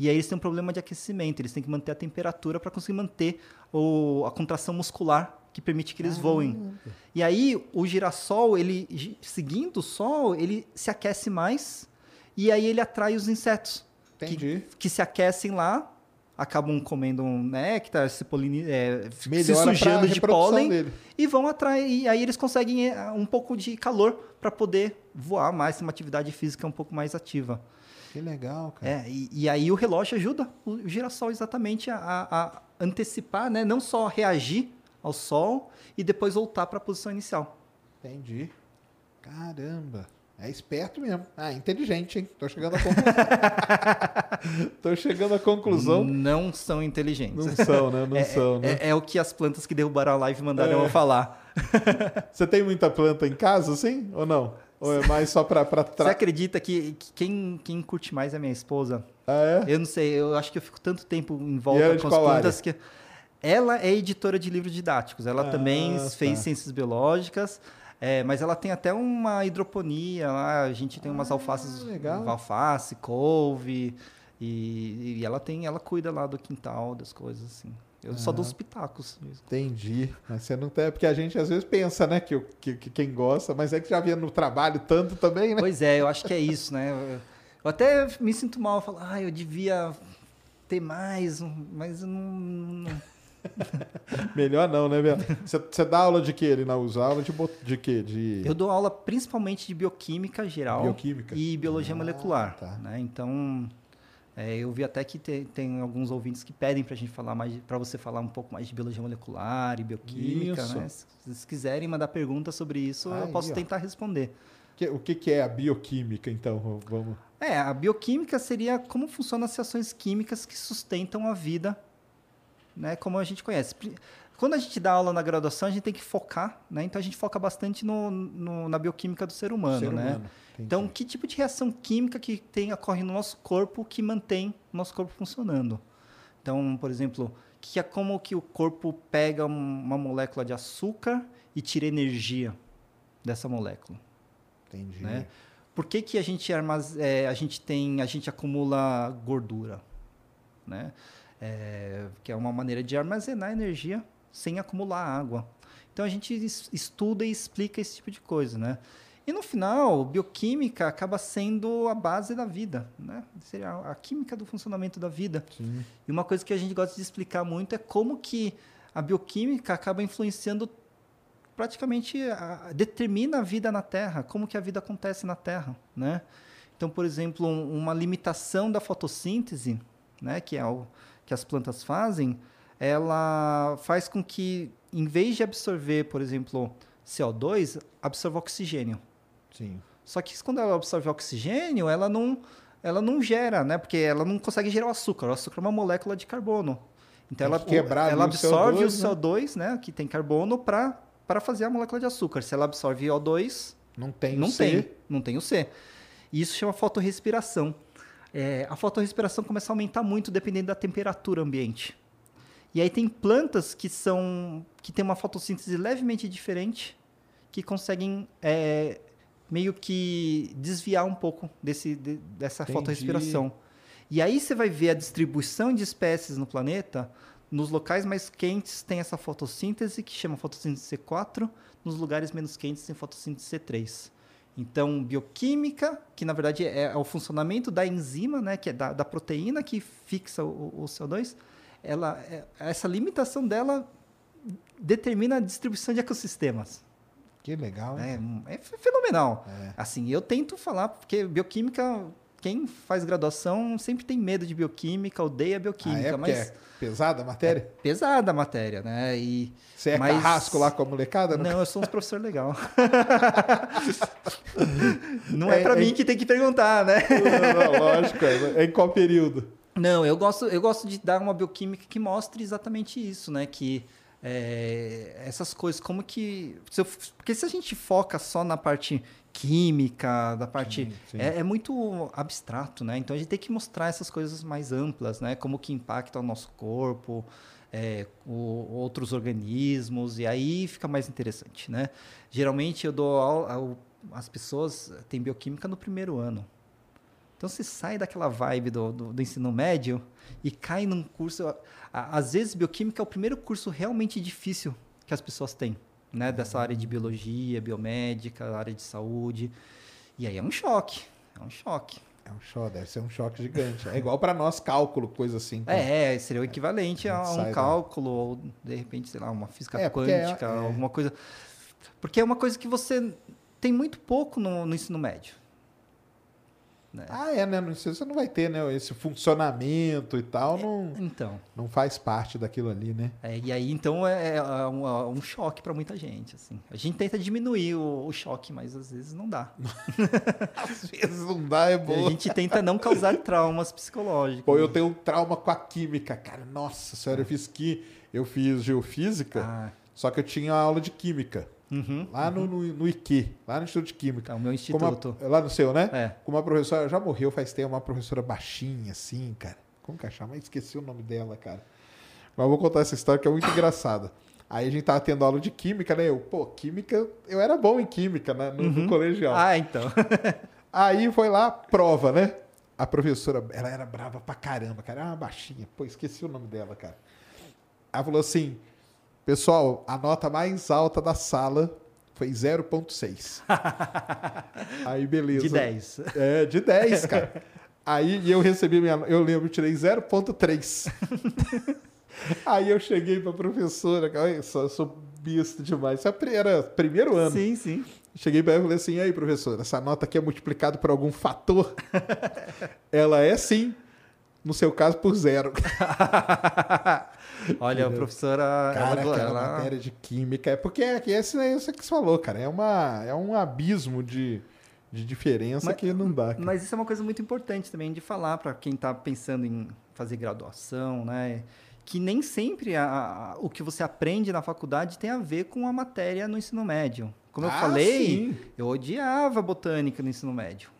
Speaker 2: E aí eles têm um problema de aquecimento, eles têm que manter a temperatura para conseguir manter o- a contração muscular que permite que eles voem. E aí o girassol, ele seguindo o sol, ele se aquece mais e aí ele atrai os insetos
Speaker 1: entendi.
Speaker 2: que se aquecem lá, acabam comendo um néctar, se, polini- é, se sujando de pólen
Speaker 1: dele.
Speaker 2: e vão atrair. E aí eles conseguem é, um pouco de calor para poder voar mais, ter uma atividade física um pouco mais ativa.
Speaker 1: Que legal, cara.
Speaker 2: É, e, e aí o relógio ajuda o, girassol exatamente a, a- antecipar, né? não só reagir ao sol e depois voltar para a posição inicial.
Speaker 1: Entendi. Caramba. É esperto mesmo. Ah, inteligente, hein? Tô chegando à conclusão. Tô chegando à conclusão.
Speaker 2: Não são inteligentes.
Speaker 1: Não são, né? Não
Speaker 2: é,
Speaker 1: são, né?
Speaker 2: é- é o que as plantas que derrubaram a live mandaram
Speaker 1: É.
Speaker 2: eu falar.
Speaker 1: Você tem muita planta em casa, assim? Ou não? Ou é mais só pra, pra
Speaker 2: Você
Speaker 1: tra...
Speaker 2: acredita que, que quem, quem curte mais é minha esposa?
Speaker 1: Ah, é?
Speaker 2: Eu não sei, eu acho que eu fico tanto tempo em volta
Speaker 1: de
Speaker 2: com as plantas que. Ela é editora de livros didáticos. Ela
Speaker 1: Ah,
Speaker 2: também
Speaker 1: tá.
Speaker 2: fez ciências biológicas, é, mas ela tem até uma hidroponia lá. A gente tem umas alfaces,
Speaker 1: Ah, legal.
Speaker 2: alface, couve, e, e ela tem, ela cuida lá do quintal, das coisas assim. Eu só dou os pitacos. mesmo.
Speaker 1: Entendi. Mas você não tem. Porque a gente às vezes pensa, né, que, que, que quem gosta, mas é que já via no trabalho tanto também, né?
Speaker 2: Pois é, eu acho que é isso, né? Eu, eu até me sinto mal, eu falo, ah, eu devia ter mais, mas eu não,
Speaker 1: Melhor não, né, Bia? Você, dá aula de quê ali na USA? Aula de, de quê? De
Speaker 2: Eu dou aula principalmente de bioquímica geral
Speaker 1: Bioquímica.
Speaker 2: e biologia
Speaker 1: Ah,
Speaker 2: molecular.
Speaker 1: tá.
Speaker 2: Né? Então, é, eu vi até que te- tem alguns ouvintes que pedem para a gente falar mais, para você falar um pouco mais de biologia molecular e bioquímica. Né? Se vocês quiserem mandar perguntas sobre isso, eu
Speaker 1: Aí,
Speaker 2: posso
Speaker 1: ó.
Speaker 2: tentar responder.
Speaker 1: Que- o que, que é a bioquímica, então? Vamos.
Speaker 2: É, a bioquímica seria como funcionam as reações químicas que sustentam a vida, né, como a gente conhece. Quando a gente dá aula na graduação, a gente tem que focar, né? Então a gente foca bastante no, no- na bioquímica do ser humano,
Speaker 1: Ser
Speaker 2: né?
Speaker 1: humano.
Speaker 2: Então, que tipo de reação química que tem ocorre no nosso corpo que mantém o nosso corpo funcionando? Então, por exemplo, que é como que o corpo pega um- uma molécula de açúcar e tira energia dessa molécula?
Speaker 1: Entendi.
Speaker 2: né? Por que, que a gente armaz... é, a gente tem, a gente acumula gordura, né? É, que é uma maneira de armazenar energia sem acumular água. Então a gente es- estuda e explica esse tipo de coisa, né? E no final, bioquímica acaba sendo a base da vida, né? Seria a química do funcionamento da vida.
Speaker 1: Sim.
Speaker 2: E uma coisa que a gente gosta de explicar muito é como que a bioquímica acaba influenciando praticamente a, determina a vida na Terra, como que a vida acontece na Terra, né? Então, por exemplo, um, uma limitação da fotossíntese, né, que é o que as plantas fazem, ela faz com que, em vez de absorver, por exemplo, CO2, absorva oxigênio.
Speaker 1: Sim.
Speaker 2: Só que quando ela absorve oxigênio, ela não, ela não gera, né? Porque ela não consegue gerar o açúcar. O açúcar é uma molécula de carbono. Então ela, ela
Speaker 1: ali o
Speaker 2: absorve o
Speaker 1: CO2,
Speaker 2: CO2, né? Que tem carbono, para fazer a molécula de açúcar. Se ela absorve O2,
Speaker 1: Não tem o
Speaker 2: não
Speaker 1: C.
Speaker 2: tem, não tem o C. E isso chama fotorrespiração. É, a fotorrespiração começa a aumentar muito dependendo da temperatura ambiente. E aí tem plantas que são que têm uma fotossíntese levemente diferente, que conseguem é, meio que desviar um pouco desse, de- dessa
Speaker 1: Entendi.
Speaker 2: fotorrespiração. E aí você vai ver a distribuição de espécies no planeta. Nos locais mais quentes tem essa fotossíntese, que chama fotossíntese C4. Nos lugares menos quentes tem fotossíntese C3. Então, bioquímica, que na verdade é, é o funcionamento da enzima, né, que é da, da proteína que fixa o, o CO2, ela, é- essa limitação dela determina a distribuição de ecossistemas.
Speaker 1: Que legal?
Speaker 2: É, é fe- fenomenal.
Speaker 1: É.
Speaker 2: Assim, eu tento falar, porque bioquímica, quem faz graduação sempre tem medo de bioquímica, odeia
Speaker 1: Ah,
Speaker 2: bioquímica,
Speaker 1: é porque
Speaker 2: mas
Speaker 1: é pesada a matéria?
Speaker 2: pesada a matéria, né? E,
Speaker 1: Você é
Speaker 2: mas-
Speaker 1: carrasco lá com a molecada?
Speaker 2: Não, eu sou um professor legal. Não
Speaker 1: É,
Speaker 2: é, pra
Speaker 1: é-
Speaker 2: mim que tem que perguntar, né?
Speaker 1: Não, não, lógico. É, é em qual período?
Speaker 2: Não, eu gosto, eu gosto de dar uma bioquímica que mostre exatamente isso, né? Que é, essas coisas, como que. se eu- porque se a gente foca só na parte química, da parte.
Speaker 1: Sim, sim.
Speaker 2: É, é muito abstrato, né? Então a gente tem que mostrar essas coisas mais amplas, né? Como que impacta o nosso corpo, é, o- outros organismos, e aí fica mais interessante, né? Geralmente eu dou aula. As pessoas têm bioquímica no primeiro ano. Então você sai daquela vibe do, do, do ensino médio e cai num curso. a- a- Às vezes, bioquímica é o primeiro curso realmente difícil que as pessoas têm, né? Dessa área de biologia, biomédica, área de saúde. E aí é um choque. É um choque.
Speaker 1: É um choque, deve ser um choque gigante. É igual pra nós cálculo, coisa assim.
Speaker 2: É, seria o equivalente
Speaker 1: A
Speaker 2: a
Speaker 1: sai
Speaker 2: um
Speaker 1: da-
Speaker 2: cálculo, ou de repente, sei lá, uma física
Speaker 1: É, é-
Speaker 2: quântica,
Speaker 1: é.
Speaker 2: alguma coisa. Porque é uma coisa que você tem muito pouco no, no ensino médio. Né?
Speaker 1: Ah, é, né? Não sei, você não vai ter, né? Esse funcionamento e tal, não,
Speaker 2: Então.
Speaker 1: não faz parte daquilo ali, né?
Speaker 2: É, e aí, então, é, é um, é um choque para muita gente. Assim. A gente tenta diminuir o, o choque, mas às vezes não dá.
Speaker 1: Às vezes não dá, é
Speaker 2: E a gente tenta não causar traumas psicológicos.
Speaker 1: Pô, eu tenho um trauma com a química, cara. Nossa senhora, eu fiz que eu fiz geofísica,
Speaker 2: Ah,
Speaker 1: só que eu tinha aula de química.
Speaker 2: Uhum.
Speaker 1: Lá no, no, no IQ, lá no Instituto de Química.
Speaker 2: É o meu
Speaker 1: Com uma-
Speaker 2: instituto.
Speaker 1: lá no seu, né?
Speaker 2: É.
Speaker 1: Com uma professora, já morreu faz tempo, uma professora baixinha, assim, cara. Como que achava? Mas esqueci o nome dela, cara. Mas eu vou contar essa história que é muito engraçada. Aí a gente tava tendo aula de química, né? Eu, pô, química, eu era bom em química né? no, no colegial.
Speaker 2: Ah, então.
Speaker 1: Aí foi lá, prova, né? A professora, ela era brava pra caramba, cara. Era uma baixinha. Pô, esqueci o nome dela, cara. Ela falou assim: pessoal, a nota mais alta da sala foi 0,6. Aí, beleza.
Speaker 2: De 10.
Speaker 1: É, de 10, cara. Aí eu recebi minha. Eu lembro, eu tirei 0,3. Aí eu cheguei pra professora, cara, eu sou, sou besta demais. Isso é era primeiro ano.
Speaker 2: Sim, sim.
Speaker 1: Cheguei pra ela e falei assim: e aí, professora, essa nota aqui é multiplicada por algum fator? ela é sim. No seu caso, por zero.
Speaker 2: Olha, a professora.
Speaker 1: Cara,
Speaker 2: ela, ela-
Speaker 1: matéria de química. É porque é, é isso que você falou, cara. É, uma, é um abismo de, de diferença
Speaker 2: Mas-
Speaker 1: que não dá. cara.
Speaker 2: Mas isso é uma coisa muito importante também de falar para quem está pensando em fazer graduação, né? Que nem sempre a- a- o que você aprende na faculdade tem a ver com a matéria no ensino médio. Como eu
Speaker 1: Ah,
Speaker 2: falei,
Speaker 1: sim.
Speaker 2: eu odiava botânica no ensino médio.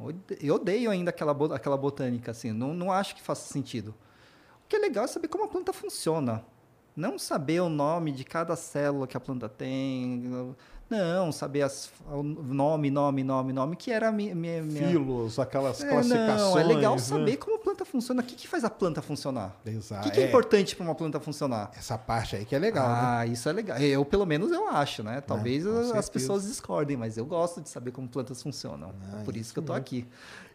Speaker 2: Eu odeio ainda aquela, aquela botânica, assim. Não, não acho que faça sentido. O que é legal é saber como a planta funciona. Não saber o nome de cada célula que a planta tem. Não, saber as, o nome, nome, nome, nome, que era a minha. minha.
Speaker 1: Filos, aquelas
Speaker 2: É,
Speaker 1: classificações.
Speaker 2: não, é legal
Speaker 1: né?
Speaker 2: saber como a planta funciona. O que, que faz a planta funcionar?
Speaker 1: Exato.
Speaker 2: O que, que é,
Speaker 1: É.
Speaker 2: importante para uma planta funcionar?
Speaker 1: Essa parte aí que é legal, né?
Speaker 2: ah, isso é legal. Eu, pelo menos, eu acho, né? Talvez
Speaker 1: com
Speaker 2: as pessoas discordem, mas eu gosto de saber como plantas funcionam.
Speaker 1: Ah,
Speaker 2: É Por isso que eu tô aqui.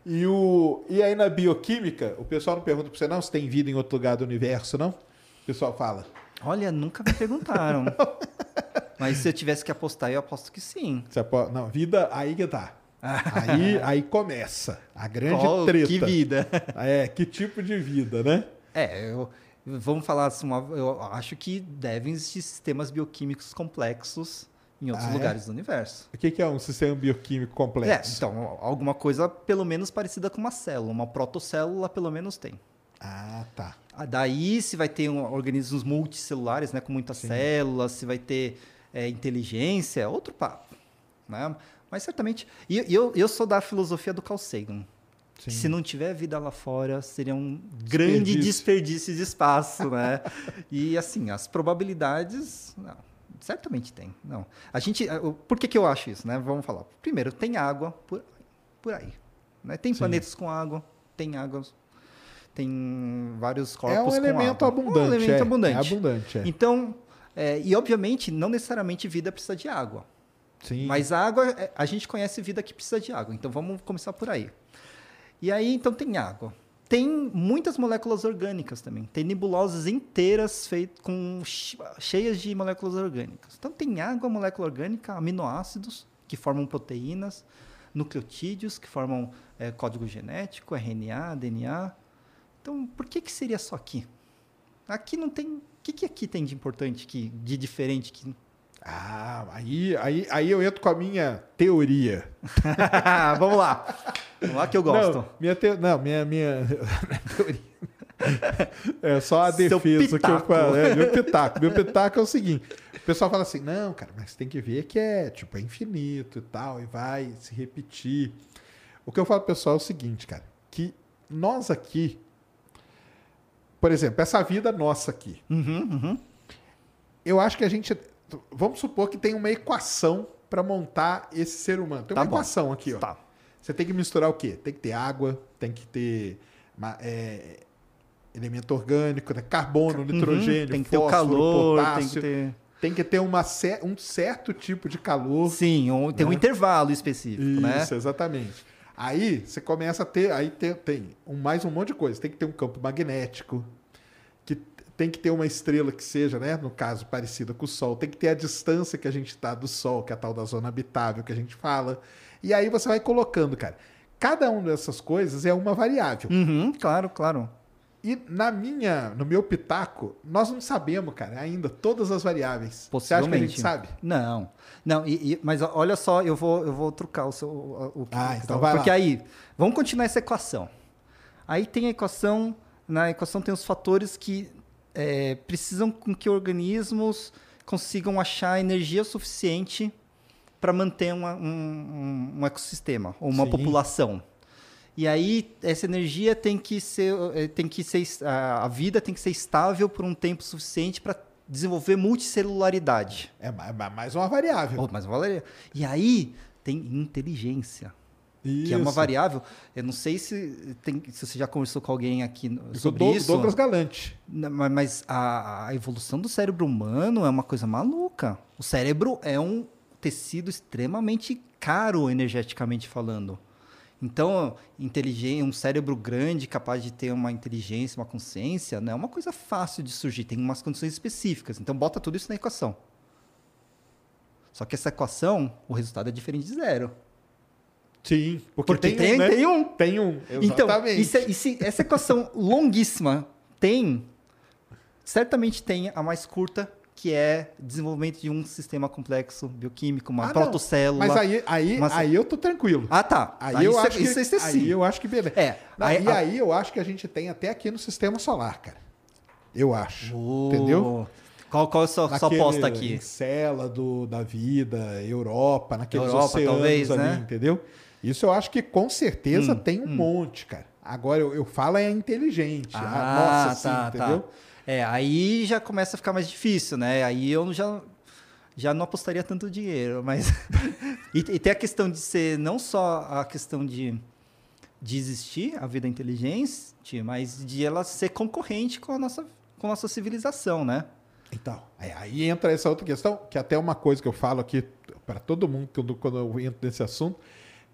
Speaker 1: E, o, e aí na bioquímica, o pessoal não pergunta pra você, não, se tem vida em outro lugar do universo, não? O pessoal fala.
Speaker 2: Olha, nunca me perguntaram. mas se eu tivesse que apostar, eu aposto que sim.
Speaker 1: Você Não, vida, aí que tá. Aí, aí começa a grande
Speaker 2: Qual-
Speaker 1: treta.
Speaker 2: que vida.
Speaker 1: É, que tipo de vida, né?
Speaker 2: É, eu, vamos falar assim, eu acho que devem existir sistemas bioquímicos complexos em outros
Speaker 1: Ah, é?
Speaker 2: lugares do universo.
Speaker 1: O que, é um sistema bioquímico
Speaker 2: É,
Speaker 1: complexo?
Speaker 2: então, alguma coisa pelo menos parecida com uma célula. Uma protocélula pelo menos tem.
Speaker 1: Ah, tá.
Speaker 2: Ah, Daí se vai ter um- organismos multicelulares, né, com muitas células, se vai ter é, inteligência, é outro papo. Né? Mas certamente. E eu, eu sou da filosofia do Carl Sagan.
Speaker 1: Sim.
Speaker 2: Se não tiver vida lá fora, seria um grande
Speaker 1: Desperdício.
Speaker 2: desperdício de espaço, né? e assim, as probabilidades, não, certamente tem. Não. A gente, por que, que eu acho isso, né? Vamos falar. Primeiro, tem água por, por aí, né? Tem planetas com água, tem águas, tem vários corpos
Speaker 1: É um elemento
Speaker 2: água.
Speaker 1: abundante.
Speaker 2: Um elemento
Speaker 1: é,
Speaker 2: abundante.
Speaker 1: É abundante, é.
Speaker 2: Então, é, e obviamente, não necessariamente vida precisa de água.
Speaker 1: Sim.
Speaker 2: Mas a água, é, a gente conhece vida que precisa de água, então vamos começar por aí. E aí, então, tem água. Tem muitas moléculas orgânicas também. Tem nebulosas inteiras feitas com che- cheias de moléculas orgânicas. Então, tem água, molécula orgânica, aminoácidos que formam proteínas, nucleotídeos que formam é, código genético, RNA, DNA. Então, por que que seria só aqui? Aqui não tem. O que, que aqui tem de importante, que, de diferente? Que
Speaker 1: Ah, aí, aí, aí eu entro com a minha teoria.
Speaker 2: Vamos lá. Vamos lá que eu gosto.
Speaker 1: Não, minha, te... não, minha, minha... teoria. É só a
Speaker 2: Seu
Speaker 1: defesa que eu
Speaker 2: pitaco.
Speaker 1: falo. É, meu pitaco. Meu pitaco é o seguinte: o pessoal fala assim, não, cara, mas tem que ver que é tipo é infinito e tal, e vai se repetir. O que eu falo pessoal é o seguinte, cara, que nós aqui, por exemplo, essa vida nossa aqui,
Speaker 2: Uhum,
Speaker 1: eu acho que a gente. Vamos supor que tem uma equação para montar esse ser humano. Tem
Speaker 2: Tá
Speaker 1: uma
Speaker 2: bom.
Speaker 1: equação aqui, ó.
Speaker 2: Tá.
Speaker 1: Você tem que misturar o quê? Tem que ter água, tem que ter é, elemento orgânico, né? carbono, nitrogênio,
Speaker 2: Uhum, tem que ter o
Speaker 1: fósforo,
Speaker 2: calor, tem
Speaker 1: potássio.
Speaker 2: que ter.
Speaker 1: Tem que ter uma um certo tipo de calor.
Speaker 2: Sim, um- tem um
Speaker 1: Né?
Speaker 2: intervalo específico, né?
Speaker 1: Isso, exatamente. Aí você começa a ter, aí tem, tem um, mais um monte de coisa. Tem que ter um campo magnético, tem que ter uma estrela que seja, né, no caso, parecida com o Sol. Tem que ter a distância que a gente está do Sol, que é a tal da zona habitável que a gente fala. E aí você vai colocando, cara. Cada uma dessas coisas é uma variável.
Speaker 2: Uhum, claro, claro.
Speaker 1: E na minha, no meu pitaco, nós não sabemos, cara, ainda todas as variáveis. Você acha que a gente
Speaker 2: Possivelmente.
Speaker 1: sabe?
Speaker 2: Não. Não, e- e- mas olha só, eu vou, eu vou trucar o seu. O, o que-
Speaker 1: Ah, então vai
Speaker 2: porque
Speaker 1: lá.
Speaker 2: aí, vamos continuar essa equação. Aí tem a equação, na equação tem os fatores que é, precisam com que organismos consigam achar energia suficiente para manter uma- um, um- ecossistema ou uma
Speaker 1: Sim.
Speaker 2: população. E aí essa energia tem que ser, eh, tem que ser a vida tem que ser estável por um tempo suficiente para desenvolver multicelularidade.
Speaker 1: É ma- mais uma variável.
Speaker 2: Oh, mas valeria. E aí tem inteligência, que é uma
Speaker 1: Isso.
Speaker 2: variável. Eu não sei se, tem, se você já conversou com alguém aqui
Speaker 1: Isso,
Speaker 2: sobre
Speaker 1: do-
Speaker 2: isso.
Speaker 1: Douglas Galante.
Speaker 2: Não, ma- Mas a, a evolução do cérebro humano é uma coisa maluca. O cérebro é um tecido extremamente caro energeticamente falando. Então, um cérebro grande, capaz de ter uma inteligência, uma consciência, não é uma coisa fácil de surgir. Tem umas condições específicas. Então, bota tudo isso na equação. Só que essa equação, o resultado é diferente de zero.
Speaker 1: Sim, porque,
Speaker 2: Porque
Speaker 1: tem,
Speaker 2: tem-
Speaker 1: um, né?
Speaker 2: tem um.
Speaker 1: Tem um,
Speaker 2: Então,
Speaker 1: exatamente.
Speaker 2: e se, e se essa equação longuíssima tem, certamente tem a mais curta, que é desenvolvimento de um sistema complexo bioquímico, uma
Speaker 1: Ah,
Speaker 2: protocélula.
Speaker 1: Mas aí, aí,
Speaker 2: uma-
Speaker 1: aí eu tô tranquilo.
Speaker 2: Ah, tá.
Speaker 1: Aí, eu
Speaker 2: isso, é-
Speaker 1: acho
Speaker 2: isso
Speaker 1: que,
Speaker 2: é excessivo.
Speaker 1: aí eu acho que beleza.
Speaker 2: É,
Speaker 1: Não,
Speaker 2: aí-
Speaker 1: e
Speaker 2: a-
Speaker 1: aí eu acho que a gente tem até aqui no sistema solar, cara. Eu acho.
Speaker 2: Oh.
Speaker 1: Entendeu?
Speaker 2: Qual, qual é a sua, sua aposta aqui?
Speaker 1: Encélado da vida, Europa, naqueles
Speaker 2: Europa,
Speaker 1: oceanos
Speaker 2: talvez,
Speaker 1: ali,
Speaker 2: né?
Speaker 1: entendeu? Isso eu acho que com certeza
Speaker 2: Hum,
Speaker 1: tem um monte, cara. Agora eu, eu falo é inteligente.
Speaker 2: Ah,
Speaker 1: a nossa,
Speaker 2: tá,
Speaker 1: entendeu?
Speaker 2: tá. É, aí já começa a ficar mais difícil, né? Aí eu já. já não apostaria tanto dinheiro, mas e, e, tem a questão de ser não só a questão de, de existir a vida inteligente, mas de ela ser concorrente com a nossa com a nossa civilização, né?
Speaker 1: Então, aí entra essa outra questão, que é até uma coisa que eu falo aqui para todo mundo quando, quando eu entro nesse assunto,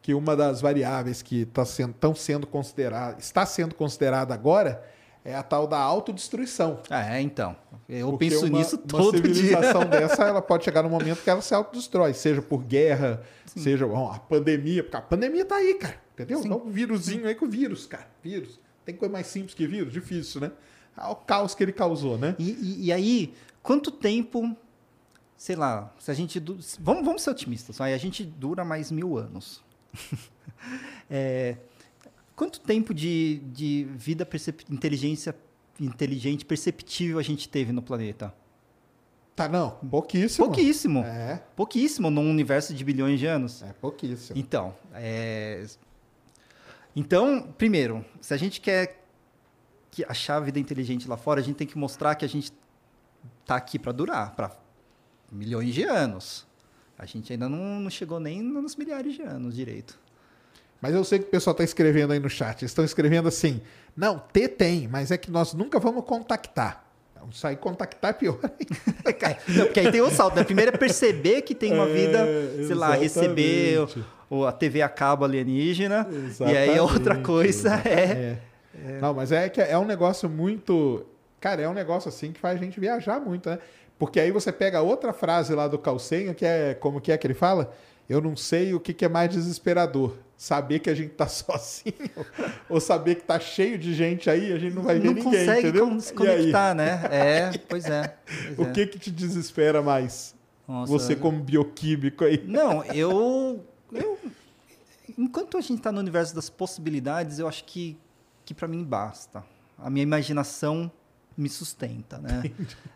Speaker 1: que uma das variáveis que tá sendo, tão sendo considerada, está sendo considerada agora é a tal da autodestruição.
Speaker 2: Ah, é, então. Eu Porque penso
Speaker 1: uma,
Speaker 2: nisso todo
Speaker 1: dia. Uma civilização dessa, ela pode chegar no momento que ela se autodestrói, seja por guerra, Sim. seja bom, a pandemia, porque a pandemia tá aí, cara, entendeu? Sim. Então, um vírusinho aí com vírus, cara, vírus. Tem coisa mais simples que vírus? Difícil, né? É o caos que ele causou, né?
Speaker 2: E, e, e aí, quanto tempo, sei lá, se a gente... Vamos, vamos ser otimistas, vai? a gente dura mais mil anos. é, quanto tempo de, de vida inteligência inteligente perceptível a gente teve no planeta?
Speaker 1: Tá, não. Pouquíssimo.
Speaker 2: Pouquíssimo.
Speaker 1: É.
Speaker 2: Pouquíssimo num universo de bilhões de anos.
Speaker 1: É, pouquíssimo.
Speaker 2: Então, é... Então, primeiro, se a gente quer que achar a vida inteligente lá fora, a gente tem que mostrar que a gente tá aqui para durar, para milhões de anos. A gente ainda não, não chegou nem nos milhares de anos direito.
Speaker 1: Mas eu sei que o pessoal está escrevendo aí no chat. Eles estão escrevendo assim: não, T tem, mas é que nós nunca vamos contactar. Então, sair contactar é pior.
Speaker 2: não, porque aí tem o salto. Né? Primeiro é perceber que tem uma é, vida, sei exatamente. lá, receber o, a TV a cabo alienígena. Exatamente, e aí a outra coisa é,
Speaker 1: é, Não, mas é que é um negócio muito. Cara, é um negócio assim que faz a gente viajar muito, né? Porque aí você pega outra frase lá do Calcenho, que é como que é que ele fala? Eu não sei o que, que é mais desesperador. Saber que a gente tá sozinho ou saber que tá cheio de gente aí, a gente não vai ver
Speaker 2: não
Speaker 1: ninguém,
Speaker 2: consegue
Speaker 1: entendeu?
Speaker 2: se conectar, né? É, pois é. Pois
Speaker 1: o
Speaker 2: é.
Speaker 1: que que te desespera mais? Nossa, Você como bioquímico aí.
Speaker 2: Não, eu... eu enquanto a gente está no universo das possibilidades, eu acho que, que para mim basta. A minha imaginação me sustenta, né?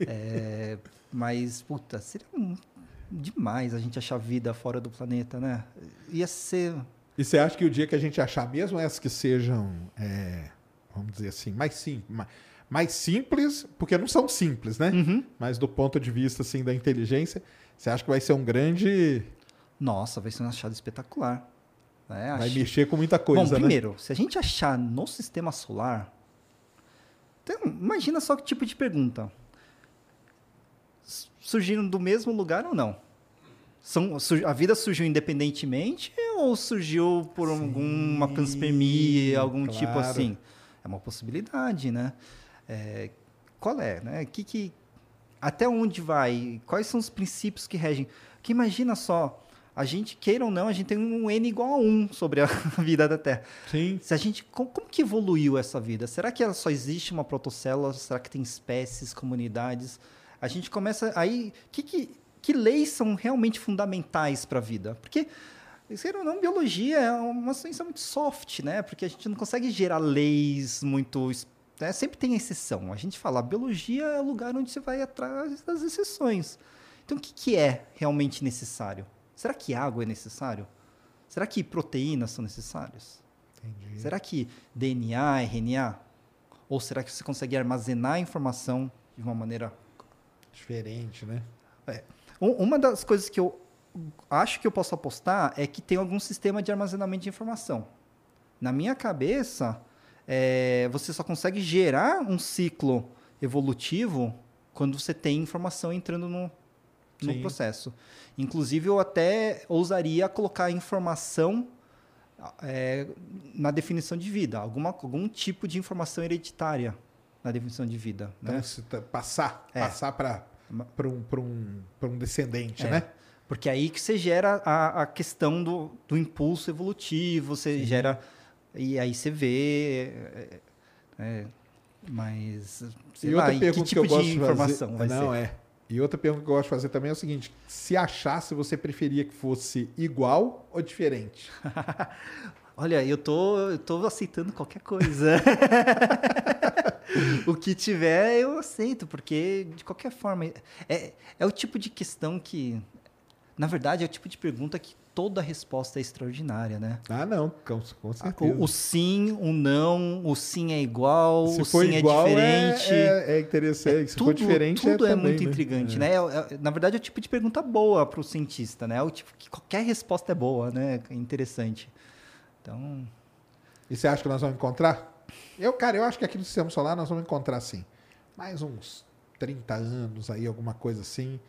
Speaker 2: É, mas, puta, seria demais a gente achar vida fora do planeta, né? Ia ser.
Speaker 1: E você acha que o dia que a gente achar mesmo essas que sejam, é, vamos dizer assim, mais simples, mais simples, porque não são simples, né?
Speaker 2: Uhum.
Speaker 1: Mas do ponto de vista assim da inteligência, você acha que vai ser um grande
Speaker 2: Nossa, vai ser um achado espetacular.
Speaker 1: É, vai mexer com muita coisa,
Speaker 2: Bom,
Speaker 1: né?
Speaker 2: primeiro, né? se a gente achar no sistema solar, então, imagina só que tipo de pergunta. Surgiram do mesmo lugar ou não? São, a vida surgiu independentemente ou surgiu por Sim, alguma panspermia, algum tipo claro. tipo assim? É uma possibilidade, né? É, qual é, né? Que, que, até onde vai? Quais são os princípios que regem? Que imagina só, a gente, queira ou não, a gente tem um N igual a 1 sobre a vida da Terra.
Speaker 1: Sim.
Speaker 2: Se a gente, como, como que evoluiu essa vida? Será que ela só existe uma protocélula? Será que tem espécies, comunidades? A gente começa aí, que, que, que leis são realmente fundamentais para a vida? Porque queira ou não, biologia é uma ciência muito soft, né? Porque a gente não consegue gerar leis muito né? Sempre tem exceção. A gente fala, a biologia é o lugar onde você vai atrás das exceções. Então, o que, que é realmente necessário? Será que água é necessário? Será que proteínas são necessárias?
Speaker 1: Entendi.
Speaker 2: Será que DNA, RNA? Ou será que você consegue armazenar a informação de uma maneira
Speaker 1: diferente, né?
Speaker 2: É. Uma das coisas que eu acho que eu posso apostar é que tem algum sistema de armazenamento de informação. Na minha cabeça, é, você só consegue gerar um ciclo evolutivo quando você tem informação entrando no, no processo. Inclusive, eu até ousaria colocar informação é, na definição de vida, alguma, algum tipo de informação hereditária na definição de vida.
Speaker 1: Então,
Speaker 2: né?
Speaker 1: Tá, passar, é. passar para um, um, um descendente,
Speaker 2: é.
Speaker 1: né?
Speaker 2: Porque é aí que você gera a, a questão do, do impulso evolutivo, você Sim. gera. E aí você vê. É, é mas.
Speaker 1: e outra
Speaker 2: lá,
Speaker 1: pergunta
Speaker 2: que tipo
Speaker 1: que eu
Speaker 2: de informação
Speaker 1: fazer,
Speaker 2: vai
Speaker 1: não,
Speaker 2: ser?
Speaker 1: é. E outra pergunta que eu gosto de fazer também é o seguinte: se achasse, você preferia que fosse igual ou diferente?
Speaker 2: Olha, eu tô, eu tô aceitando qualquer coisa. o que tiver, eu aceito, porque de qualquer forma. É, é o tipo de questão que. Na verdade, é o tipo de pergunta que toda resposta é extraordinária, né?
Speaker 1: Ah, não, com, com certeza.
Speaker 2: O, o sim, o não, o sim é igual,
Speaker 1: Se
Speaker 2: o sim
Speaker 1: igual,
Speaker 2: é diferente.
Speaker 1: É, é, é interessante. Se for diferente,
Speaker 2: tudo
Speaker 1: é,
Speaker 2: é,
Speaker 1: também,
Speaker 2: muito
Speaker 1: né?
Speaker 2: intrigante, né? É- é- na verdade, é o tipo de pergunta boa para o cientista, né? É o tipo que qualquer resposta é boa, né? É interessante. Então,
Speaker 1: E você acha que nós vamos encontrar? Eu, cara, eu acho que aqui no Sistema Solar nós vamos encontrar sim. Mais uns 30 anos aí, alguma coisa assim.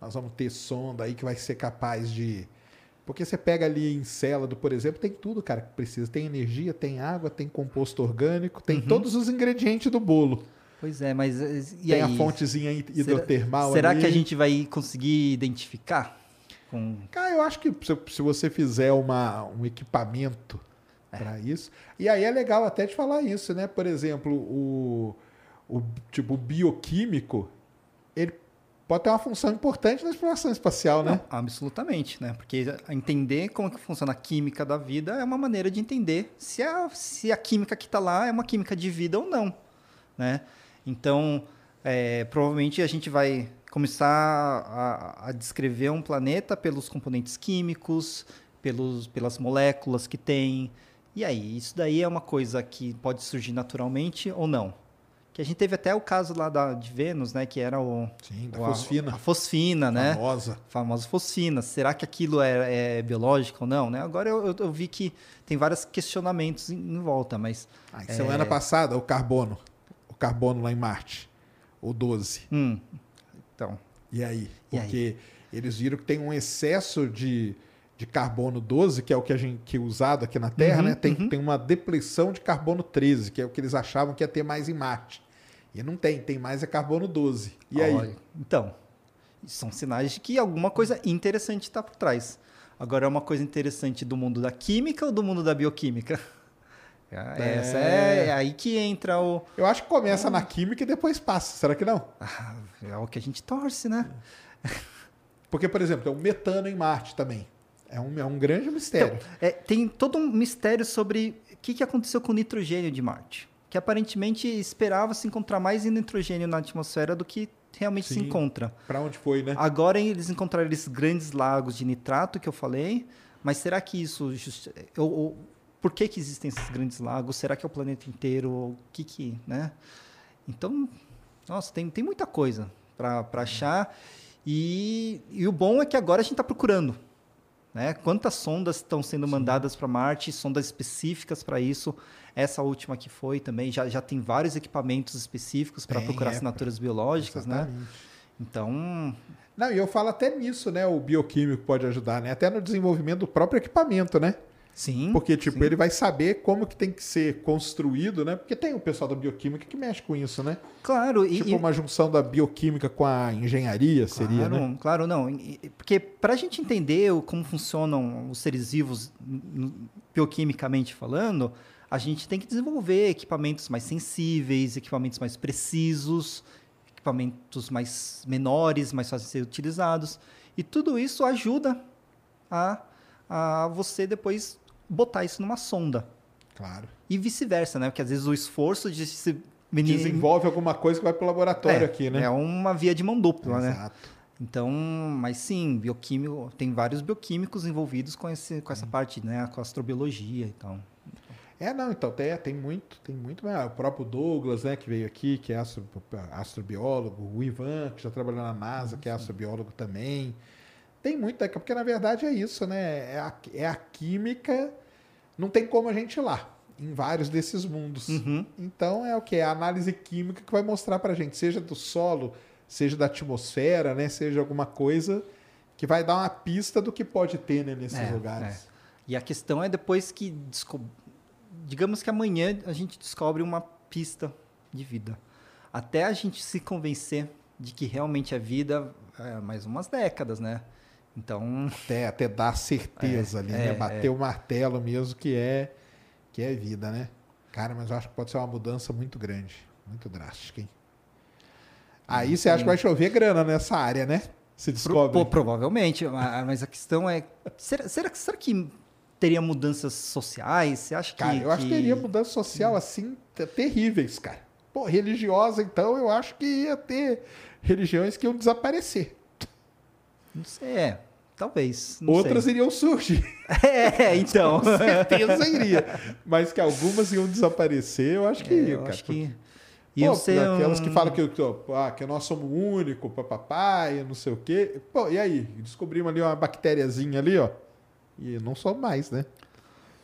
Speaker 1: Nós vamos ter sonda aí que vai ser capaz de. Porque você pega ali em Célado, por exemplo, tem tudo, cara, que precisa. Tem energia, tem água, tem composto orgânico, tem todos os ingredientes do bolo.
Speaker 2: pois é, mas e
Speaker 1: tem
Speaker 2: aí?
Speaker 1: a fontezinha hid-
Speaker 2: Será-
Speaker 1: hidrotermal
Speaker 2: Será
Speaker 1: ali.
Speaker 2: que a gente vai conseguir identificar? Com...
Speaker 1: Cara, eu acho que se, se você fizer uma, um equipamento para isso. E aí é legal até de falar isso, né? Por exemplo, o, o tipo bioquímico, ele pode ter uma função importante na exploração espacial, né?
Speaker 2: Não, absolutamente, né? Porque entender como que funciona a química da vida é uma maneira de entender se a, se a química que está lá é uma química de vida ou não, né? Então, é, provavelmente a gente vai começar a, a descrever um planeta pelos componentes químicos, pelos, pelas moléculas que tem. E aí, isso daí é uma coisa que pode surgir naturalmente ou não. Que a gente teve até o caso lá da, de Vênus, né? Que era o...
Speaker 1: Sim, da
Speaker 2: o- a-
Speaker 1: fosfina.
Speaker 2: A, fosfina, né?
Speaker 1: Famosa.
Speaker 2: famosa fosfina. Será que aquilo é, é biológico ou não? Né? Agora eu, eu- eu vi que tem vários questionamentos em, em volta, mas.
Speaker 1: Ah, e semana passada, o carbono. O carbono lá em Marte. O 12.
Speaker 2: Hum, então.
Speaker 1: E aí?
Speaker 2: E aí?
Speaker 1: Porque eles viram que tem um excesso de, de carbono 12, que é o que a gente que é usado aqui na Terra,
Speaker 2: Uhum,
Speaker 1: né? Tem,
Speaker 2: uhum.
Speaker 1: tem uma depressão de carbono 13, que é o que eles achavam que ia ter mais em Marte. E não tem, tem mais é carbono 12. E aí?
Speaker 2: olha, Então, são sinais de que alguma coisa interessante está por trás. Agora, é uma coisa interessante do mundo da química ou do mundo da bioquímica?
Speaker 1: É.
Speaker 2: Essa é, é aí que entra o.
Speaker 1: Eu acho que começa na química e depois passa. Será que não?
Speaker 2: Ah, é o que a gente torce, né?
Speaker 1: Porque, por exemplo, tem o metano em Marte também. É um, é um grande mistério.
Speaker 2: Então, é, tem todo um mistério sobre o que, que aconteceu com o nitrogênio de Marte. Que aparentemente esperava-se encontrar mais nitrogênio na atmosfera do que realmente se
Speaker 1: Sim.
Speaker 2: encontra.
Speaker 1: Pra onde foi, né?
Speaker 2: Agora eles encontraram esses grandes lagos de nitrato que eu falei, mas será que isso. justi- ou- ou- por que, que existem esses grandes lagos? Será que é o planeta inteiro? O que que. Né? Então, nossa, tem, tem muita coisa para achar. E, e o bom é que agora a gente está procurando. Né? Quantas sondas estão sendo mandadas para Marte, sondas específicas para isso. Essa última que foi também, já, já tem vários equipamentos específicos para procurar
Speaker 1: é,
Speaker 2: assinaturas biológicas, né?
Speaker 1: Exatamente.
Speaker 2: Então,
Speaker 1: Não, e eu falo até nisso, né? O bioquímico pode ajudar, né? Até no desenvolvimento do próprio equipamento, né?
Speaker 2: Sim.
Speaker 1: Porque, tipo,
Speaker 2: sim.
Speaker 1: ele vai saber como que tem que ser construído, né? Porque tem o pessoal da bioquímica que mexe com isso, né?
Speaker 2: Claro,
Speaker 1: tipo,
Speaker 2: e-
Speaker 1: uma junção da bioquímica com a engenharia seria,
Speaker 2: claro,
Speaker 1: né?
Speaker 2: claro, não. Porque para a gente entender como funcionam os seres vivos bioquimicamente falando, a gente tem que desenvolver equipamentos mais sensíveis, equipamentos mais precisos, equipamentos mais menores, mais fáceis de ser utilizados. E tudo isso ajuda a, a você depois botar isso numa sonda.
Speaker 1: Claro.
Speaker 2: E vice-versa, né? Porque às vezes o esforço de se
Speaker 1: Desenvolve alguma coisa que vai pro laboratório
Speaker 2: é,
Speaker 1: aqui, né?
Speaker 2: É uma via de mão dupla, né?
Speaker 1: Exato.
Speaker 2: Então, mas sim, bioquímico, tem vários bioquímicos envolvidos com, esse, com essa parte, né? Com a astrobiologia e tal.
Speaker 1: É, não, então tem, tem muito, tem muito. O próprio Douglas, né, que veio aqui, que é astro, astrobiólogo, o Ivan, que já trabalhou na NASA, que é astrobiólogo também. Tem muito, né, porque na verdade é isso, né? É a, é a química, não tem como a gente ir lá, em vários desses mundos.
Speaker 2: Uhum.
Speaker 1: Então é o que? É a análise química que vai mostrar pra gente, seja do solo, seja da atmosfera, né? Seja alguma coisa que vai dar uma pista do que pode ter né, nesses
Speaker 2: É,
Speaker 1: lugares.
Speaker 2: E a questão é depois que, digamos que amanhã a gente descobre uma pista de vida. Até a gente se convencer de que realmente é vida, é mais umas décadas, né? Então,
Speaker 1: Até, até dar certeza
Speaker 2: É,
Speaker 1: ali,
Speaker 2: é,
Speaker 1: né? Bater
Speaker 2: é.
Speaker 1: o martelo mesmo que é que é vida, né? Cara, mas eu acho que pode ser uma mudança muito grande, muito drástica, hein? Aí você acha que vai chover grana nessa área, né? Se
Speaker 2: pro-
Speaker 1: descobre.
Speaker 2: pô, provavelmente, ma- mas a questão é, será, será, que- será que teria mudanças sociais? Você acha que...
Speaker 1: Cara, eu acho que teria mudança social assim te- terríveis, cara. Pô, religiosa, então, eu acho que ia ter religiões que iam desaparecer.
Speaker 2: Não sei, é. Talvez.
Speaker 1: Outras
Speaker 2: sei.
Speaker 1: iriam surgir.
Speaker 2: É, então.
Speaker 1: Com certeza iria. Mas que algumas iam desaparecer, eu acho que
Speaker 2: É,
Speaker 1: cara.
Speaker 2: acho que.
Speaker 1: Pô,
Speaker 2: Iam ser
Speaker 1: aquelas que
Speaker 2: um-
Speaker 1: falam que, que, ah, que nós somos o único, papai, não sei o quê. Pô, e aí? Descobrimos ali uma bactériazinha ali, ó. E não só mais, né?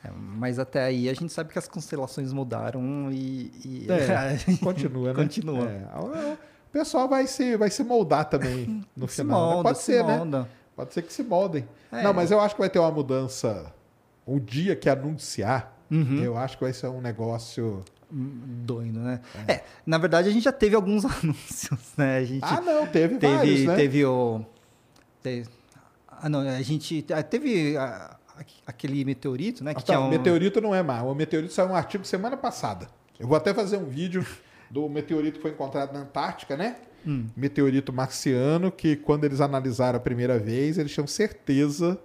Speaker 2: É, mas até aí a gente sabe que as constelações mudaram e. e-
Speaker 1: É, continua, né?
Speaker 2: Continua.
Speaker 1: É, o pessoal vai se, vai se moldar também no
Speaker 2: Se
Speaker 1: final. né?
Speaker 2: molda,
Speaker 1: Pode
Speaker 2: se
Speaker 1: ser, né?
Speaker 2: molda.
Speaker 1: Pode ser que se moldem.
Speaker 2: É.
Speaker 1: Não, mas eu acho que vai ter uma mudança. O dia que anunciar,
Speaker 2: Uhum.
Speaker 1: eu acho que vai ser um negócio.
Speaker 2: Doido, né? É. na verdade a gente já teve alguns anúncios, né? A gente
Speaker 1: Ah, não, teve,
Speaker 2: teve,
Speaker 1: vários, né?
Speaker 2: teve o. te- ah, não, a gente. ah, Teve ah, aqu- aquele meteorito, né? Que
Speaker 1: Ah, tá,
Speaker 2: um,
Speaker 1: Meteorito não é má. O meteorito saiu um artigo semana passada. Eu vou até fazer um vídeo do meteorito que foi encontrado na Antártica, né?
Speaker 2: Hum.
Speaker 1: Meteorito marciano, que quando eles analisaram a primeira vez, eles tinham certeza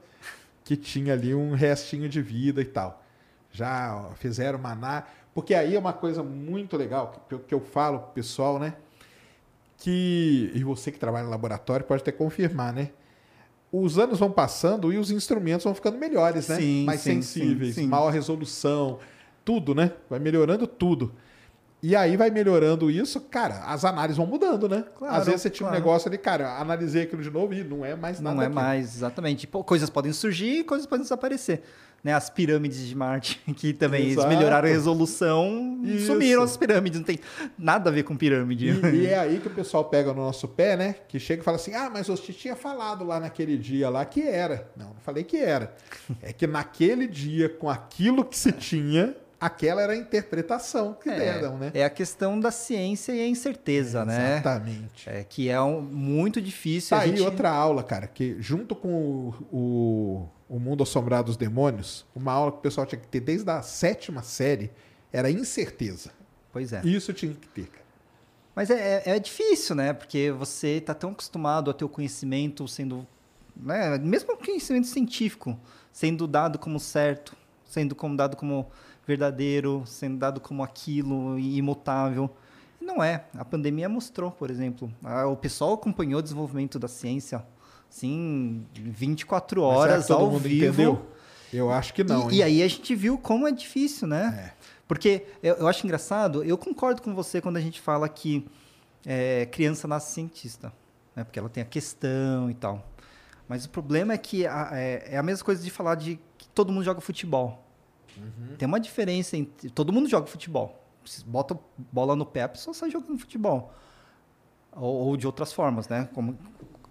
Speaker 1: que tinha ali um restinho de vida e tal. Já fizeram uma ana- Porque aí é uma coisa muito legal que eu, que eu falo pro pessoal, né? Que. E você que trabalha no laboratório pode até confirmar, né? Os anos vão passando e os instrumentos vão ficando melhores, né?
Speaker 2: Sim,
Speaker 1: Mais
Speaker 2: sim,
Speaker 1: sensíveis,
Speaker 2: sim, sim.
Speaker 1: maior resolução, tudo, né? Vai melhorando tudo. E aí vai melhorando isso, cara, as análises vão mudando, né?
Speaker 2: Claro,
Speaker 1: Às vezes você tinha um
Speaker 2: claro.
Speaker 1: negócio ali, cara, analisei aquilo de novo e não é mais nada
Speaker 2: Não é
Speaker 1: daquilo.
Speaker 2: mais, exatamente. Pô, coisas podem surgir e coisas podem desaparecer. Né? As pirâmides de Marte, que também eles melhoraram a resolução e sumiram as pirâmides. Não tem nada a ver com pirâmide.
Speaker 1: E, e é aí que o pessoal pega no nosso pé, né? Que chega e fala assim: ah, mas você tinha falado lá naquele dia lá que era. Não, não falei que era. É que naquele dia, com aquilo que se tinha, aquela era a interpretação que deram, né?
Speaker 2: É a questão da ciência e a incerteza, né?
Speaker 1: Exatamente.
Speaker 2: É, que é um, muito difícil.
Speaker 1: Tá
Speaker 2: a
Speaker 1: aí
Speaker 2: gente...
Speaker 1: outra aula, cara, que junto com o, o, o Mundo Assombrado dos Demônios, uma aula que o pessoal tinha que ter desde a sétima série era incerteza.
Speaker 2: Pois é.
Speaker 1: Isso tinha que ter, cara.
Speaker 2: Mas é, é- é difícil, né? Porque você está tão acostumado a ter o conhecimento sendo. Né? Mesmo o conhecimento científico sendo dado como certo, sendo como dado como verdadeiro, sendo dado como aquilo imutável. E não é. A pandemia mostrou, por exemplo. O pessoal acompanhou o desenvolvimento da ciência, sim, 24
Speaker 1: Mas será
Speaker 2: horas ao vivo.
Speaker 1: entendeu? Eu acho que não,
Speaker 2: E, e aí a gente viu como é difícil, né? Porque eu, eu acho engraçado, eu concordo com você quando a gente fala que é, criança nasce cientista, né? Porque ela tem a questão e tal. Mas o problema é que a- é, é a mesma coisa de falar de que todo mundo joga futebol. Tem uma diferença entre. Todo mundo joga futebol. Bota bola no pé, a pessoa sai jogando futebol. Ou, ou de outras formas, né? Como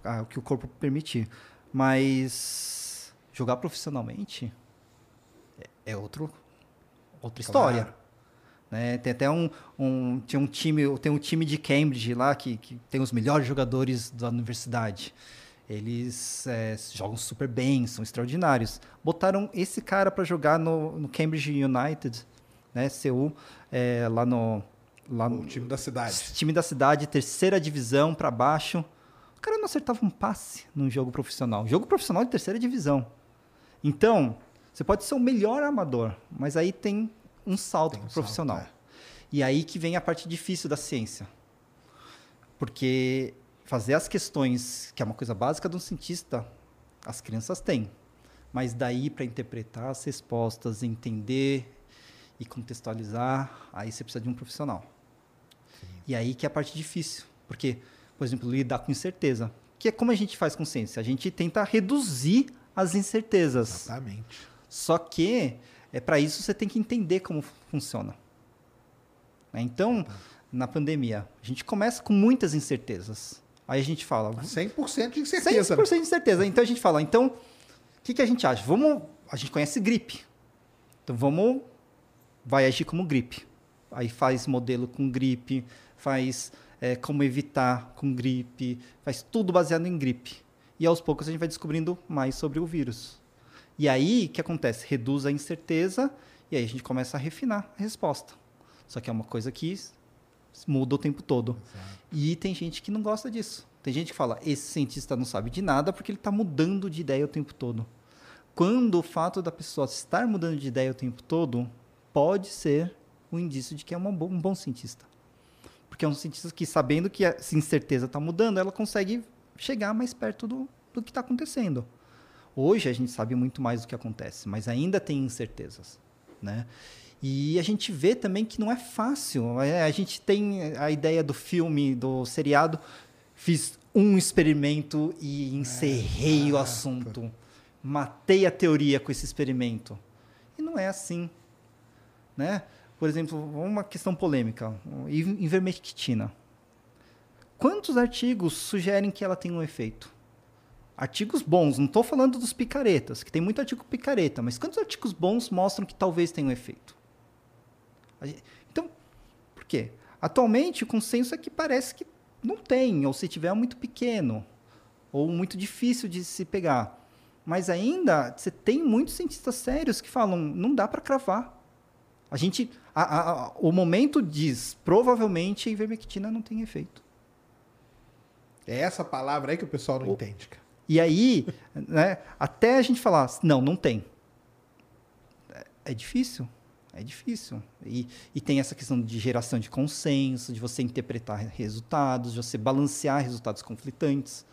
Speaker 2: ah, o que o corpo permitir. Mas jogar profissionalmente é, é outro, outra história.
Speaker 1: Claro.
Speaker 2: Né? Tem até um, um, tinha um time, tem um time de Cambridge lá que, que tem os melhores jogadores da universidade. Eles é, jogam super bem, são extraordinários. Botaram esse cara para jogar no, no Cambridge United, né, CU, é, lá no lá
Speaker 1: O
Speaker 2: no
Speaker 1: time da cidade.
Speaker 2: time da cidade, terceira divisão para baixo. O cara não acertava um passe num jogo profissional. Jogo profissional de terceira divisão. Então, você pode ser o melhor armador, mas aí tem um salto
Speaker 1: Tem um
Speaker 2: pro profissional.
Speaker 1: salto, é.
Speaker 2: E aí que vem a parte difícil da ciência. Porque fazer as questões, que é uma coisa básica de um cientista, as crianças têm. Mas daí para interpretar as respostas, entender e contextualizar, aí você precisa de um profissional. E aí que é a parte difícil. Porque, por exemplo, lidar com incerteza. Que é como a gente faz com ciência. A gente tenta reduzir as incertezas.
Speaker 1: Exatamente.
Speaker 2: Só que, é para isso você tem que entender como funciona. Né? Então, na pandemia, a gente começa com muitas incertezas. Aí a gente fala,
Speaker 1: 100% de incerteza.
Speaker 2: 100% de certeza. Então a gente fala, então, o que, que a gente acha? Vamos, a gente conhece gripe. Então vamos, vai agir como gripe. Aí faz modelo com gripe, faz é, como evitar com gripe, faz tudo baseado em gripe. E aos poucos a gente vai descobrindo mais sobre o vírus. E aí, o que acontece? Reduz a incerteza e aí a gente começa a refinar a resposta. Só que é uma coisa que muda o tempo todo. E tem gente que não gosta disso. Tem gente que fala, esse cientista não sabe de nada porque ele está mudando de ideia o tempo todo. Quando o fato da pessoa estar mudando de ideia o tempo todo pode ser um indício de que é uma bo- um bom cientista. Porque é um cientista que, sabendo que a incerteza está mudando, ela consegue chegar mais perto do, do que está acontecendo. Hoje a gente sabe muito mais do que acontece, mas ainda tem incertezas, né? E a gente vê também que não é fácil. É, A gente tem a ideia do filme, do seriado, fiz um experimento e encerrei o assunto. Matei a teoria com esse experimento. E não é assim, né? Por exemplo, uma questão polêmica, ivermectina. Quantos artigos sugerem que ela tem um efeito? Artigos bons, não estou falando dos picaretas, que tem muito artigo picareta, mas quantos artigos bons mostram que talvez tenha um efeito? Gente- Então, por quê? Atualmente, o consenso é que parece que não tem, ou se tiver é muito pequeno, ou muito difícil de se pegar. Mas ainda, você tem muitos cientistas sérios que falam, não dá para cravar. A gente, a- a- a- o momento diz, provavelmente a ivermectina não tem efeito.
Speaker 1: É essa palavra aí que o pessoal não entende, cara.
Speaker 2: E aí, né, até a gente falar, não, não tem. É- É difícil. É difícil. E, e tem essa questão de geração de consenso, de você interpretar resultados, de você balancear resultados conflitantes.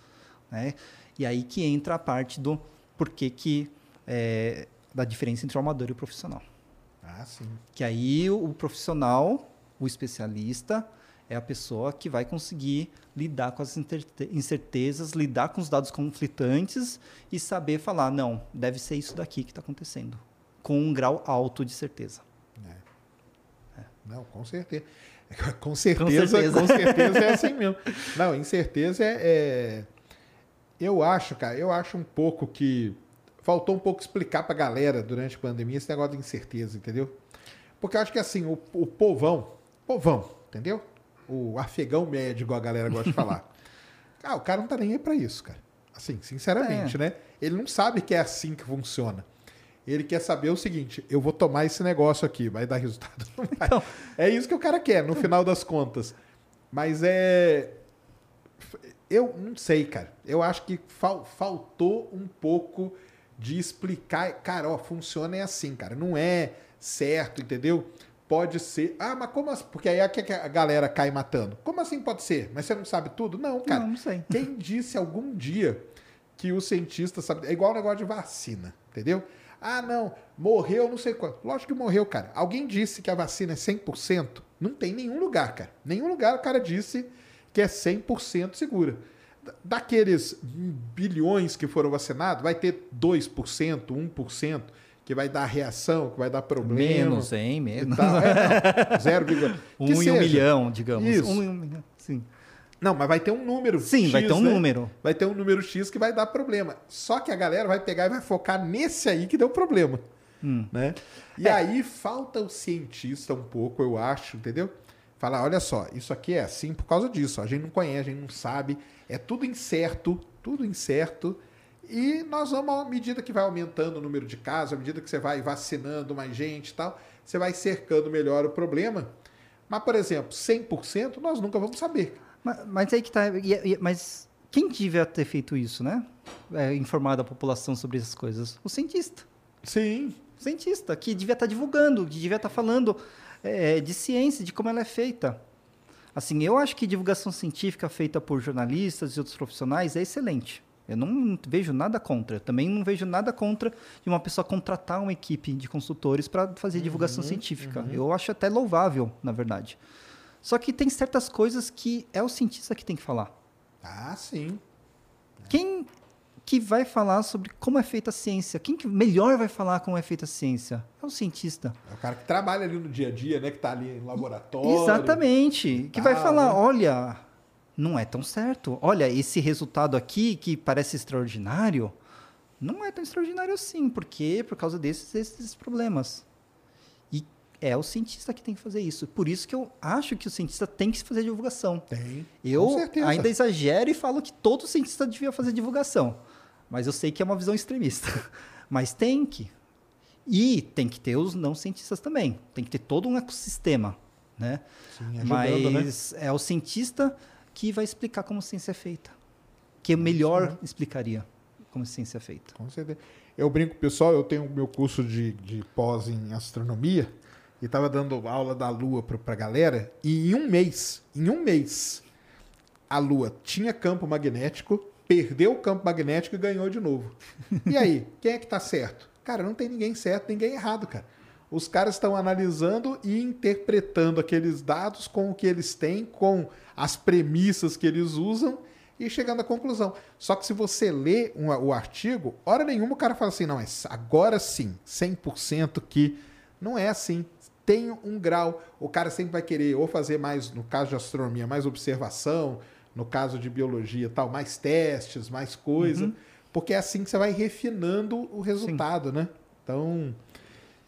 Speaker 2: Né? E aí que entra a parte do porquê que é, da diferença entre o amador e o profissional.
Speaker 1: Ah, sim.
Speaker 2: Que aí o, o profissional, o especialista, é a pessoa que vai conseguir lidar com as incertezas, lidar com os dados conflitantes e saber falar, não, deve ser isso daqui que está acontecendo, com um grau alto de certeza.
Speaker 1: Não, com certeza. Com certeza,
Speaker 2: certeza.
Speaker 1: com certeza é assim mesmo. Não, incerteza é, é- Eu acho, cara, eu acho um pouco que. Faltou um pouco explicar pra galera durante a pandemia esse negócio de incerteza, entendeu? Porque eu acho que assim, o, o povão, povão, entendeu? O afegão médio, igual a galera gosta de falar. Ah, o cara não tá nem aí pra isso, cara. Assim, sinceramente,
Speaker 2: É.
Speaker 1: né? Ele não sabe que é assim que funciona. Ele quer saber o seguinte: eu vou tomar esse negócio aqui, vai dar resultado? Vai.
Speaker 2: Então.
Speaker 1: É isso que o cara quer, no final das contas. Mas é. Eu não sei, cara. Eu acho que fal- faltou um pouco de explicar. Cara, ó, funciona é assim, cara. Não é certo, entendeu? Pode ser. Ah, mas como assim? Porque aí é que a galera cai matando. Como assim pode ser? Mas você não sabe tudo? Não, cara.
Speaker 2: Não, não sei.
Speaker 1: Quem disse algum dia que o cientista sabe. É igual o negócio de vacina, entendeu? Ah, não, morreu não sei quanto. Lógico que morreu, cara. Alguém disse que a vacina é 100%? Não tem nenhum lugar, cara. Nenhum lugar o cara disse que é 100% segura. Da- Daqueles bilhões que foram vacinados, vai ter 2%, 1% que vai dar reação, que vai dar problema.
Speaker 2: Menos, hein?
Speaker 1: e
Speaker 2: Menos.
Speaker 1: tal. É, não, zero vírgula-
Speaker 2: Um
Speaker 1: que
Speaker 2: em um milhão, digamos.
Speaker 1: Isso.
Speaker 2: Um em um milhão, sim.
Speaker 1: Não, mas vai ter um número.
Speaker 2: Sim,
Speaker 1: X,
Speaker 2: vai ter um
Speaker 1: né?
Speaker 2: número.
Speaker 1: Vai ter um número X que vai dar problema. Só que a galera vai pegar e vai focar nesse aí que deu problema.
Speaker 2: Hum.
Speaker 1: Né? E
Speaker 2: É.
Speaker 1: aí falta o cientista um pouco, eu acho, entendeu? Falar, olha só, isso aqui é assim por causa disso. A gente não conhece, a gente não sabe. É tudo incerto, tudo incerto. E nós vamos, à medida que vai aumentando o número de casos, à medida que você vai vacinando mais gente e tal, você vai cercando melhor o problema. Mas, por exemplo, 100% nós nunca vamos saber.
Speaker 2: Mas, mas aí que tá. mas quem devia ter feito isso, né? É, informado a população sobre essas coisas? O cientista.
Speaker 1: Sim,
Speaker 2: O cientista, que devia estar divulgando, que devia estar falando é, de ciência, de como ela é feita. Assim, eu acho que divulgação científica feita por jornalistas e outros profissionais é excelente. Eu não vejo nada contra. Eu também não vejo nada contra de uma pessoa contratar uma equipe de consultores para fazer divulgação científica. Eu acho até louvável, na verdade. Só que tem certas coisas que é o cientista que tem que falar.
Speaker 1: Ah, sim.
Speaker 2: Quem que vai falar sobre como é feita a ciência? Quem que melhor vai falar como é feita a ciência? É o cientista.
Speaker 1: É o cara que trabalha ali no dia a dia, né? Que tá ali em laboratório.
Speaker 2: Exatamente. Que vai
Speaker 1: tal,
Speaker 2: falar,
Speaker 1: né?
Speaker 2: olha, não é tão certo. Olha, esse resultado aqui que parece extraordinário, não é tão extraordinário assim. Por quê? Por causa desses, esses problemas. É o cientista que tem que fazer isso. Por isso que eu acho que o cientista tem que fazer divulgação.
Speaker 1: Tem.
Speaker 2: Eu ainda exagero e falo que todo cientista devia fazer divulgação. Mas eu sei que é uma visão extremista. Mas tem que. E tem que ter os não cientistas também. Tem que ter todo um ecossistema. Né?
Speaker 1: Sim, ajudando, né?
Speaker 2: Mas é o cientista que vai explicar como a ciência é feita. Que melhor explicaria como a ciência é feita.
Speaker 1: Com certeza. Eu brinco, pessoal, eu tenho o meu curso de, de pós em astronomia e estava dando aula da Lua para a galera e em um mês, em um mês, a Lua tinha campo magnético, perdeu o campo magnético e ganhou de novo. E aí, quem é que tá certo? Cara, não tem ninguém certo, ninguém errado, cara. Os caras estão analisando e interpretando aqueles dados com o que eles têm, com as premissas que eles usam e chegando à conclusão. Só que se você lê um- o artigo, hora nenhuma o cara fala assim, não, é agora sim, 100% que não é assim. Tem um grau. O cara sempre vai querer ou fazer mais, no caso de astronomia, mais observação, no caso de biologia e tal, mais testes, mais coisa, porque é assim que você vai refinando o resultado, né? Então,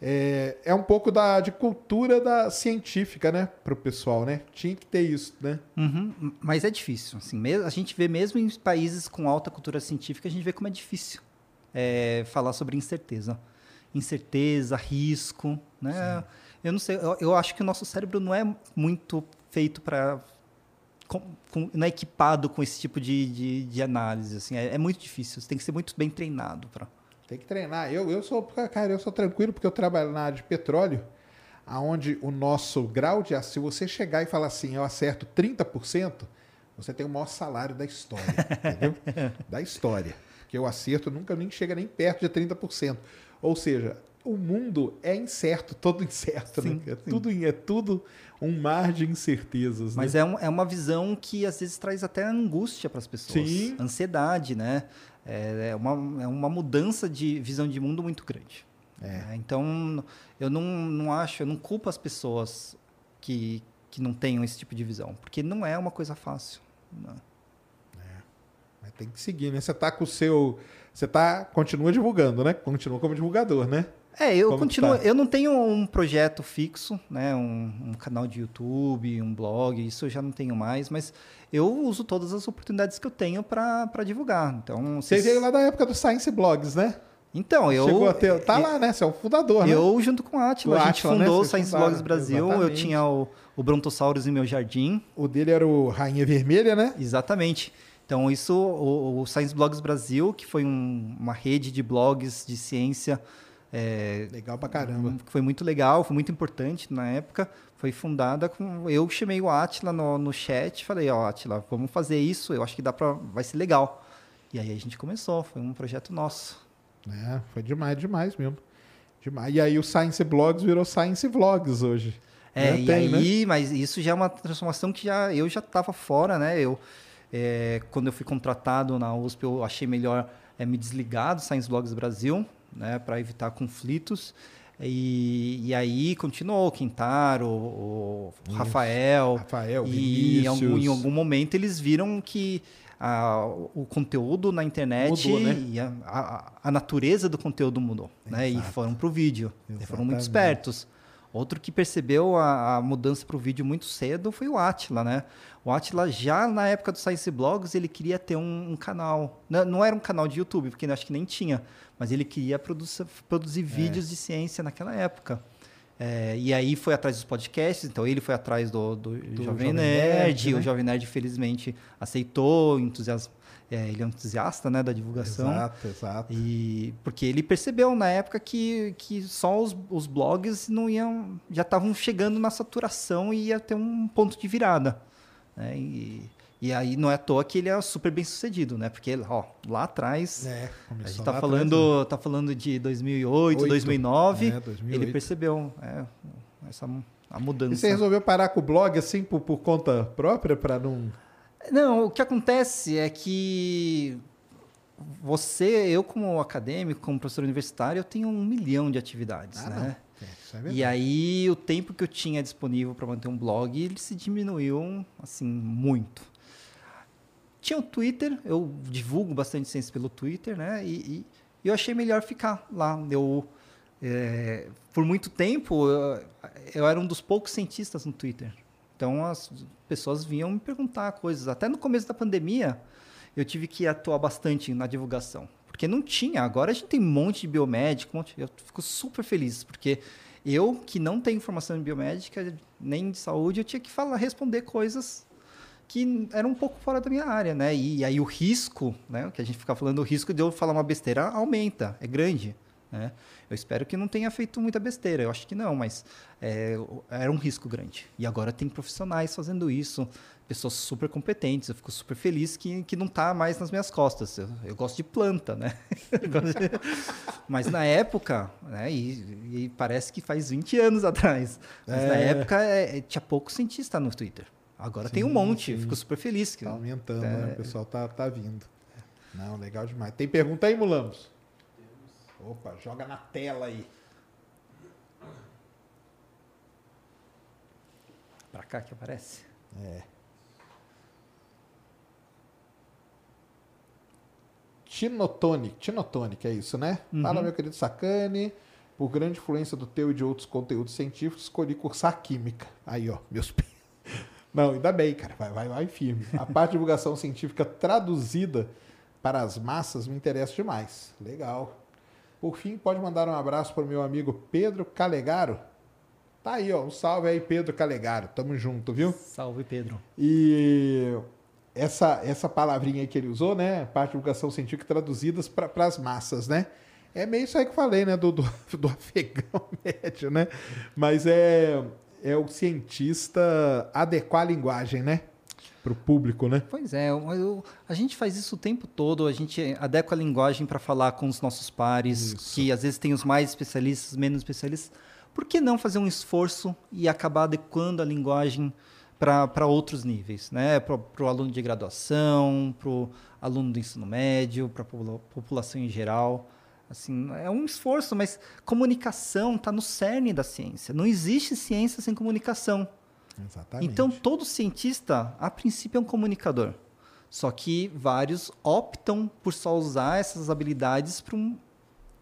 Speaker 1: é, é um pouco da, de cultura da científica, né, pro pessoal, né? Tinha que ter isso, né?
Speaker 2: Uhum, Mas é difícil. Assim, mesmo, a gente vê mesmo em países com alta cultura científica, a gente vê como é difícil é, falar sobre incerteza. Incerteza, risco, né? Eu não sei, eu, eu acho que o nosso cérebro não é muito feito para não é equipado com esse tipo de, de, de análise, assim, é, é muito difícil. Você tem que ser muito bem treinado para.
Speaker 1: Tem que treinar. Eu, eu sou, cara, eu sou tranquilo porque eu trabalho na área de petróleo, aonde o nosso grau de se você chegar e falar assim, eu acerto 30%, você tem o maior salário da história, entendeu? Da história. Que eu acerto nunca nem chega nem perto de 30%. Ou seja, o mundo é incerto, todo incerto,
Speaker 2: Sim,
Speaker 1: né? É tudo, é tudo um mar de incertezas,
Speaker 2: Mas
Speaker 1: né?
Speaker 2: é, um- é uma visão que às vezes traz até angústia para as pessoas.
Speaker 1: Sim.
Speaker 2: Ansiedade, né? É, é uma, é uma mudança de visão de mundo muito grande.
Speaker 1: É.
Speaker 2: É, então, eu não, não acho, eu não culpo as pessoas que, que não tenham esse tipo de visão, porque não é uma coisa fácil. né?
Speaker 1: Mas tem que seguir, né? Você tá com o seu. Você tá. Continua divulgando, né? Continua como divulgador, né?
Speaker 2: É, eu
Speaker 1: Como
Speaker 2: continuo.
Speaker 1: tá?
Speaker 2: Eu não tenho um projeto fixo, né? Um, um canal de YouTube, um blog, isso eu já não tenho mais, mas eu uso todas as oportunidades que eu tenho para divulgar. Então,
Speaker 1: Você
Speaker 2: se-
Speaker 1: veio lá da época do Science Blogs, né?
Speaker 2: Então, eu.
Speaker 1: Chegou a ter. Tá lá, né? Você é o fundador, né?
Speaker 2: Eu, junto com a Atila,
Speaker 1: Com
Speaker 2: a gente
Speaker 1: Átila, né?
Speaker 2: fundou o
Speaker 1: Vocês
Speaker 2: Science
Speaker 1: fundaram,
Speaker 2: Blogs Brasil. Eu
Speaker 1: exatamente.
Speaker 2: tinha o, o Brontosaurus em meu jardim.
Speaker 1: O dele era o Rainha Vermelha, né?
Speaker 2: Exatamente. Então, isso, o, o Science Blogs Brasil, que foi um- uma rede de blogs de ciência é,
Speaker 1: Legal pra caramba.
Speaker 2: foi muito legal, foi muito importante na época. Foi fundada com. Eu chamei o Atila no, no chat falei: Ó, Atila, vamos fazer isso, eu acho que dá pra. vai ser legal. E aí a gente começou, foi um projeto nosso.
Speaker 1: É, foi demais, demais mesmo. Demais. E aí o Science Blogs virou Science Vlogs hoje.
Speaker 2: É,
Speaker 1: Né?
Speaker 2: e
Speaker 1: Tem, né?
Speaker 2: aí, mas isso já é uma transformação que já eu já estava fora, né? Eu, é, quando eu fui contratado na USP, eu achei melhor é, me desligar do Science Blogs Brasil, né? Para evitar conflitos. E, e aí continuou o Quintaro, o
Speaker 1: Isso.
Speaker 2: Rafael.
Speaker 1: Rafael,
Speaker 2: e em algum, em algum momento eles viram que a- o conteúdo na internet
Speaker 1: Mudou, né?
Speaker 2: e a, a- a natureza do conteúdo mudou. Né? E foram para o vídeo. E foram muito
Speaker 1: Exatamente.
Speaker 2: espertos. Outro que percebeu a, a mudança para o vídeo muito cedo foi o Atila, né? O Atila já na época do Science Blogs ele queria ter um, um canal, não, não era um canal de YouTube porque acho que nem tinha, mas ele queria produzir, produzir vídeos de ciência naquela época. É, e aí foi atrás dos podcasts, então ele foi atrás do, do, Jovem,
Speaker 1: Jovem
Speaker 2: Nerd,
Speaker 1: Nerd, né?
Speaker 2: o Jovem Nerd felizmente aceitou, entusias, é, ele é um entusiasta né, da divulgação.
Speaker 1: Exato, exato.
Speaker 2: E porque ele percebeu na época que, que só os, os blogs não iam já estavam chegando na saturação e ia ter um ponto de virada. né? E, e aí não é à toa que ele é super bem sucedido, né? Porque ó, lá atrás
Speaker 1: É,
Speaker 2: a gente tá
Speaker 1: atrás,
Speaker 2: falando tá falando de 2008,
Speaker 1: Oito.
Speaker 2: 2009.
Speaker 1: É, 2008.
Speaker 2: Ele percebeu é, essa a mudança.
Speaker 1: E você resolveu parar com o blog assim por, por conta própria para não.
Speaker 2: Não, o que acontece é que você, eu como acadêmico, como professor universitário, eu tenho um milhão de atividades,
Speaker 1: Ah,
Speaker 2: né?
Speaker 1: É, isso é verdade.
Speaker 2: E aí o tempo que eu tinha disponível para manter um blog, ele se diminuiu assim muito. Tinha o Twitter, eu divulgo bastante ciência pelo Twitter, né? E, e eu achei melhor ficar lá. Eu é, por muito tempo eu, eu era um dos poucos cientistas no Twitter. Então as pessoas vinham me perguntar coisas. Até no começo da pandemia, eu tive que atuar bastante na divulgação. Porque não tinha. Agora a gente tem um monte de biomédico. Um monte, eu fico super feliz, porque eu, que não tenho formação em biomédica, nem de saúde, eu tinha que falar, responder coisas que eram um pouco fora da minha área, né? E, aí o risco, né? Que a gente fica falando, o risco de eu falar uma besteira aumenta, é grande. Né? Eu espero que não tenha feito muita besteira, eu acho que não, mas é, era um risco grande. E agora tem profissionais fazendo isso, pessoas super competentes, eu fico super feliz que, que não está mais nas minhas costas. Eu, eu gosto de planta, né? mas na época, né, e, e, parece que faz 20 anos atrás, mas é. na época é, tinha pouco cientista no Twitter. Agora sim, tem um monte, sim. fico super feliz.
Speaker 1: Que, tá aumentando, é... né? O pessoal tá, tá vindo. Não, legal demais. Tem pergunta aí, Mulambos? Opa, joga na tela aí.
Speaker 2: Pra cá que aparece?
Speaker 1: É. Tinotonic, Tinotonic, é isso, né? Uhum. Fala, meu querido Sacane. Por grande influência do teu e de outros conteúdos científicos, escolhi cursar Química. Aí, ó, meus Não, ainda bem, cara. Vai, vai, vai firme. A parte de divulgação científica traduzida para as massas me interessa demais. Legal. Por fim, pode mandar um abraço para o meu amigo Pedro Calegaro. Tá aí, ó. Um salve aí, Pedro Calegaro. Tamo junto, viu?
Speaker 2: Salve, Pedro.
Speaker 1: E essa, essa palavrinha aí que ele usou, né? Parte de divulgação científica traduzidas para as massas, né? É meio isso aí que eu falei, né? Do, do, do afegão médio, né? Mas é, é o cientista adequar a linguagem, né? para o público, né?
Speaker 2: Pois é, eu, a gente faz isso o tempo todo, a gente adequa a linguagem para falar com os nossos pares, isso. que às vezes tem os mais especialistas, menos especialistas. Por que não fazer um esforço e acabar adequando a linguagem para outros níveis, né? Para o aluno de graduação, para o aluno do ensino médio, para a população em geral. Assim, é um esforço, mas comunicação está no cerne da ciência. Não existe ciência sem comunicação.
Speaker 1: Exatamente.
Speaker 2: Então, todo cientista, a princípio, é um comunicador. Só que vários optam por só usar essas habilidades para um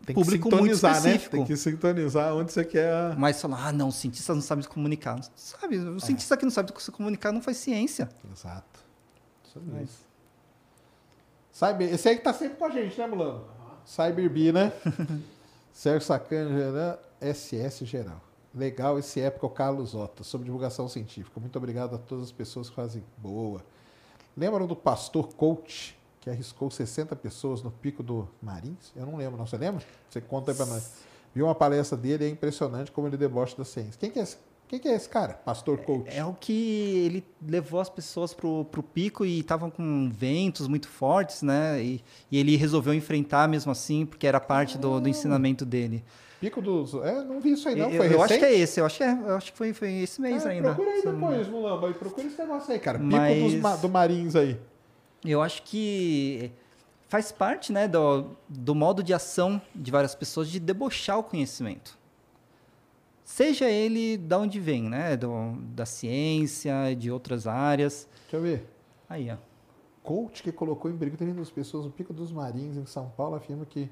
Speaker 2: tem público muito né? específico.
Speaker 1: Né? Tem que sintonizar onde você quer.
Speaker 2: Mas falar, ah, não, o cientista não sabe se comunicar. Sabe, o é. cientista que não sabe se comunicar não faz ciência.
Speaker 1: Exato. Isso mesmo. Cyber, esse aí que tá sempre com a gente, né, Mulano? Cyberbee, né? Sérgio Sacana, né? SS Geral. Legal esse época, o Carlos Otto, sobre divulgação científica. Muito obrigado a todas as pessoas que fazem boa. Lembram do pastor coach, que arriscou 60 pessoas no pico do Marins? Eu não lembro, não. Você lembra? Você conta aí pra nós. Viu uma palestra dele, é impressionante como ele debocha da ciência. Quem que é esse? Quem que é esse cara? Pastor coach?
Speaker 2: É, é o que ele levou as pessoas pro, pro pico e estavam com ventos muito fortes, né? E, e, ele resolveu enfrentar mesmo assim, porque era parte do, do ensinamento dele.
Speaker 1: Pico dos. É, não vi isso aí, não.
Speaker 2: Foi eu, eu acho que é esse, eu acho que, é, eu acho que foi, foi esse mês
Speaker 1: é,
Speaker 2: ainda.
Speaker 1: Procura aí depois, Mulamba, procura esse negócio aí, cara. Pico Mas... dos, do Marins aí.
Speaker 2: Eu acho que faz parte né, do, do modo de ação de várias pessoas de debochar o conhecimento. Seja ele da onde vem, né? Do, da ciência, de outras áreas.
Speaker 1: Deixa eu ver.
Speaker 2: Aí, ó.
Speaker 1: Coach que colocou em perigo as pessoas no Pico dos Marins, em São Paulo, afirma que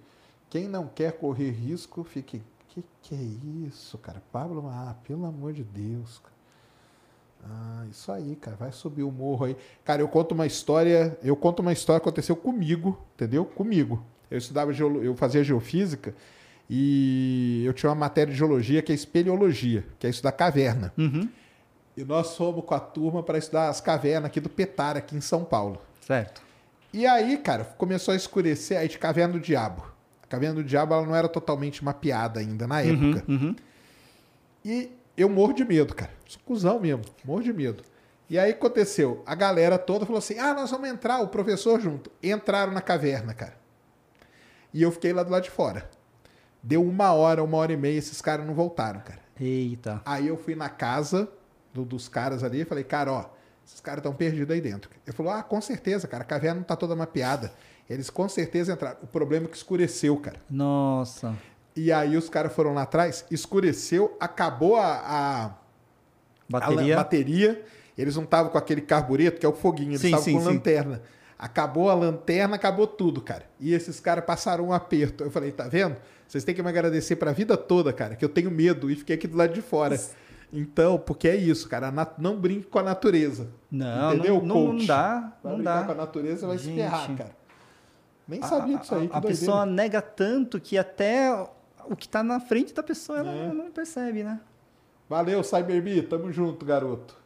Speaker 1: quem não quer correr risco, fique. Que que é isso, cara? Pablo, ah, pelo amor de Deus. Cara. Ah, isso aí, cara. Vai subir o morro aí. Cara, eu conto uma história. Eu conto uma história que aconteceu comigo, entendeu? Comigo. Eu estudava eu fazia geofísica e eu tinha uma matéria de geologia que é espeleologia, que é estudar caverna.
Speaker 2: Uhum.
Speaker 1: E nós fomos com a turma para estudar as cavernas aqui do Petar, aqui em São Paulo.
Speaker 2: Certo.
Speaker 1: E aí, cara, começou a escurecer aí de Caverna do Diabo. Caverna do Diabo ela não era totalmente mapeada ainda na uhum, época.
Speaker 2: Uhum, uhum.
Speaker 1: E eu morro de medo, cara. Sou cuzão mesmo, morro de medo. E aí aconteceu, a galera toda falou assim: ah, nós vamos entrar, o professor junto. Entraram na caverna, cara. E eu fiquei lá do lado de fora. Deu uma hora, uma hora e meia, esses caras não voltaram, cara.
Speaker 2: Eita.
Speaker 1: Aí eu fui na casa do, dos caras ali e falei, cara, ó, esses caras estão perdidos aí dentro. Ele falou, ah, com certeza, cara, a caverna não tá toda mapeada. Eles com certeza entraram. O problema é que escureceu, cara.
Speaker 2: Nossa.
Speaker 1: E aí os caras foram lá atrás, escureceu, acabou a, a
Speaker 2: bateria.
Speaker 1: A bateria. Eles não estavam com aquele carbureto, que é o foguinho, eles estavam com sim. lanterna. Acabou a lanterna, acabou tudo, cara. E esses caras passaram um aperto. Eu falei, tá vendo? Vocês têm que me agradecer para a vida toda, cara, que eu tenho medo e fiquei aqui do lado de fora. Então, porque é isso, cara. Não brinque com a natureza.
Speaker 2: Não, entendeu? não, não dá. Vai não dá.
Speaker 1: com a natureza, vai Gente. se ferrar, cara. Nem sabia disso aí.
Speaker 2: A, a pessoa nega tanto que até o que está na frente da pessoa ela é. não percebe, né?
Speaker 1: Valeu, Cyberbi. Tamo junto, garoto.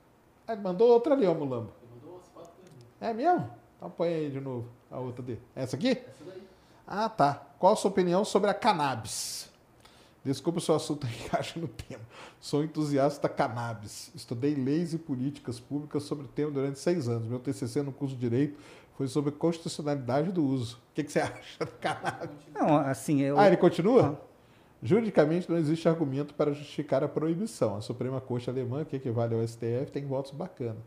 Speaker 1: Ah, ele mandou outra ali, ó, Mulambo. É mesmo? Então põe aí de novo a outra dele. Essa aqui? Essa daí. Ah, tá. Qual a sua opinião sobre a cannabis? Desculpa se o assunto encaixa no tema. Sou entusiasta cannabis. Estudei leis e políticas públicas sobre o tema durante seis anos. Meu TCC no curso de Direito foi sobre constitucionalidade do uso. O que, que você acha da cannabis?
Speaker 2: Não, assim, eu...
Speaker 1: Ah, ele continua? Juridicamente não existe argumento para justificar a proibição. A Suprema Corte Alemã, que equivale ao STF, tem votos bacanas.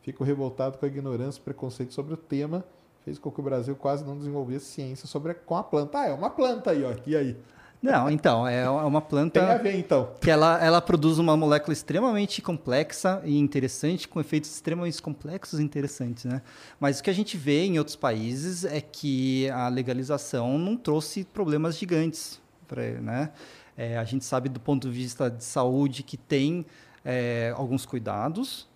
Speaker 1: Fico revoltado com a ignorância e preconceito sobre o tema. Fez com que o Brasil quase não desenvolvesse ciência sobre a, com a planta. Ah, é uma planta aí, ó. E aí?
Speaker 2: Não, então, é uma planta.
Speaker 1: Tem a ver, então.
Speaker 2: Que ela, ela produz uma molécula extremamente complexa e interessante, com efeitos extremamente complexos e interessantes, né? Mas o que a gente vê em outros países é que a legalização não trouxe problemas gigantes, pra, né? É, a gente sabe do ponto de vista de saúde que tem é, alguns cuidados,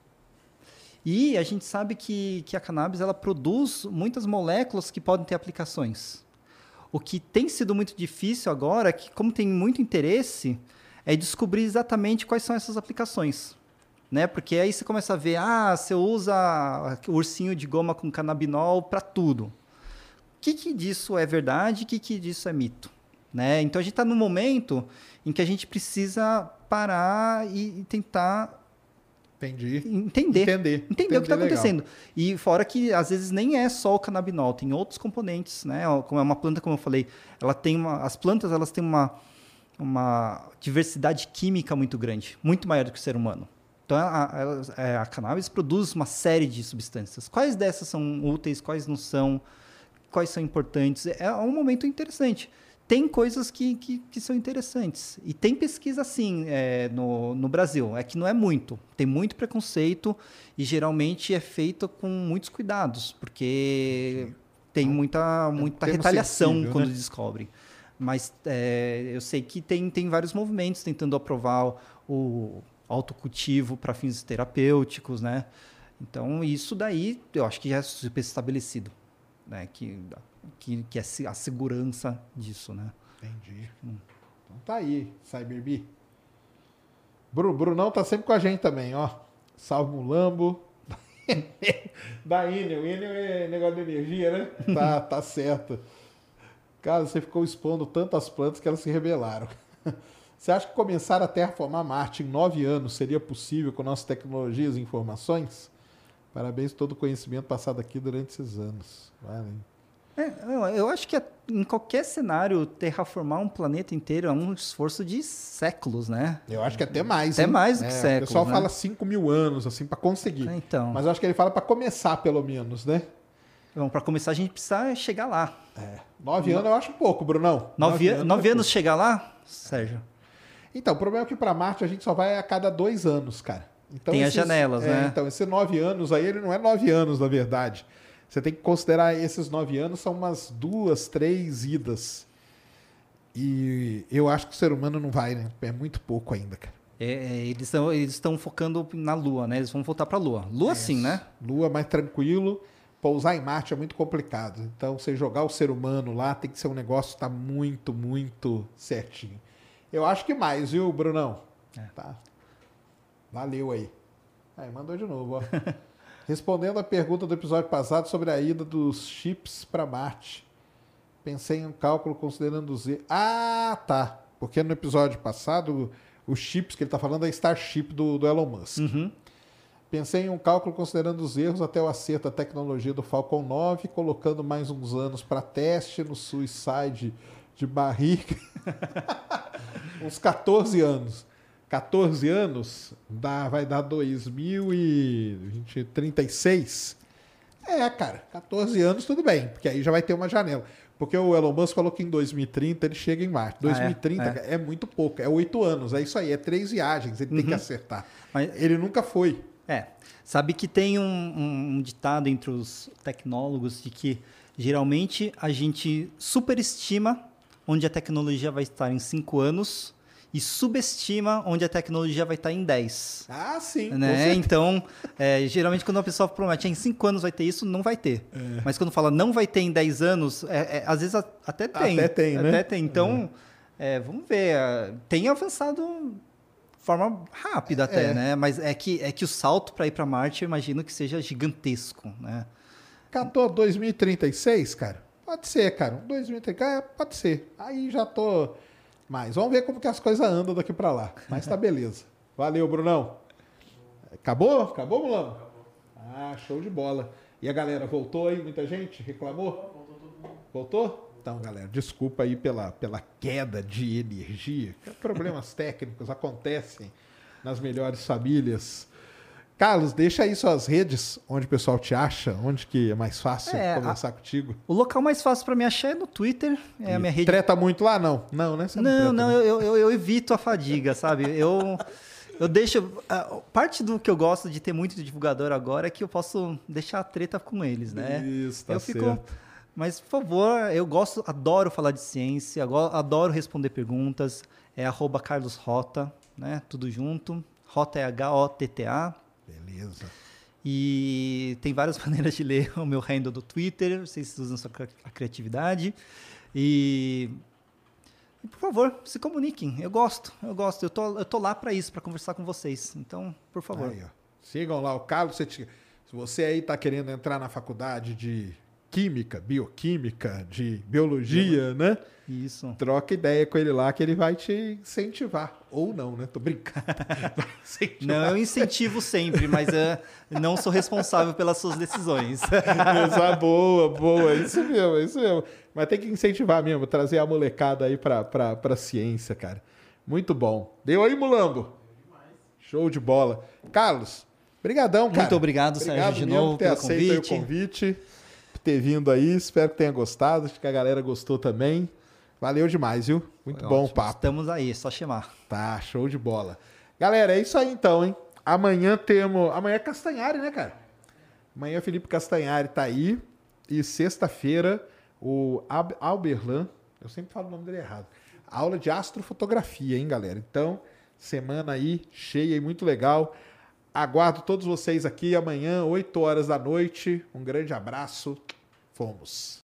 Speaker 2: e a gente sabe que, que a cannabis ela produz muitas moléculas que podem ter aplicações. O que tem sido muito difícil agora, que como tem muito interesse, é descobrir exatamente quais são essas aplicações. Né? Porque aí você começa a ver, ah, você usa o ursinho de goma com canabinol para tudo. O que, que disso é verdade, o que, que disso é mito? Né? Então a gente está num momento em que a gente precisa parar e, e tentar
Speaker 1: Entendi.
Speaker 2: Entender.
Speaker 1: Entender.
Speaker 2: Entender, o que está acontecendo. E fora que às vezes nem é só o canabinol, tem outros componentes, né? Como é uma planta, como eu falei, ela tem uma, as plantas elas têm uma, uma diversidade química muito grande, muito maior do que o ser humano. Então a, a, é, a cannabis produz uma série de substâncias. Quais dessas são úteis, quais não são, quais são importantes? É um momento interessante tem coisas que, que, que, são interessantes. E tem pesquisa, sim, é, no, no Brasil. É que não é muito. Tem muito preconceito e geralmente é feito com muitos cuidados, porque tem muita, muita retaliação sensível, quando né? descobrem. Mas é, eu sei que tem, tem vários movimentos tentando aprovar o autocultivo para fins terapêuticos, né? Então, isso daí eu acho que já é super estabelecido. Né? Que que, que é a segurança disso, né?
Speaker 1: Entendi. Hum. Então tá aí, CyberB. Bruno, Brunão tá sempre com a gente também, ó. Salve Mulambo. da Enel. Enel é negócio de energia, né? Tá, tá certo. Cara, você ficou expondo tantas plantas que elas se rebelaram. Você acha que começar a terraformar Marte em nove anos seria possível com nossas tecnologias e informações? Parabéns por todo o conhecimento passado aqui durante esses anos. Valeu.
Speaker 2: É, eu acho que em qualquer cenário, terraformar um planeta inteiro é um esforço de séculos, né?
Speaker 1: Eu acho que até mais.
Speaker 2: Até
Speaker 1: hein?
Speaker 2: mais do
Speaker 1: é,
Speaker 2: que séculos.
Speaker 1: O pessoal
Speaker 2: né?
Speaker 1: fala 5 mil anos, assim, para conseguir.
Speaker 2: É, então.
Speaker 1: Mas eu acho que ele fala para começar, pelo menos, né?
Speaker 2: Bom, para começar, a gente precisa chegar lá.
Speaker 1: É. Nove anos eu acho pouco, Brunão.
Speaker 2: Nove, nove anos, nove é anos chegar lá, Sérgio?
Speaker 1: Então, o problema é que para Marte a gente só vai a cada dois anos, cara. Então,
Speaker 2: Tem
Speaker 1: esses,
Speaker 2: as janelas,
Speaker 1: é,
Speaker 2: né?
Speaker 1: Então, esses nove anos aí, ele não é nove anos, na verdade. Você tem que considerar esses nove anos são umas duas, três idas. E eu acho que o ser humano não vai, né? É muito pouco ainda, cara.
Speaker 2: É, é eles estão eles focando na Lua, né? Eles vão voltar para a Lua. Lua é, sim, né?
Speaker 1: Lua mais tranquilo. Pousar em Marte é muito complicado. Então, você jogar o ser humano lá tem que ser um negócio que tá muito, muito certinho. Eu acho que mais, viu, Brunão? É. Tá. Valeu aí. Aí, mandou de novo, ó. Respondendo à pergunta do episódio passado sobre a ida dos chips para Marte. Pensei em um cálculo considerando os erros. Ah, tá. Porque no episódio passado, os chips que ele está falando é Starship do, do Elon Musk.
Speaker 2: Uhum.
Speaker 1: Pensei em um cálculo considerando os erros até o acerto da tecnologia do Falcon 9, colocando mais uns anos para teste no Suicide de barriga. uns 14 anos. 14 anos, dá, vai dar 2036. É, cara, 14 anos tudo bem, porque aí já vai ter uma janela. Porque o Elon Musk falou que em 2030 ele chega em Marte. 2030 ah, é, é. é, muito pouco, é oito anos, é isso aí, é três viagens, ele uhum. tem que uhum. acertar. Mas ele nunca foi.
Speaker 2: É, sabe que tem um, um, um ditado entre os tecnólogos de que geralmente a gente superestima onde a tecnologia vai estar em cinco anos e subestima onde a tecnologia vai estar em 10.
Speaker 1: Ah, sim.
Speaker 2: Né? Então, é, geralmente quando a pessoa promete em 5 anos vai ter isso, não vai ter. É. Mas quando fala não vai ter em 10 anos, é, é, às vezes até tem.
Speaker 1: Até tem, né?
Speaker 2: Até tem. Então, é. É, vamos ver. Tem avançado de forma rápida até, né? Mas é que, é que o salto para ir para Marte, eu imagino que seja gigantesco, né?
Speaker 1: Catou 2036, cara. Pode ser, cara. Um 2,30k, é, pode ser. Aí já tô mais. Vamos ver como que as coisas andam daqui pra lá. Mas tá beleza. Valeu, Brunão. Acabou? Acabou, Mulano? Ah, show de bola. E a galera voltou aí? Muita gente reclamou? Voltou? Então, galera, desculpa aí pela, pela queda de energia. Problemas técnicos acontecem nas melhores famílias. Carlos, deixa aí suas redes, onde o pessoal te acha, onde que é mais fácil
Speaker 2: É,
Speaker 1: conversar contigo.
Speaker 2: O local mais fácil pra me achar é no Twitter. É a minha rede.
Speaker 1: Treta muito lá? Não. Não, né? Você
Speaker 2: Não,
Speaker 1: treta,
Speaker 2: não,
Speaker 1: né?
Speaker 2: eu, eu, eu evito a fadiga, sabe? Eu, eu deixo. a- Parte do que eu gosto de ter muito de divulgador agora é que eu posso deixar a treta com eles, né?
Speaker 1: Isso, tá
Speaker 2: eu fico.
Speaker 1: certo.
Speaker 2: Mas, por favor, eu gosto, adoro falar de ciência, adoro responder perguntas. É arroba Carlos Rota, né? Tudo junto. Rota é H-O-T-T-A.
Speaker 1: Beleza.
Speaker 2: E tem várias maneiras de ler o meu handle do Twitter, vocês usam sua a criatividade. E, e, por favor, se comuniquem. Eu gosto, eu gosto. Eu tô, eu tô lá para isso, para conversar com vocês. Então, por favor.
Speaker 1: Aí. Sigam lá o Carlos. Se você aí está querendo entrar na faculdade de Química, Bioquímica, de Biologia, né?
Speaker 2: Isso.
Speaker 1: Troca ideia com ele lá que ele vai te incentivar. Ou não, né? Tô brincando.
Speaker 2: Não, eu incentivo sempre, mas não sou responsável pelas suas decisões.
Speaker 1: Coisa boa, boa. Isso mesmo, é isso mesmo. Mas tem que incentivar mesmo, trazer a molecada aí pra, pra, pra ciência, cara. Muito bom. Deu aí, Mulambo? Show de bola. Carlos, brigadão, cara.
Speaker 2: Muito obrigado, Sérgio, de novo,
Speaker 1: por ter
Speaker 2: pelo convite.
Speaker 1: o convite, ter vindo aí. Espero que tenha gostado. Acho que a galera gostou também. Valeu demais, viu? Muito
Speaker 2: Foi
Speaker 1: bom o
Speaker 2: ótimo.
Speaker 1: papo.
Speaker 2: Estamos aí, é só chamar.
Speaker 1: Tá, show de bola. Galera, é isso aí então, hein? Amanhã temos. Amanhã é Castanhari, né, cara? Amanhã Felipe Castanhari tá aí. E sexta-feira, o Ab- Alberlan, eu sempre falo o nome dele errado. Aula de astrofotografia, hein, galera? Então, semana aí cheia e muito legal. Aguardo todos vocês aqui amanhã, 8 horas da noite. Um grande abraço. Fomos.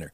Speaker 3: winner.